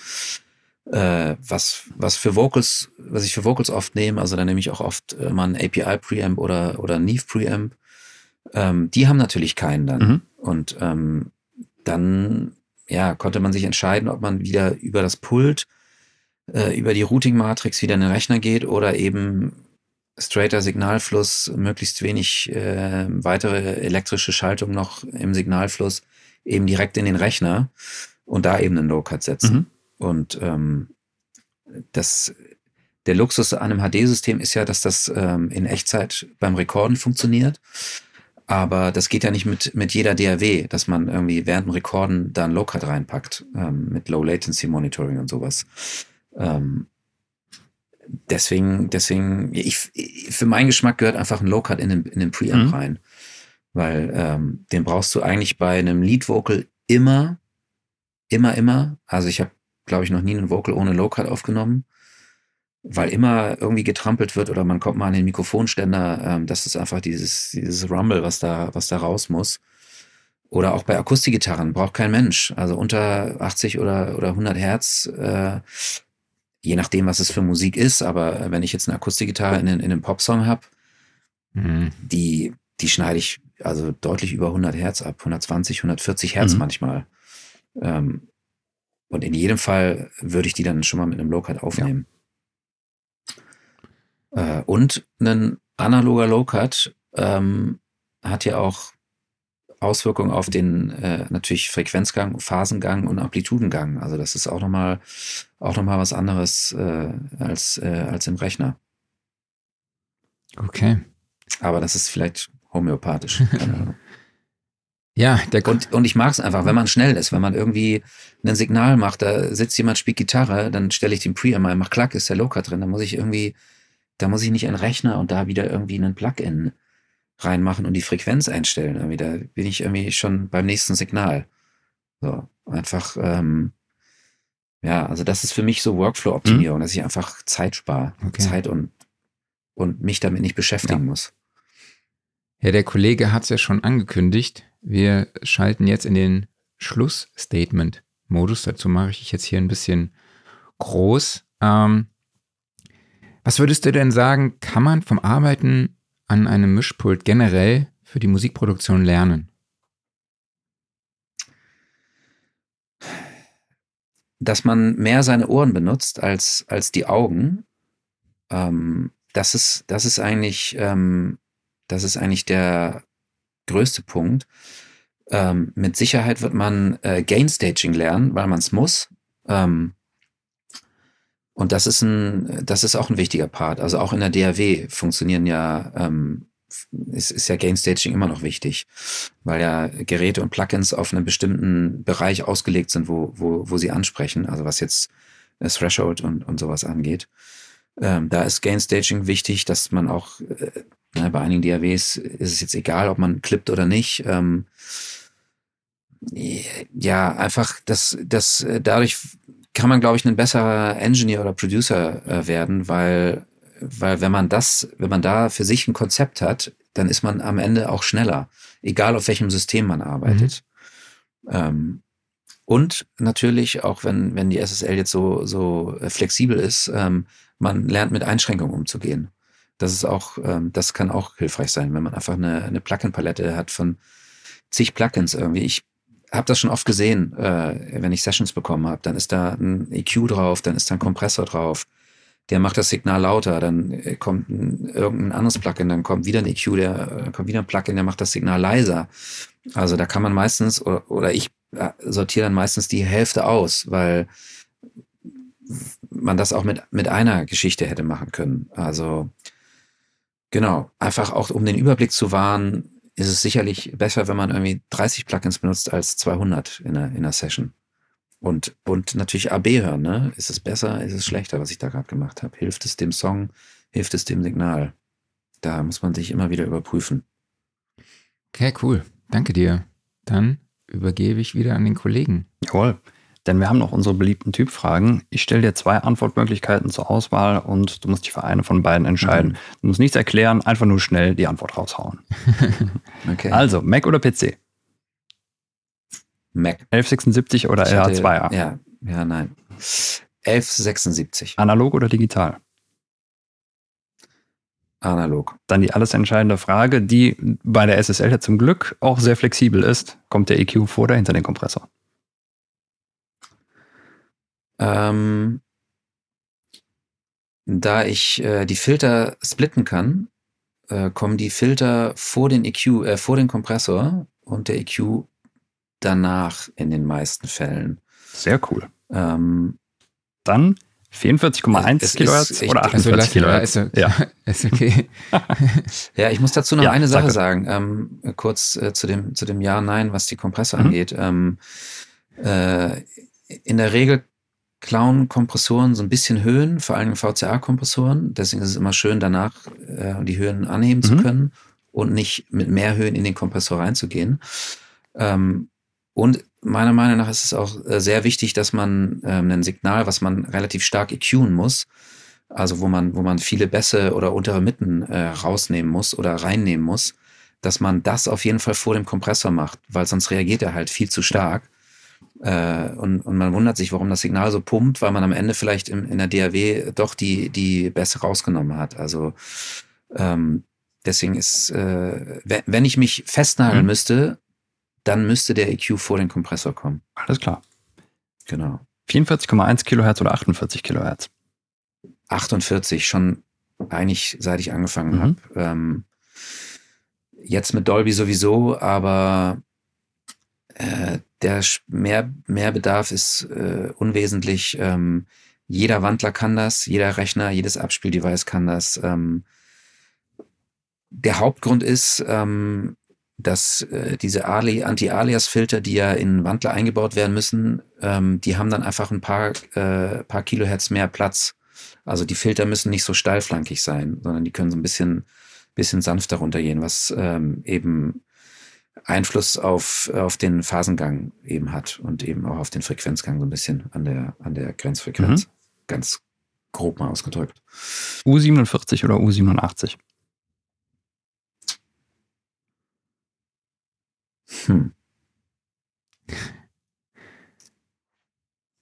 äh, was, was für Vocals, was ich für Vocals oft nehme, also dann nehme ich auch oft äh, mal einen API-Preamp oder, oder Neve-Preamp, ähm, die haben natürlich keinen dann. Mhm. Und ähm, dann ja, konnte man sich entscheiden, ob man wieder über das Pult äh, über die Routing-Matrix wieder in den Rechner geht oder eben straighter Signalfluss, möglichst wenig äh, weitere elektrische Schaltung noch im Signalfluss, eben direkt in den Rechner und da eben einen Low-Cut setzen. Mhm. Und ähm, das, der Luxus an einem HD-System ist ja, dass das ähm, in Echtzeit beim Rekorden funktioniert. Aber das geht ja nicht mit, mit jeder DAW, dass man irgendwie während dem Rekorden da einen Low-Cut reinpackt, ähm, mit Low Latency Monitoring und sowas. Ähm, deswegen, deswegen, ich, für meinen Geschmack gehört einfach ein Low-Cut in den, in den Preamp mhm. rein. Weil ähm, den brauchst du eigentlich bei einem Lead-Vocal immer, immer, immer. Also ich habe, glaube ich, noch nie einen Vocal ohne Low-Cut aufgenommen, weil immer irgendwie getrampelt wird oder man kommt mal an den Mikrofonständer. Ähm, das ist einfach dieses, dieses Rumble, was da, was da raus muss. Oder auch bei Akustikgitarren braucht kein Mensch. Also unter 80 oder, oder 100 Hertz äh, je nachdem, was es für Musik ist, aber wenn ich jetzt eine Akustikgitarre in, in einem Popsong habe, mhm. die, die schneide ich also deutlich über 100 Hertz ab, 120, 140 Hertz mhm. manchmal. Ähm, und in jedem Fall würde ich die dann schon mal mit einem Low-Cut aufnehmen. Ja. Äh, und ein analoger Low-Cut ähm, hat ja auch Auswirkungen auf den äh, natürlich Frequenzgang, Phasengang und Amplitudengang. Also das ist auch nochmal auch noch mal was anderes äh, als, äh, als im Rechner. Okay. Aber das ist vielleicht homöopathisch. ja, der und, und ich mag es einfach, wenn man schnell ist, wenn man irgendwie ein Signal macht, da sitzt jemand, spielt Gitarre, dann stelle ich den Preamp ein, mach klack, ist der Locker drin, dann muss ich irgendwie, da muss ich nicht einen Rechner und da wieder irgendwie einen Plugin reinmachen und die Frequenz einstellen. Irgendwie, da bin ich irgendwie schon beim nächsten Signal. So, einfach, ähm, ja, also das ist für mich so Workflow-Optimierung, mhm. dass ich einfach Zeit spare. Okay. Zeit und, und mich damit nicht beschäftigen ja. muss. Ja, der Kollege hat es ja schon angekündigt. Wir schalten jetzt in den Schlussstatement-Modus. Dazu mache ich jetzt hier ein bisschen groß. Ähm, was würdest du denn sagen, kann man vom Arbeiten an einem Mischpult generell für die Musikproduktion lernen? Dass man mehr seine Ohren benutzt als, als die Augen. Ähm, das, ist, das, ist eigentlich, ähm, das ist eigentlich der größte Punkt. Ähm, mit Sicherheit wird man äh, Gainstaging lernen, weil man es muss. Ähm, und das ist ein, das ist auch ein wichtiger Part. Also auch in der DAW funktionieren ja, ähm, ist, ist ja Gain Staging immer noch wichtig, weil ja Geräte und Plugins auf einen bestimmten Bereich ausgelegt sind, wo, wo, wo sie ansprechen. Also was jetzt das Threshold und, und sowas angeht. Ähm, da ist Gain Staging wichtig, dass man auch, äh, ne, bei einigen DAWs ist es jetzt egal, ob man klippt oder nicht. Ähm, ja, einfach, dass, dass äh, dadurch kann man, glaube ich, ein besserer Engineer oder Producer äh, werden, weil, weil wenn man das, wenn man da für sich ein Konzept hat, dann ist man am Ende auch schneller, egal auf welchem System man arbeitet. Mhm. Ähm, und natürlich, auch wenn, wenn die SSL jetzt so, so äh, flexibel ist, ähm, man lernt mit Einschränkungen umzugehen. Das ist auch, ähm, das kann auch hilfreich sein, wenn man einfach eine, eine Plugin-Palette hat von zig Plugins irgendwie. Ich habe das schon oft gesehen, äh, wenn ich Sessions bekommen habe. Dann ist da ein EQ drauf, dann ist da ein Kompressor drauf. Der macht das Signal lauter, dann äh, kommt ein, irgendein anderes Plugin, dann kommt wieder ein EQ, der äh, kommt wieder ein Plugin, der macht das Signal leiser. Also da kann man meistens, oder, oder ich äh, sortiere dann meistens die Hälfte aus, weil man das auch mit, mit einer Geschichte hätte machen können. Also genau, einfach auch um den Überblick zu wahren, ist es sicherlich besser, wenn man irgendwie 30 Plugins benutzt als 200 in einer, in einer Session. Und, und natürlich AB hören, ne? Ist es besser, ist es schlechter, was ich da gerade gemacht habe? Hilft es dem Song, hilft es dem Signal? Da muss man sich immer wieder überprüfen. Okay, cool. Danke dir. Dann übergebe ich wieder an den Kollegen. Jawohl. Denn wir haben noch unsere beliebten Typfragen. Ich stelle dir zwei Antwortmöglichkeiten zur Auswahl und du musst dich für eine von beiden entscheiden. Mhm. Du musst nichts erklären, einfach nur schnell die Antwort raushauen. okay. Also, Mac oder PC? Mac. 1176 oder LH2A? Ja, ja, nein. 1176. Analog oder digital? Analog. Dann die alles entscheidende Frage, die bei der SSL ja zum Glück auch sehr flexibel ist. Kommt der EQ vor oder hinter den Kompressor? Ähm, da ich äh, die Filter splitten kann, äh, kommen die Filter vor den EQ, äh, vor den Kompressor und der EQ danach in den meisten Fällen. Sehr cool. Ähm, Dann 44,1 Kilohertz oder 48 also Kilohertz. Ja, ist, ja. ist okay. ja, ich muss dazu noch ja, eine Sache sagen. Ähm, kurz äh, zu dem zu dem Ja, Nein, was die Kompressor mhm. angeht. Ähm, äh, in der Regel klauen Kompressoren so ein bisschen Höhen, vor allem VCA-Kompressoren. Deswegen ist es immer schön, danach äh, die Höhen anheben mhm. zu können und nicht mit mehr Höhen in den Kompressor reinzugehen. Ähm, und meiner Meinung nach ist es auch äh, sehr wichtig, dass man ähm, ein Signal, was man relativ stark EQen muss, also wo man, wo man viele Bässe oder untere Mitten äh, rausnehmen muss oder reinnehmen muss, dass man das auf jeden Fall vor dem Kompressor macht, weil sonst reagiert er halt viel zu stark. Äh, und, und man wundert sich, warum das Signal so pumpt, weil man am Ende vielleicht im, in der DAW doch die, die Bässe rausgenommen hat. Also ähm, deswegen ist, äh, wenn ich mich festnageln mhm. müsste, dann müsste der EQ vor den Kompressor kommen. Alles klar. Genau. 44,1 Kilohertz oder 48 Kilohertz? 48, schon eigentlich seit ich angefangen mhm. habe. Ähm, jetzt mit Dolby sowieso, aber äh, der mehr, Mehrbedarf ist äh, unwesentlich. Ähm, jeder Wandler kann das, jeder Rechner, jedes Abspieldevice kann das. Ähm, der Hauptgrund ist, ähm, dass äh, diese Anti-Alias-Filter, die ja in Wandler eingebaut werden müssen, ähm, die haben dann einfach ein paar, äh, paar Kilohertz mehr Platz. Also die Filter müssen nicht so steilflankig sein, sondern die können so ein bisschen bisschen sanfter runtergehen, was ähm, eben Einfluss auf, auf den Phasengang eben hat und eben auch auf den Frequenzgang so ein bisschen an der, an der Grenzfrequenz. Mhm. Ganz grob mal ausgedrückt. U47 oder U87? Hm.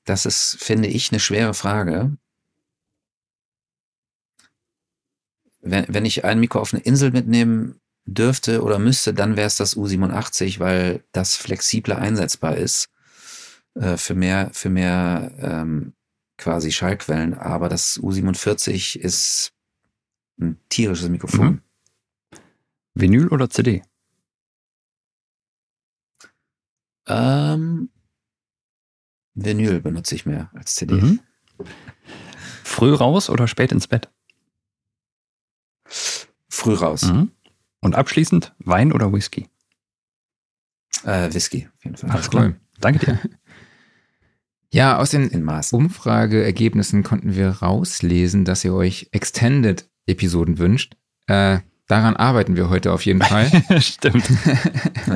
Das ist, finde ich, eine schwere Frage. Wenn, wenn ich ein Mikro auf eine Insel mitnehmen dürfte oder müsste, dann wäre es das U87, weil das flexibler einsetzbar ist äh, für mehr, für mehr ähm, quasi Schallquellen. Aber das U47 ist ein tierisches Mikrofon. Mhm. Vinyl oder CD? Ähm, Vinyl benutze ich mehr als CD. Mhm. Früh raus oder spät ins Bett? Früh raus. Mhm. Und abschließend Wein oder Whisky? Äh, Whisky, auf jeden Fall. Alles klar. Danke dir. Ja, aus den Umfrageergebnissen konnten wir rauslesen, dass ihr euch Extended-Episoden wünscht. Äh, daran arbeiten wir heute auf jeden Fall. Stimmt.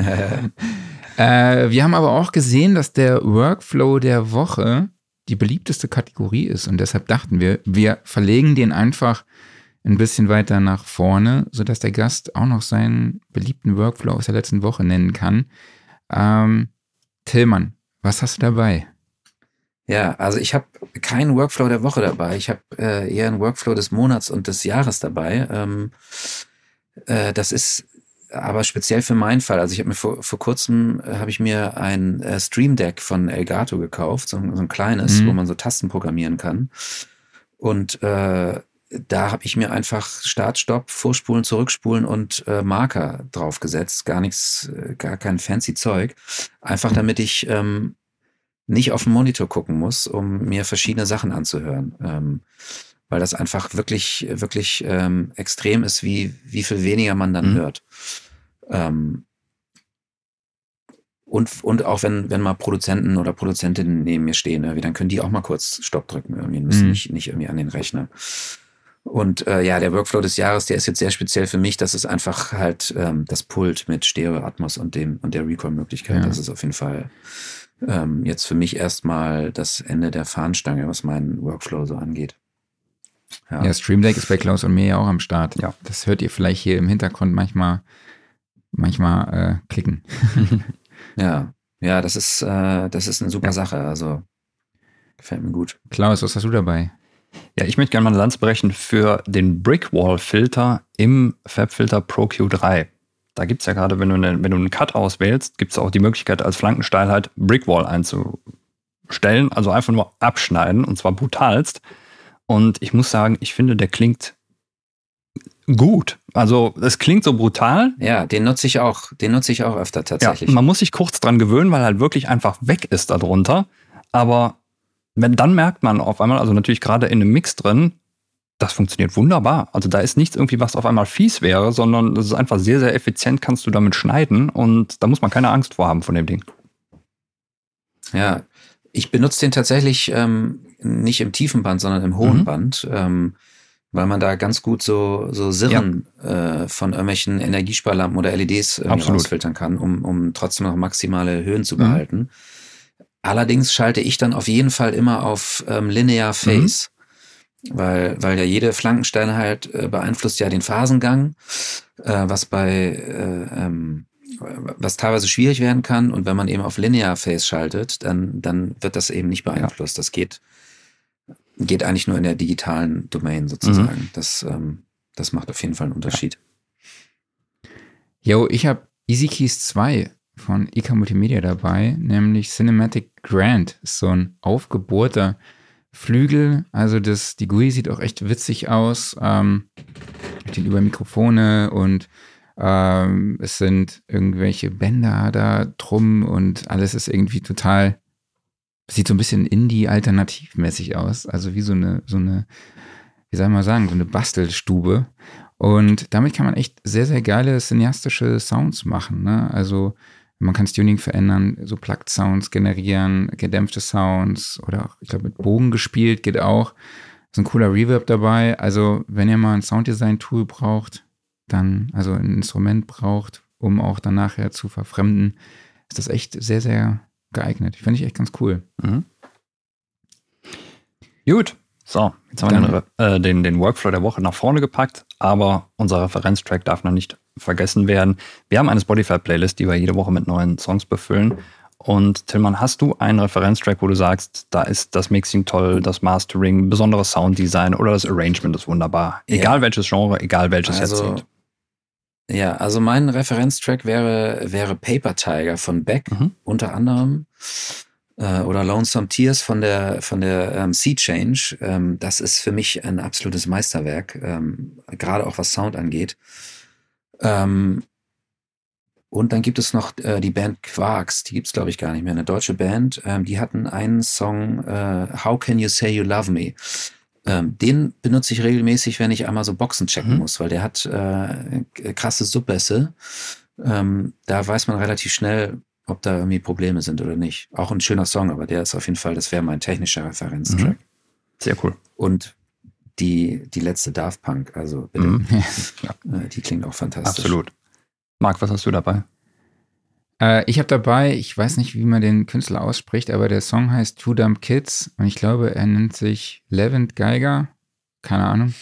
äh, wir haben aber auch gesehen, dass der Workflow der Woche die beliebteste Kategorie ist und deshalb dachten wir, wir verlegen den einfach ein bisschen weiter nach vorne, sodass der Gast auch noch seinen beliebten Workflow aus der letzten Woche nennen kann. Ähm, Tillmann, was hast du dabei? Ja, also ich habe keinen Workflow der Woche dabei. Ich habe äh, eher einen Workflow des Monats und des Jahres dabei. Ähm, äh, das ist aber speziell für meinen Fall. Also ich habe mir vor, vor kurzem äh, habe ich mir ein äh, Stream Deck von Elgato gekauft, so, so ein kleines, mhm. wo man so Tasten programmieren kann. Und äh, da habe ich mir einfach Start, Stopp, Vorspulen, Zurückspulen und äh, Marker draufgesetzt. Gar nichts, äh, gar kein fancy Zeug. Einfach mhm. damit ich ähm, nicht auf den Monitor gucken muss, um mir verschiedene Sachen anzuhören. Ähm, weil das einfach wirklich, wirklich ähm, extrem ist, wie, wie viel weniger man dann mhm. hört. Ähm, und, und auch wenn, wenn mal Produzenten oder Produzentinnen neben mir stehen, irgendwie, dann können die auch mal kurz Stopp drücken irgendwie, müssen mhm. nicht, nicht irgendwie an den Rechner. Und äh, ja, der Workflow des Jahres, der ist jetzt sehr speziell für mich. Das ist einfach halt ähm, das Pult mit Stereo, Atmos und dem und der Recall-Möglichkeit. Ja. Das ist auf jeden Fall ähm, jetzt für mich erstmal das Ende der Fahnenstange, was meinen Workflow so angeht. Ja, ja Stream Deck ist bei Klaus und mir ja auch am Start. Ja. Das hört ihr vielleicht hier im Hintergrund manchmal, manchmal äh, klicken. ja, ja, das ist, äh, das ist eine super ja. Sache. Also gefällt mir gut. Klaus, was hast du dabei? Ja, ich möchte gerne mal eine Lanze brechen für den Brickwall-Filter im FabFilter Pro Q3. Da gibt es ja gerade, wenn du, eine, wenn du einen Cut auswählst, gibt es auch die Möglichkeit, als Flankensteilheit Brickwall einzustellen. Also einfach nur abschneiden und zwar brutalst. Und ich muss sagen, ich finde, der klingt gut. Also es klingt so brutal. Ja, den nutze ich auch, den nutze ich auch öfter tatsächlich. Ja, man muss sich kurz dran gewöhnen, weil halt wirklich einfach weg ist darunter. Aber wenn, dann merkt man auf einmal, also natürlich gerade in einem Mix drin, das funktioniert wunderbar. Also da ist nichts irgendwie, was auf einmal fies wäre, sondern das ist einfach sehr, sehr effizient, kannst du damit schneiden und da muss man keine Angst vor haben von dem Ding. Ja, ich benutze den tatsächlich ähm, nicht im tiefen Band, sondern im hohen mhm. Band, ähm, weil man da ganz gut so, so Sirren ja. äh, von irgendwelchen Energiesparlampen oder LEDs ausfiltern kann, um, um trotzdem noch maximale Höhen zu mhm. behalten. Mhm. Allerdings schalte ich dann auf jeden Fall immer auf ähm, Linear Phase. Mhm weil, weil ja jede Flankensteine halt äh, beeinflusst ja den Phasengang, äh, was bei äh, ähm, was teilweise schwierig werden kann und wenn man eben auf Linear Phase schaltet, dann dann wird das eben nicht beeinflusst. Ja. Das geht geht eigentlich nur in der digitalen Domain sozusagen. Mhm. Das ähm, das macht auf jeden Fall einen Unterschied. Jo, ich habe Easy Keys 2 von EK Multimedia dabei, nämlich Cinematic Grand, so ein aufgebohrter Flügel. Also das, die GUI sieht auch echt witzig aus. Ähm, den über Mikrofone und ähm, es sind irgendwelche Bänder da drum und alles ist irgendwie total, sieht so ein bisschen Indie-alternativmäßig aus. Also wie so eine, so eine, wie soll man sagen, so eine Bastelstube. Und damit kann man echt sehr, sehr geile cineastische Sounds machen. Ne? Also man kann Tuning verändern, so Plugged Sounds generieren, gedämpfte Sounds oder auch, ich glaube, mit Bogen gespielt geht auch. Ist ein cooler Reverb dabei. Also, wenn ihr mal ein Sounddesign-Tool braucht, dann, also ein Instrument braucht, um auch dann nachher zu verfremden, ist das echt sehr, sehr geeignet. Finde ich echt ganz cool. Mhm. Gut, so, jetzt haben wir den, äh, den, den Workflow der Woche nach vorne gepackt, aber unser Referenztrack darf noch nicht vergessen werden. Wir haben eine Spotify-Playlist, die wir jede Woche mit neuen Songs befüllen. Und Tillmann, hast du einen Referenztrack, wo du sagst, da ist das Mixing toll, das Mastering, besonderes Sounddesign oder das Arrangement ist wunderbar? Egal ja. welches Genre, egal welches also, jetzt Ja, also mein Referenztrack wäre, wäre Paper Tiger von Beck, mhm. unter anderem. Äh, oder Lonesome Tears von der, von der ähm, Sea Change. Ähm, das ist für mich ein absolutes Meisterwerk, ähm, gerade auch was Sound angeht. Ähm, und dann gibt es noch äh, die Band Quarks, die gibt's glaube ich gar nicht mehr, eine deutsche Band. Ähm, die hatten einen Song äh, How Can You Say You Love Me? Ähm, den benutze ich regelmäßig, wenn ich einmal so Boxen checken mhm. muss, weil der hat äh, krasse Subbässe. Ähm, da weiß man relativ schnell, ob da irgendwie Probleme sind oder nicht. Auch ein schöner Song, aber der ist auf jeden Fall, das wäre mein technischer Referenztrack. Mhm. Sehr cool. Und die, die letzte Daft Punk, also bitte, mhm. ja. Äh, die klingt auch fantastisch. Absolut. Marc, was hast du dabei? Äh, ich habe dabei, ich weiß nicht, wie man den Künstler ausspricht, aber der Song heißt Two Dumb Kids und ich glaube, er nennt sich Levent Geiger. Keine Ahnung.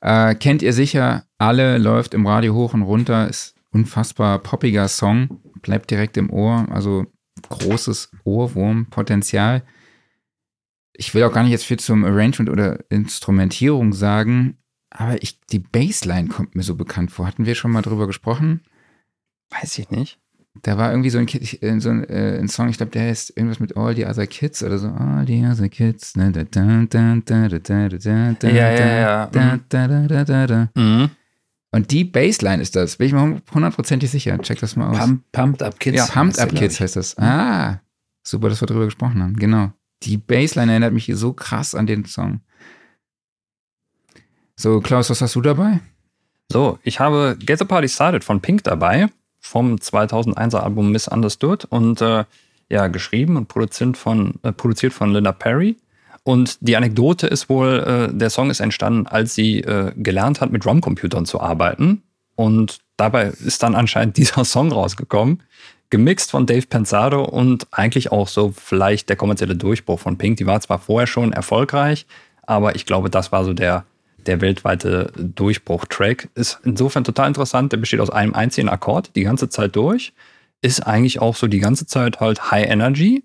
Äh, kennt ihr sicher, alle läuft im Radio hoch und runter, ist unfassbar poppiger Song, bleibt direkt im Ohr, also großes Ohrwurmpotenzial. Ich will auch gar nicht jetzt viel zum Arrangement oder Instrumentierung sagen, aber ich, die Bassline kommt mir so bekannt vor. Hatten wir schon mal drüber gesprochen? Weiß ich nicht. Da war irgendwie so ein, äh, so ein, äh, ein Song, ich glaube, der heißt irgendwas mit All the Other Kids oder so. All the Other Kids. Ja, ja, ja. Mhm. Und die Bassline ist das, bin ich mir hundertprozentig sicher. Check das mal aus. Pump, Pumped Up Kids. Ja, Pumped Up Kids heißt das. Ah, super, dass wir darüber gesprochen haben. Genau. Die Bassline erinnert mich so krass an den Song. So, Klaus, was hast du dabei? So, ich habe Get the Party Started von Pink dabei, vom 2001er Album Misunderstood und äh, ja, geschrieben und produziert von, äh, produziert von Linda Perry. Und die Anekdote ist wohl, äh, der Song ist entstanden, als sie äh, gelernt hat, mit Drumcomputern zu arbeiten. Und dabei ist dann anscheinend dieser Song rausgekommen, gemixt von Dave Pensado und eigentlich auch so vielleicht der kommerzielle Durchbruch von Pink. Die war zwar vorher schon erfolgreich, aber ich glaube, das war so der, der weltweite Durchbruch-Track. Ist insofern total interessant. Der besteht aus einem einzigen Akkord die ganze Zeit durch. Ist eigentlich auch so die ganze Zeit halt High Energy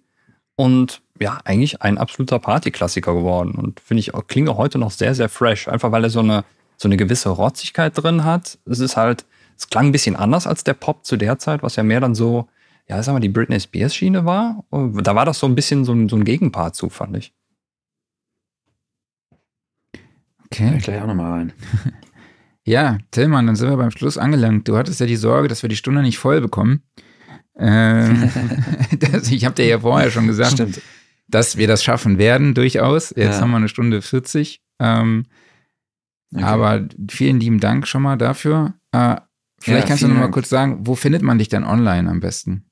und ja, eigentlich ein absoluter Partyklassiker geworden. Und finde ich, klingt auch heute noch sehr, sehr fresh. Einfach weil er so eine, so eine gewisse Rotzigkeit drin hat. Es ist halt, es klang ein bisschen anders als der Pop zu der Zeit, was ja mehr dann so, ja, sagen wir, die Britney Spears Schiene war. Da war das so ein bisschen so ein, so ein Gegenpart zu, fand ich. Okay. Ich gleich auch nochmal rein. ja, Tillmann, dann sind wir beim Schluss angelangt. Du hattest ja die Sorge, dass wir die Stunde nicht voll bekommen. Ähm, das, ich habe dir ja vorher schon gesagt, Stimmt. dass wir das schaffen werden, durchaus. Jetzt ja. haben wir eine Stunde 40. Ähm, okay. Aber vielen lieben Dank schon mal dafür. Äh, vielleicht ja, kannst du noch mal Dank. kurz sagen, wo findet man dich denn online am besten?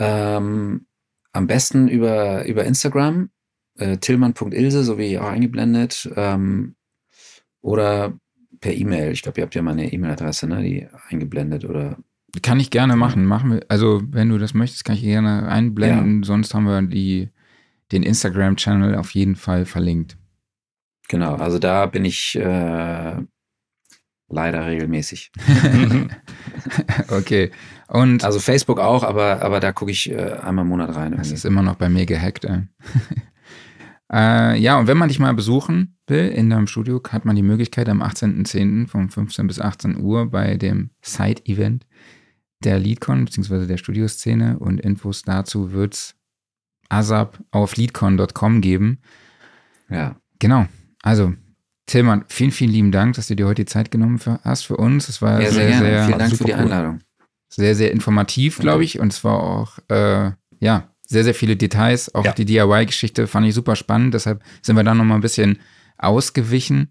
Ähm, am besten über, über Instagram, äh, tillmann.ilse, so wie auch eingeblendet. Ähm, oder per E-Mail. Ich glaube, ihr habt ja meine E-Mail-Adresse, ne, die eingeblendet oder kann ich gerne machen. Machen wir, also wenn du das möchtest, kann ich gerne einblenden. Ja. Sonst haben wir die, den Instagram-Channel auf jeden Fall verlinkt. Genau, also da bin ich äh, leider regelmäßig. okay. Und also Facebook auch, aber, aber da gucke ich äh, einmal im Monat rein. Das ist immer noch bei mir gehackt. Ey. äh, ja, und wenn man dich mal besuchen will in deinem Studio, hat man die Möglichkeit am 18.10. von 15 bis 18 Uhr bei dem Side-Event der Leadcon bzw. der Studioszene und Infos dazu wird es ASAP auf leadcon.com geben. Ja. Genau. Also, Tillmann, vielen, vielen lieben Dank, dass du dir heute die Zeit genommen hast für uns. Es war ja, sehr, sehr, sehr, Vielen Dank für die Einladung. Sehr, sehr informativ, glaube ich. Und es war auch, äh, ja, sehr, sehr viele Details. Auch ja. die DIY-Geschichte fand ich super spannend. Deshalb sind wir da nochmal ein bisschen ausgewichen.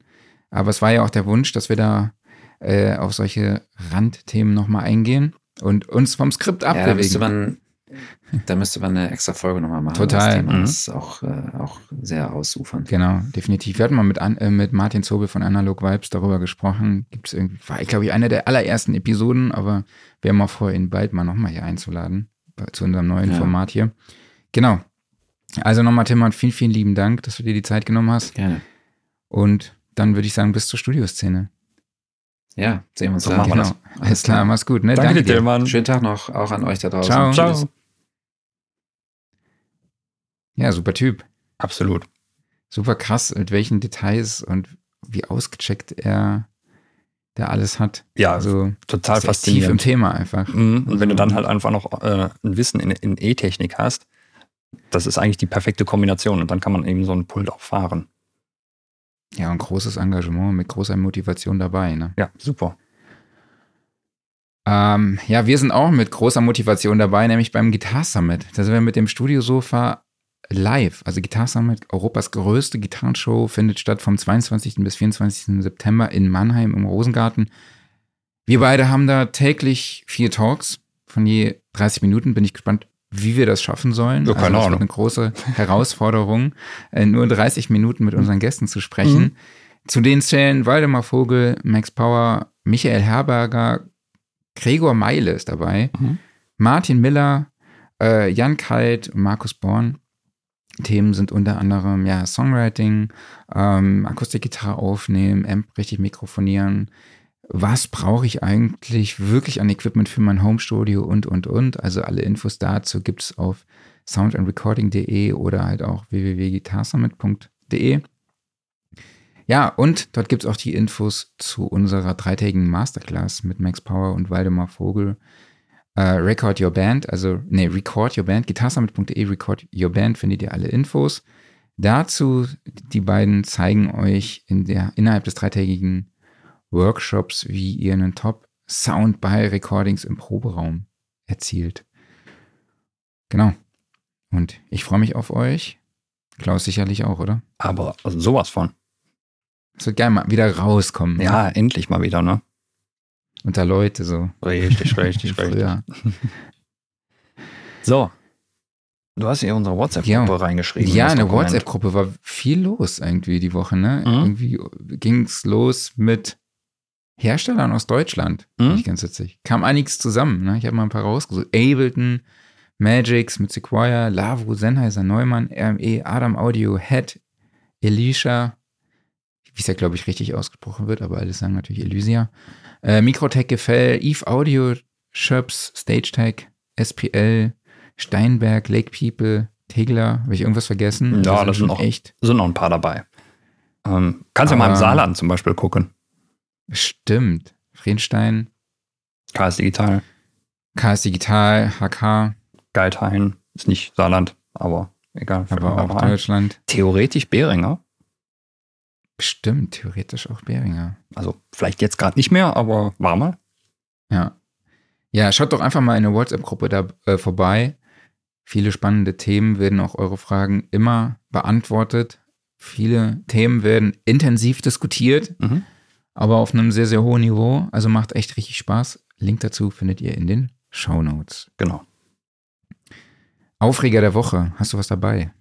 Aber es war ja auch der Wunsch, dass wir da äh, auf solche Randthemen nochmal eingehen und uns vom Skript abbewegen. Ja, da müsste man, da müsste man eine extra Folge nochmal machen. Total. Das, Thema. Mhm. ist auch, äh, auch sehr ausufern. Genau, definitiv. Wir hatten mal mit, An äh, mit Martin Zobel von Analog Vibes darüber gesprochen. Gibt es irgendwie, war, glaube ich, eine der allerersten Episoden, aber wir haben auch vor, ihn bald mal nochmal hier einzuladen, zu unserem neuen Ja. Format hier. Genau. Also nochmal, Timon, vielen, vielen lieben Dank, dass du dir die Zeit genommen hast. Gerne. Und dann würde ich sagen, bis zur Studioszene. Ja, sehen wir uns So da. machen wir Genau. Alles klar, mach's gut. Ne? Danke, dir, dir. Tillmann. Schönen Tag noch, auch an euch da draußen. Ciao. Ciao. Ja, super Typ. Absolut. Super krass, mit welchen Details und wie ausgecheckt er da alles hat. Ja, Also total echt tief im faszinierend. Thema einfach. Mhm. Und wenn du dann halt einfach noch äh, ein Wissen in, in E-Technik hast, das ist eigentlich die perfekte Kombination und dann kann man eben so einen Pult auch fahren. Ja, und großes Engagement mit großer Motivation dabei. Ne? Ja, super. Ähm, ja, wir sind auch mit großer Motivation dabei, nämlich beim Guitar Summit. Da sind wir mit dem Studiosofa live. Also Guitar Summit, Europas größte Gitarrenshow, findet statt vom 22. bis 24. September in Mannheim im Rosengarten. Wir beide haben da täglich vier Talks von je 30 Minuten. Bin ich gespannt, wie wir das schaffen sollen. Ja, keine also das Ahnung. wird eine große Herausforderung, äh, nur 30 Minuten mit unseren Gästen zu sprechen. Mhm. Zu denen zählen Waldemar Vogel, Max Power, Michael Herberger, Gregor Meile ist dabei, Mhm. Martin Miller, äh, Jan Kalt Markus Born. Themen sind unter anderem ja Songwriting, ähm, Akustikgitarre aufnehmen, Amp richtig mikrofonieren. Was brauche ich eigentlich wirklich an Equipment für mein Homestudio und, und, und. Also alle Infos dazu gibt es auf soundandrecording.de oder halt auch www.gitarsummit.de. Ja, und dort gibt es auch die Infos zu unserer dreitägigen Masterclass mit Max Power und Waldemar Vogel. Äh, Record Your Band, also, nee, Record Your Band, gitarsummit.de, Record Your Band findet ihr alle Infos. Dazu, die beiden zeigen euch in der, innerhalb des dreitägigen Workshops, wie ihr einen Top-Sound bei Recordings im Proberaum erzielt. Genau. Und ich freue mich auf euch. Klaus sicherlich auch, oder? Aber sowas von. Es wird gerne mal wieder rauskommen. ne? Ja, endlich mal wieder, ne? Unter Leute so. Richtig, richtig, richtig. So. Du hast hier unsere WhatsApp-Gruppe Ja. reingeschrieben. Ja, das in der Dokument. WhatsApp-Gruppe war viel los irgendwie die Woche, ne? Mhm. Irgendwie ging es los mit Herstellern aus Deutschland. Mhm. Ich ganz witzig. Kam einiges zusammen, ne? Ich habe mal ein paar rausgesucht. Ableton, Magix mit Sequoia, Lavro, Sennheiser, Neumann, RME, Adam Audio, Head, Elisha, wie es ja, glaube ich, richtig ausgesprochen wird, aber alle sagen natürlich Elysia. Äh, Mikrotech Gefell, Eve Audio, Schöps, StageTech, SPL, Steinberg, Lake People, Tegler. Habe ich irgendwas vergessen? Ja, Wir das sind echt. sind noch ein paar dabei. Ähm, kannst ja mal im Aber- Saarland zum Beispiel gucken. Stimmt. Friedstein, KS Digital, KS Digital, HK, Geithain, ist nicht Saarland, aber egal. aber auch ein. Deutschland. Theoretisch Behringer. Stimmt, theoretisch auch Beringer. Also vielleicht jetzt gerade nicht mehr, aber war mal. Ja. Ja, schaut doch einfach mal in der WhatsApp-Gruppe da äh, vorbei. Viele spannende Themen werden auch eure Fragen immer beantwortet. Viele Themen werden intensiv diskutiert, Mhm. aber auf einem sehr, sehr hohen Niveau. Also macht echt richtig Spaß. Link dazu findet ihr in den Show Notes. Genau. Aufreger der Woche. Hast du was dabei?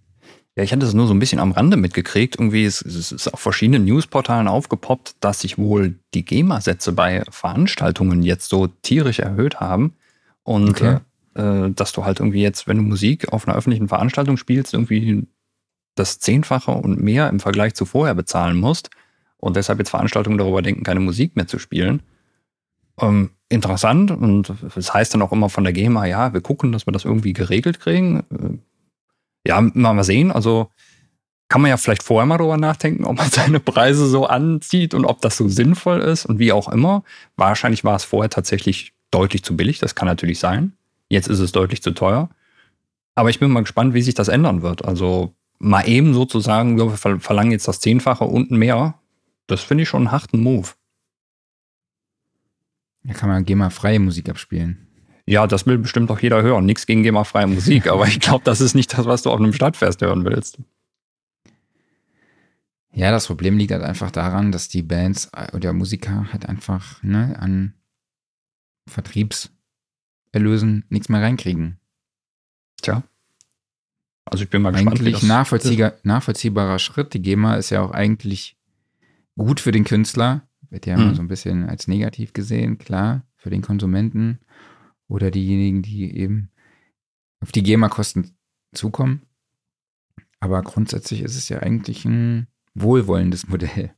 Ja, ich hatte es nur so ein bisschen am Rande mitgekriegt. Irgendwie ist es ist auf verschiedenen Newsportalen aufgepoppt, dass sich wohl die GEMA-Sätze bei Veranstaltungen jetzt so tierisch erhöht haben. Und Okay. äh, äh, dass du halt irgendwie jetzt, wenn du Musik auf einer öffentlichen Veranstaltung spielst, irgendwie das Zehnfache und mehr im Vergleich zu vorher bezahlen musst. Und deshalb jetzt Veranstaltungen darüber denken, keine Musik mehr zu spielen. Ähm, interessant und es heißt dann auch immer von der GEMA, ja, wir gucken, dass wir das irgendwie geregelt kriegen. Ja, mal mal sehen. Also kann man ja vielleicht vorher mal drüber nachdenken, ob man seine Preise so anzieht und ob das so sinnvoll ist und wie auch immer. Wahrscheinlich war es vorher tatsächlich deutlich zu billig, das kann natürlich sein. Jetzt ist es deutlich zu teuer. Aber ich bin mal gespannt, wie sich das ändern wird. Also mal eben sozusagen, wir ver- verlangen jetzt das Zehnfache und mehr. Das finde ich schon einen harten Move. Da kann man GEMA-freie Musik abspielen. Ja, das will bestimmt auch jeder hören. Nichts gegen GEMA-freie Musik, aber ich glaube, das ist nicht das, was du auf einem Stadtfest hören willst. Ja, das Problem liegt halt einfach daran, dass die Bands äh, oder Musiker halt einfach ne, an Vertriebserlösen nichts mehr reinkriegen. Tja. Also ich bin mal gespannt. Eigentlich nachvollziehbar, nachvollziehbarer Schritt. Die GEMA ist ja auch eigentlich gut für den Künstler. Wird ja immer Mhm. so ein bisschen als negativ gesehen, klar, für den Konsumenten oder diejenigen, die eben auf die GEMA-Kosten zukommen. Aber grundsätzlich ist es ja eigentlich ein wohlwollendes Modell.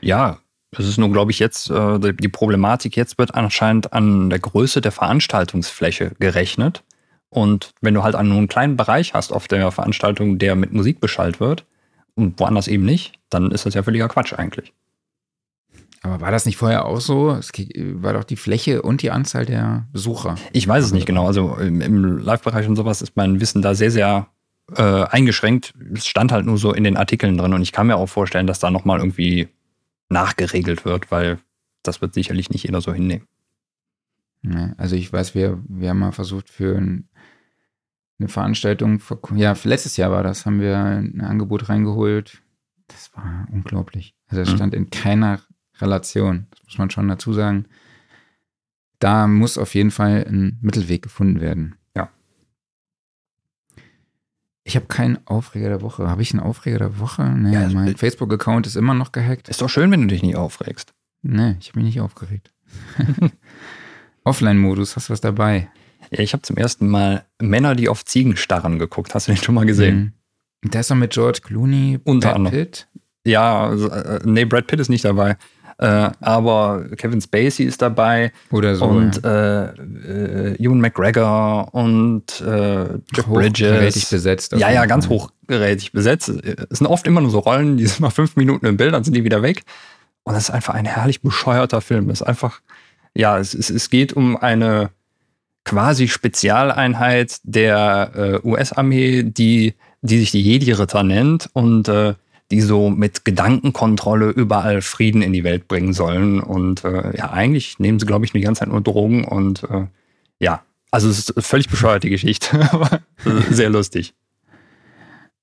Ja, es ist nur, glaube ich, jetzt, äh, die Problematik jetzt wird anscheinend an der Größe der Veranstaltungsfläche gerechnet. Und wenn du halt einen kleinen Bereich hast auf der Veranstaltung, der mit Musik beschallt wird und woanders eben nicht, dann ist das ja völliger Quatsch eigentlich. Aber war das nicht vorher auch so? Es war doch die Fläche und die Anzahl der Besucher. Ich weiß es nicht genau. Also im, im Live-Bereich und sowas ist mein Wissen da sehr, sehr äh, eingeschränkt. Es stand halt nur so in den Artikeln drin und ich kann mir auch vorstellen, dass da nochmal irgendwie nachgeregelt wird, weil das wird sicherlich nicht jeder so hinnehmen. Also ich weiß, wir, wir haben mal versucht für ein, eine Veranstaltung, vor, ja, letztes Jahr war das, haben wir ein Angebot reingeholt. Das war unglaublich. Also es Mhm. stand in keiner Relation. Das muss man schon dazu sagen. Da muss auf jeden Fall ein Mittelweg gefunden werden. Ja. Ich habe keinen Aufreger der Woche. Habe ich einen Aufreger der Woche? Nee, Ja, mein Facebook-Account ist immer noch gehackt. Ist doch schön, wenn du dich nicht aufregst. Nee, ich habe mich nicht aufgeregt. Offline-Modus, hast du was dabei? Ja, ich habe zum ersten Mal Männer, die auf Ziegen starren geguckt. Hast du den schon mal gesehen? Mhm. Der ist doch mit George Clooney, Unter Brad anderem. Pitt. Ja, also, äh, nee, Brad Pitt ist nicht dabei. Äh, aber Kevin Spacey ist dabei Oder so. und ja. äh, äh, Ewan McGregor und äh, Jeff Bridges. besetzt. auf Ja, ja, ganz hochgerätig besetzt. Es sind oft immer nur so Rollen, die sind mal fünf Minuten im Bild, dann sind die wieder weg. Und das ist einfach ein herrlich bescheuerter Film. Es ist einfach, ja, es, es, es geht um eine quasi Spezialeinheit der äh, US-Armee, die, die sich die Jedi-Ritter nennt und äh, die so mit Gedankenkontrolle überall Frieden in die Welt bringen sollen. Und äh, ja, eigentlich nehmen sie, glaube ich, die ganze Zeit nur Drogen und äh, ja, also es ist eine völlig bescheuerte Geschichte, aber sehr lustig.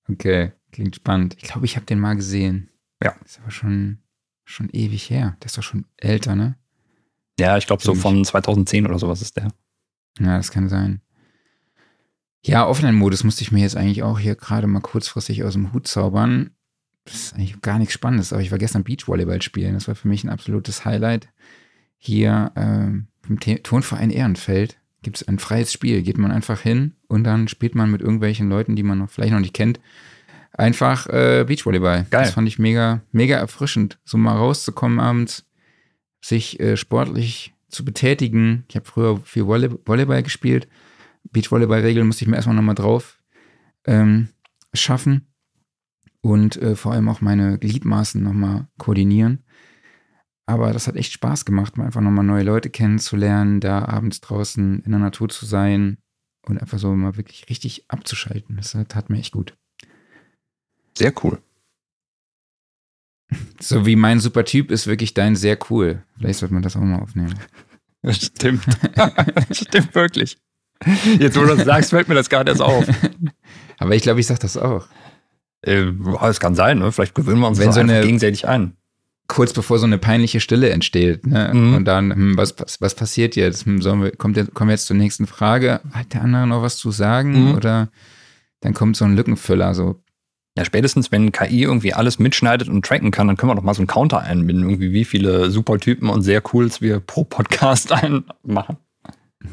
Okay, klingt spannend. Ich glaube, ich habe den mal gesehen. Ja. Ist aber schon, schon ewig her. Der ist doch schon älter, ne? Ja, ich glaube so von 2010 oder sowas ist der. Ja, das kann sein. Ja, Offline-Modus musste ich mir jetzt eigentlich auch hier gerade mal kurzfristig aus dem Hut zaubern. Das ist eigentlich gar nichts Spannendes, aber ich war gestern Beachvolleyball spielen. Das war für mich ein absolutes Highlight. Hier ähm, im Turnverein Ehrenfeld gibt es ein freies Spiel. Geht man einfach hin und dann spielt man mit irgendwelchen Leuten, die man noch vielleicht noch nicht kennt, einfach äh, Beachvolleyball. Geil. Das fand ich mega, mega erfrischend, so mal rauszukommen abends, sich äh, sportlich zu betätigen. Ich habe früher viel Volley Volleyball gespielt. Beachvolleyball-Regeln musste ich mir erstmal nochmal drauf ähm, schaffen und äh, vor allem auch meine Gliedmaßen nochmal koordinieren. Aber das hat echt Spaß gemacht, mal einfach nochmal neue Leute kennenzulernen, da abends draußen in der Natur zu sein und einfach so mal wirklich richtig abzuschalten. Das äh, tat mir echt gut. Sehr cool. So wie mein super Typ ist wirklich dein sehr cool. Vielleicht sollte man das auch mal aufnehmen. Stimmt. Stimmt wirklich. Jetzt, wo du das sagst, fällt mir das gerade erst auf. Aber ich glaube, ich sage das auch. Äh, es kann sein, ne? Vielleicht gewöhnen wir uns Wenn so eine- gegenseitig ein. kurz bevor so eine peinliche Stille entsteht. Ne? Mhm. Und dann, hm, was, was, was passiert jetzt? Hm, wir, kommt kommen wir jetzt zur nächsten Frage? Hat der andere noch was zu sagen? Mhm. Oder dann kommt so ein Lückenfüller, so, Ja, spätestens, wenn KI irgendwie alles mitschneidet und tracken kann, dann können wir doch mal so einen Counter einbinden, irgendwie wie viele Supertypen und sehr cools wir pro Podcast einmachen.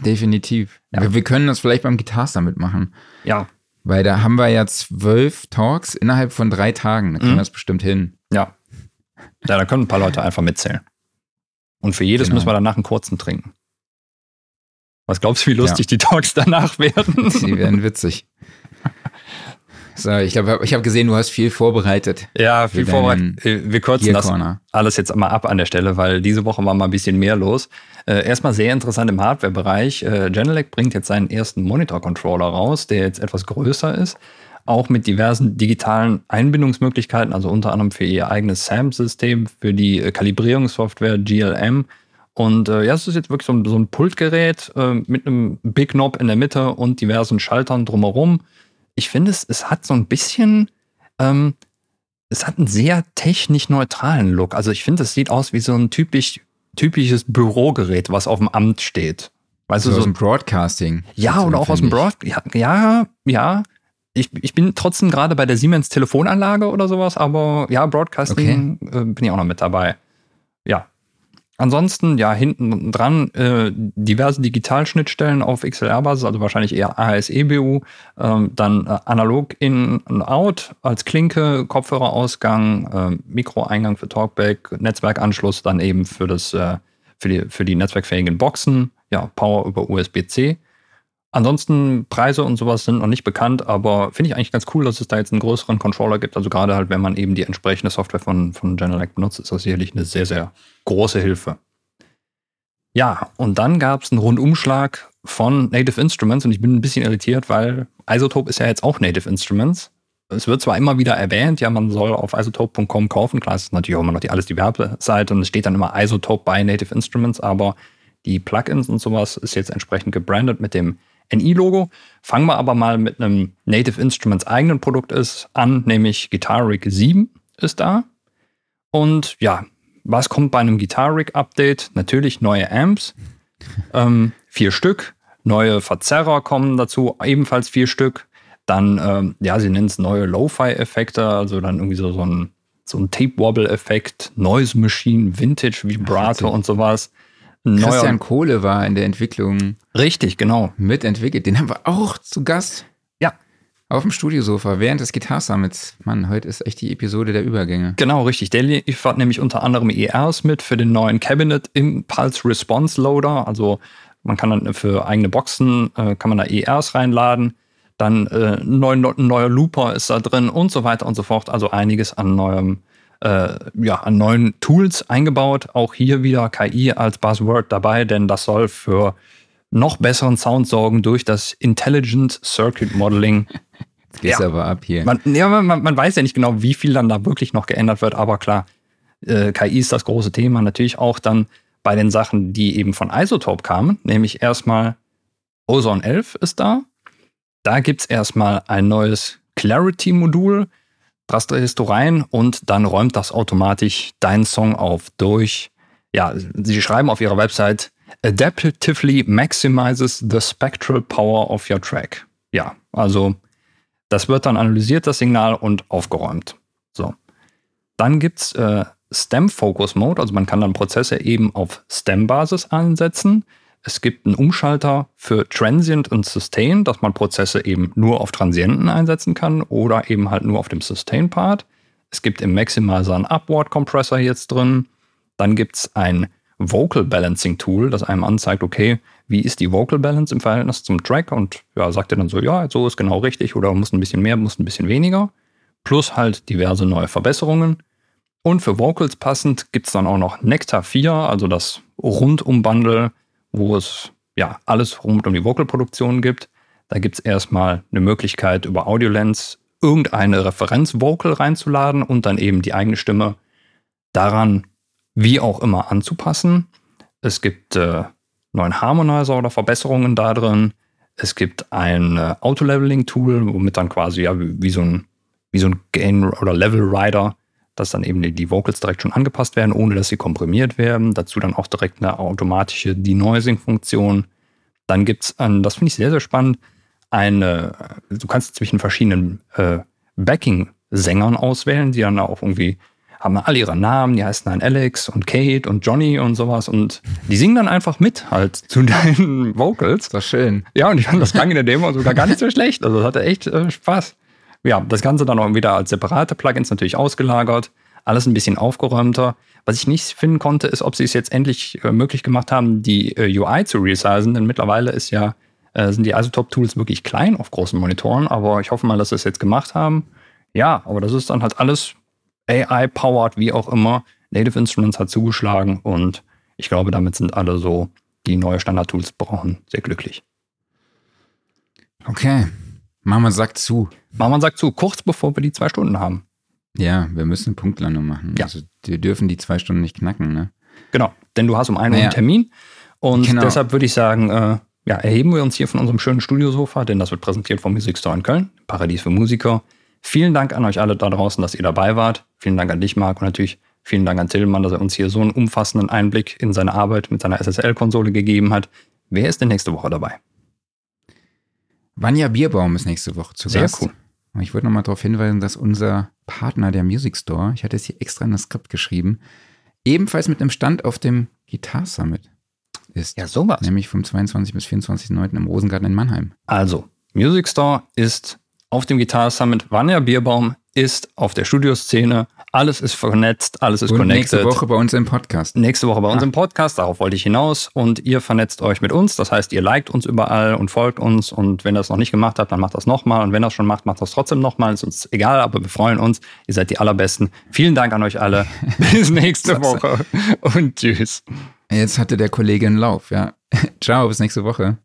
definitiv. Ja. Wir, wir können das vielleicht beim Guitarstar mitmachen. Ja, Weil da haben wir ja zwölf Talks innerhalb von drei Tagen. Da kriegen Mhm. wir das bestimmt hin. ja. Ja, da können ein paar Leute einfach mitzählen. Und für jedes Genau. müssen wir danach einen kurzen trinken. Was glaubst du, wie lustig die Talks danach werden? Die werden witzig. So, ich glaube, ich habe gesehen, du hast viel vorbereitet. Ja, viel vorbereitet. Äh, Wir kürzen das alles jetzt mal ab an der Stelle, weil diese Woche war mal ein bisschen mehr los. Äh, erstmal sehr interessant im Hardware-Bereich. Äh, Genelec bringt jetzt seinen ersten Monitor-Controller raus, der jetzt etwas größer ist. Auch mit diversen digitalen Einbindungsmöglichkeiten, also unter anderem für ihr eigenes SAM-System, für die äh, Kalibrierungssoftware GLM. Und äh, ja, es ist jetzt wirklich so ein, so ein Pultgerät äh, mit einem Big Knob in der Mitte und diversen Schaltern drumherum. Ich finde, es, es hat so ein bisschen ähm, es hat einen sehr technisch neutralen Look. Also ich finde, es sieht aus wie so ein typisch, typisches Bürogerät, was auf dem Amt steht. Weißt So du, aus so, dem Broadcasting. ja, oder auch aus dem finde ich. Broad. Ja, ja, ja. ich, ich bin trotzdem gerade bei der Siemens Telefonanlage oder sowas, aber ja, Broadcasting okay. äh, bin ich auch noch mit dabei. Ja. Ansonsten, ja, hinten dran äh, diverse Digitalschnittstellen auf XLR-Basis, also wahrscheinlich eher ASEBU, ähm, dann äh, analog in und out als Klinke, Kopfhörerausgang, äh, Mikroeingang für Talkback, Netzwerkanschluss dann eben für das äh, für die, für die netzwerkfähigen Boxen, ja, Power über USB-C. Ansonsten Preise und sowas sind noch nicht bekannt, aber finde ich eigentlich ganz cool, dass es da jetzt einen größeren Controller gibt. Also gerade halt, wenn man eben die entsprechende Software von, von Genelec benutzt, ist das sicherlich eine sehr, sehr große Hilfe. Ja, und dann gab es einen Rundumschlag von Native Instruments und ich bin ein bisschen irritiert, weil Isotope ist ja jetzt auch Native Instruments. Es wird zwar immer wieder erwähnt, ja, man soll auf isotope.com kaufen. Klar, es ist natürlich auch immer noch die, alles die Werbeseite und es steht dann immer Isotope bei Native Instruments, aber die Plugins und sowas ist jetzt entsprechend gebrandet mit dem NI-Logo. Fangen wir aber mal mit einem Native Instruments eigenen Produkt ist, an, nämlich Guitar Rig 7 ist da. Und ja, was kommt bei einem Guitar Rig Update? Natürlich neue Amps, ähm, vier Stück. Neue Verzerrer kommen dazu, ebenfalls vier Stück. Dann, ähm, ja, sie nennen es neue Lo-Fi-Effekte, also dann irgendwie so, so ein, so ein Tape-Wobble-Effekt, Noise Machine, Vintage, Vibrato und sowas. Christian Kohle war in der Entwicklung. Richtig, genau. Mitentwickelt. Den haben wir auch zu Gast. Ja. Auf dem Studiosofa während des Guitar Summits. Mann, heute ist echt die Episode der Übergänge. Genau, richtig. Der liefert nämlich unter anderem ERs mit für den neuen Cabinet Impulse Response Loader. Also man kann dann für eigene Boxen, äh, kann man da ERs reinladen. Dann äh, ein neuer, neuer Looper ist da drin und so weiter und so fort. Also einiges an neuem äh, ja, an neuen Tools eingebaut. Auch hier wieder KI als Buzzword dabei, denn das soll für noch besseren Sound sorgen durch das Intelligent Circuit Modeling. Jetzt geht's ja. aber ab hier. Man, ja, man, man, weiß ja nicht genau, wie viel dann da wirklich noch geändert wird, aber klar, äh, KI ist das große Thema. Natürlich auch dann bei den Sachen, die eben von Isotope kamen, nämlich erstmal Ozone 11 ist da. Da gibt es erstmal ein neues Clarity-Modul, drehst du rein und dann räumt das automatisch deinen Song auf durch. Ja, sie schreiben auf ihrer Website, adaptively maximizes the spectral power of your track. Ja, also das wird dann analysiert, das Signal, und aufgeräumt. So. Dann gibt es äh, Stem Focus Mode, also man kann dann Prozesse eben auf Stem-Basis einsetzen. Es gibt einen Umschalter für Transient und Sustain, dass man Prozesse eben nur auf Transienten einsetzen kann oder eben halt nur auf dem Sustain-Part. Es gibt im Maximizer einen Upward-Compressor jetzt drin. Dann gibt es ein Vocal Balancing Tool, das einem anzeigt, okay, wie ist die Vocal Balance im Verhältnis zum Track und ja, sagt er dann so, ja, so ist genau richtig oder muss ein bisschen mehr, muss ein bisschen weniger. Plus halt diverse neue Verbesserungen. Und für Vocals passend gibt es dann auch noch Nectar 4, also das Rundum-Bundle, wo es ja alles rund um die Vocalproduktion gibt. Da gibt es erstmal eine Möglichkeit, über AudioLens irgendeine Referenz-Vocal reinzuladen und dann eben die eigene Stimme daran wie auch immer anzupassen. Es gibt äh, neuen Harmonizer oder Verbesserungen da drin. Es gibt ein äh, Auto-Leveling-Tool, womit dann quasi ja wie, wie, so ein, wie so ein Gain- oder Level-Rider dass dann eben die Vocals direkt schon angepasst werden, ohne dass sie komprimiert werden. Dazu dann auch direkt eine automatische Denoising-Funktion. Dann gibt es, das finde ich sehr, sehr spannend, eine, du kannst zwischen verschiedenen äh, Backing-Sängern auswählen, die dann auch irgendwie haben alle ihre Namen, die heißen dann Alex und Kate und Johnny und sowas und die singen dann einfach mit halt zu deinen Vocals. Das war schön. Ja, und ich fand das klang in der Demo sogar gar nicht so schlecht. Also das hatte echt äh, Spaß. Ja, das Ganze dann auch wieder als separate Plugins natürlich ausgelagert. Alles ein bisschen aufgeräumter. Was ich nicht finden konnte, ist, ob sie es jetzt endlich äh, möglich gemacht haben, die äh, UI zu resizen, denn mittlerweile ist ja, äh, sind die Isotope-Tools wirklich klein auf großen Monitoren, aber ich hoffe mal, dass sie es jetzt gemacht haben. Ja, aber das ist dann halt alles AI-powered, wie auch immer. Native Instruments hat zugeschlagen und ich glaube, damit sind alle so, die neue Standard-Tools brauchen, sehr glücklich. Okay. Mama sagt zu. Mama sagt zu, kurz bevor wir die zwei Stunden haben. Ja, wir müssen Punktlandung machen. Ja. Also wir dürfen die zwei Stunden nicht knacken, ne? Genau, denn du hast um einen Uhr einen Termin. Und genau. deshalb würde ich sagen, äh, ja, erheben wir uns hier von unserem schönen Studiosofa, denn das wird präsentiert vom Music Store in Köln, Paradies für Musiker. Vielen Dank an euch alle da draußen, dass ihr dabei wart. Vielen Dank an dich, Marc, und natürlich vielen Dank an Tillmann, dass er uns hier so einen umfassenden Einblick in seine Arbeit mit seiner SSL-Konsole gegeben hat. Wer ist denn nächste Woche dabei? Vanja Bierbaum ist nächste Woche zu Sehr Gast. Sehr cool. Ich wollte nochmal darauf hinweisen, dass unser Partner, der Music Store, ich hatte es hier extra in das Skript geschrieben, ebenfalls mit einem Stand auf dem Guitar Summit ist. Ja, sowas. Nämlich vom 22. bis 24.09. im Rosengarten in Mannheim. Also, Music Store ist auf dem Guitar Summit, Vanya Bierbaum ist auf der Studioszene, alles ist vernetzt, alles ist Und connected. nächste Woche bei uns im Podcast. Nächste Woche bei uns Ah. im Podcast, darauf wollte ich hinaus. Und ihr vernetzt euch mit uns. Das heißt, ihr liked uns überall und folgt uns. Und wenn ihr das noch nicht gemacht habt, dann macht das nochmal. Und wenn ihr das schon macht, macht das trotzdem nochmal. Ist uns egal, aber wir freuen uns. Ihr seid die allerbesten. Vielen Dank an euch alle. Bis nächste Woche. Und tschüss. Jetzt hatte der Kollege einen Lauf, ja. Ciao, bis nächste Woche.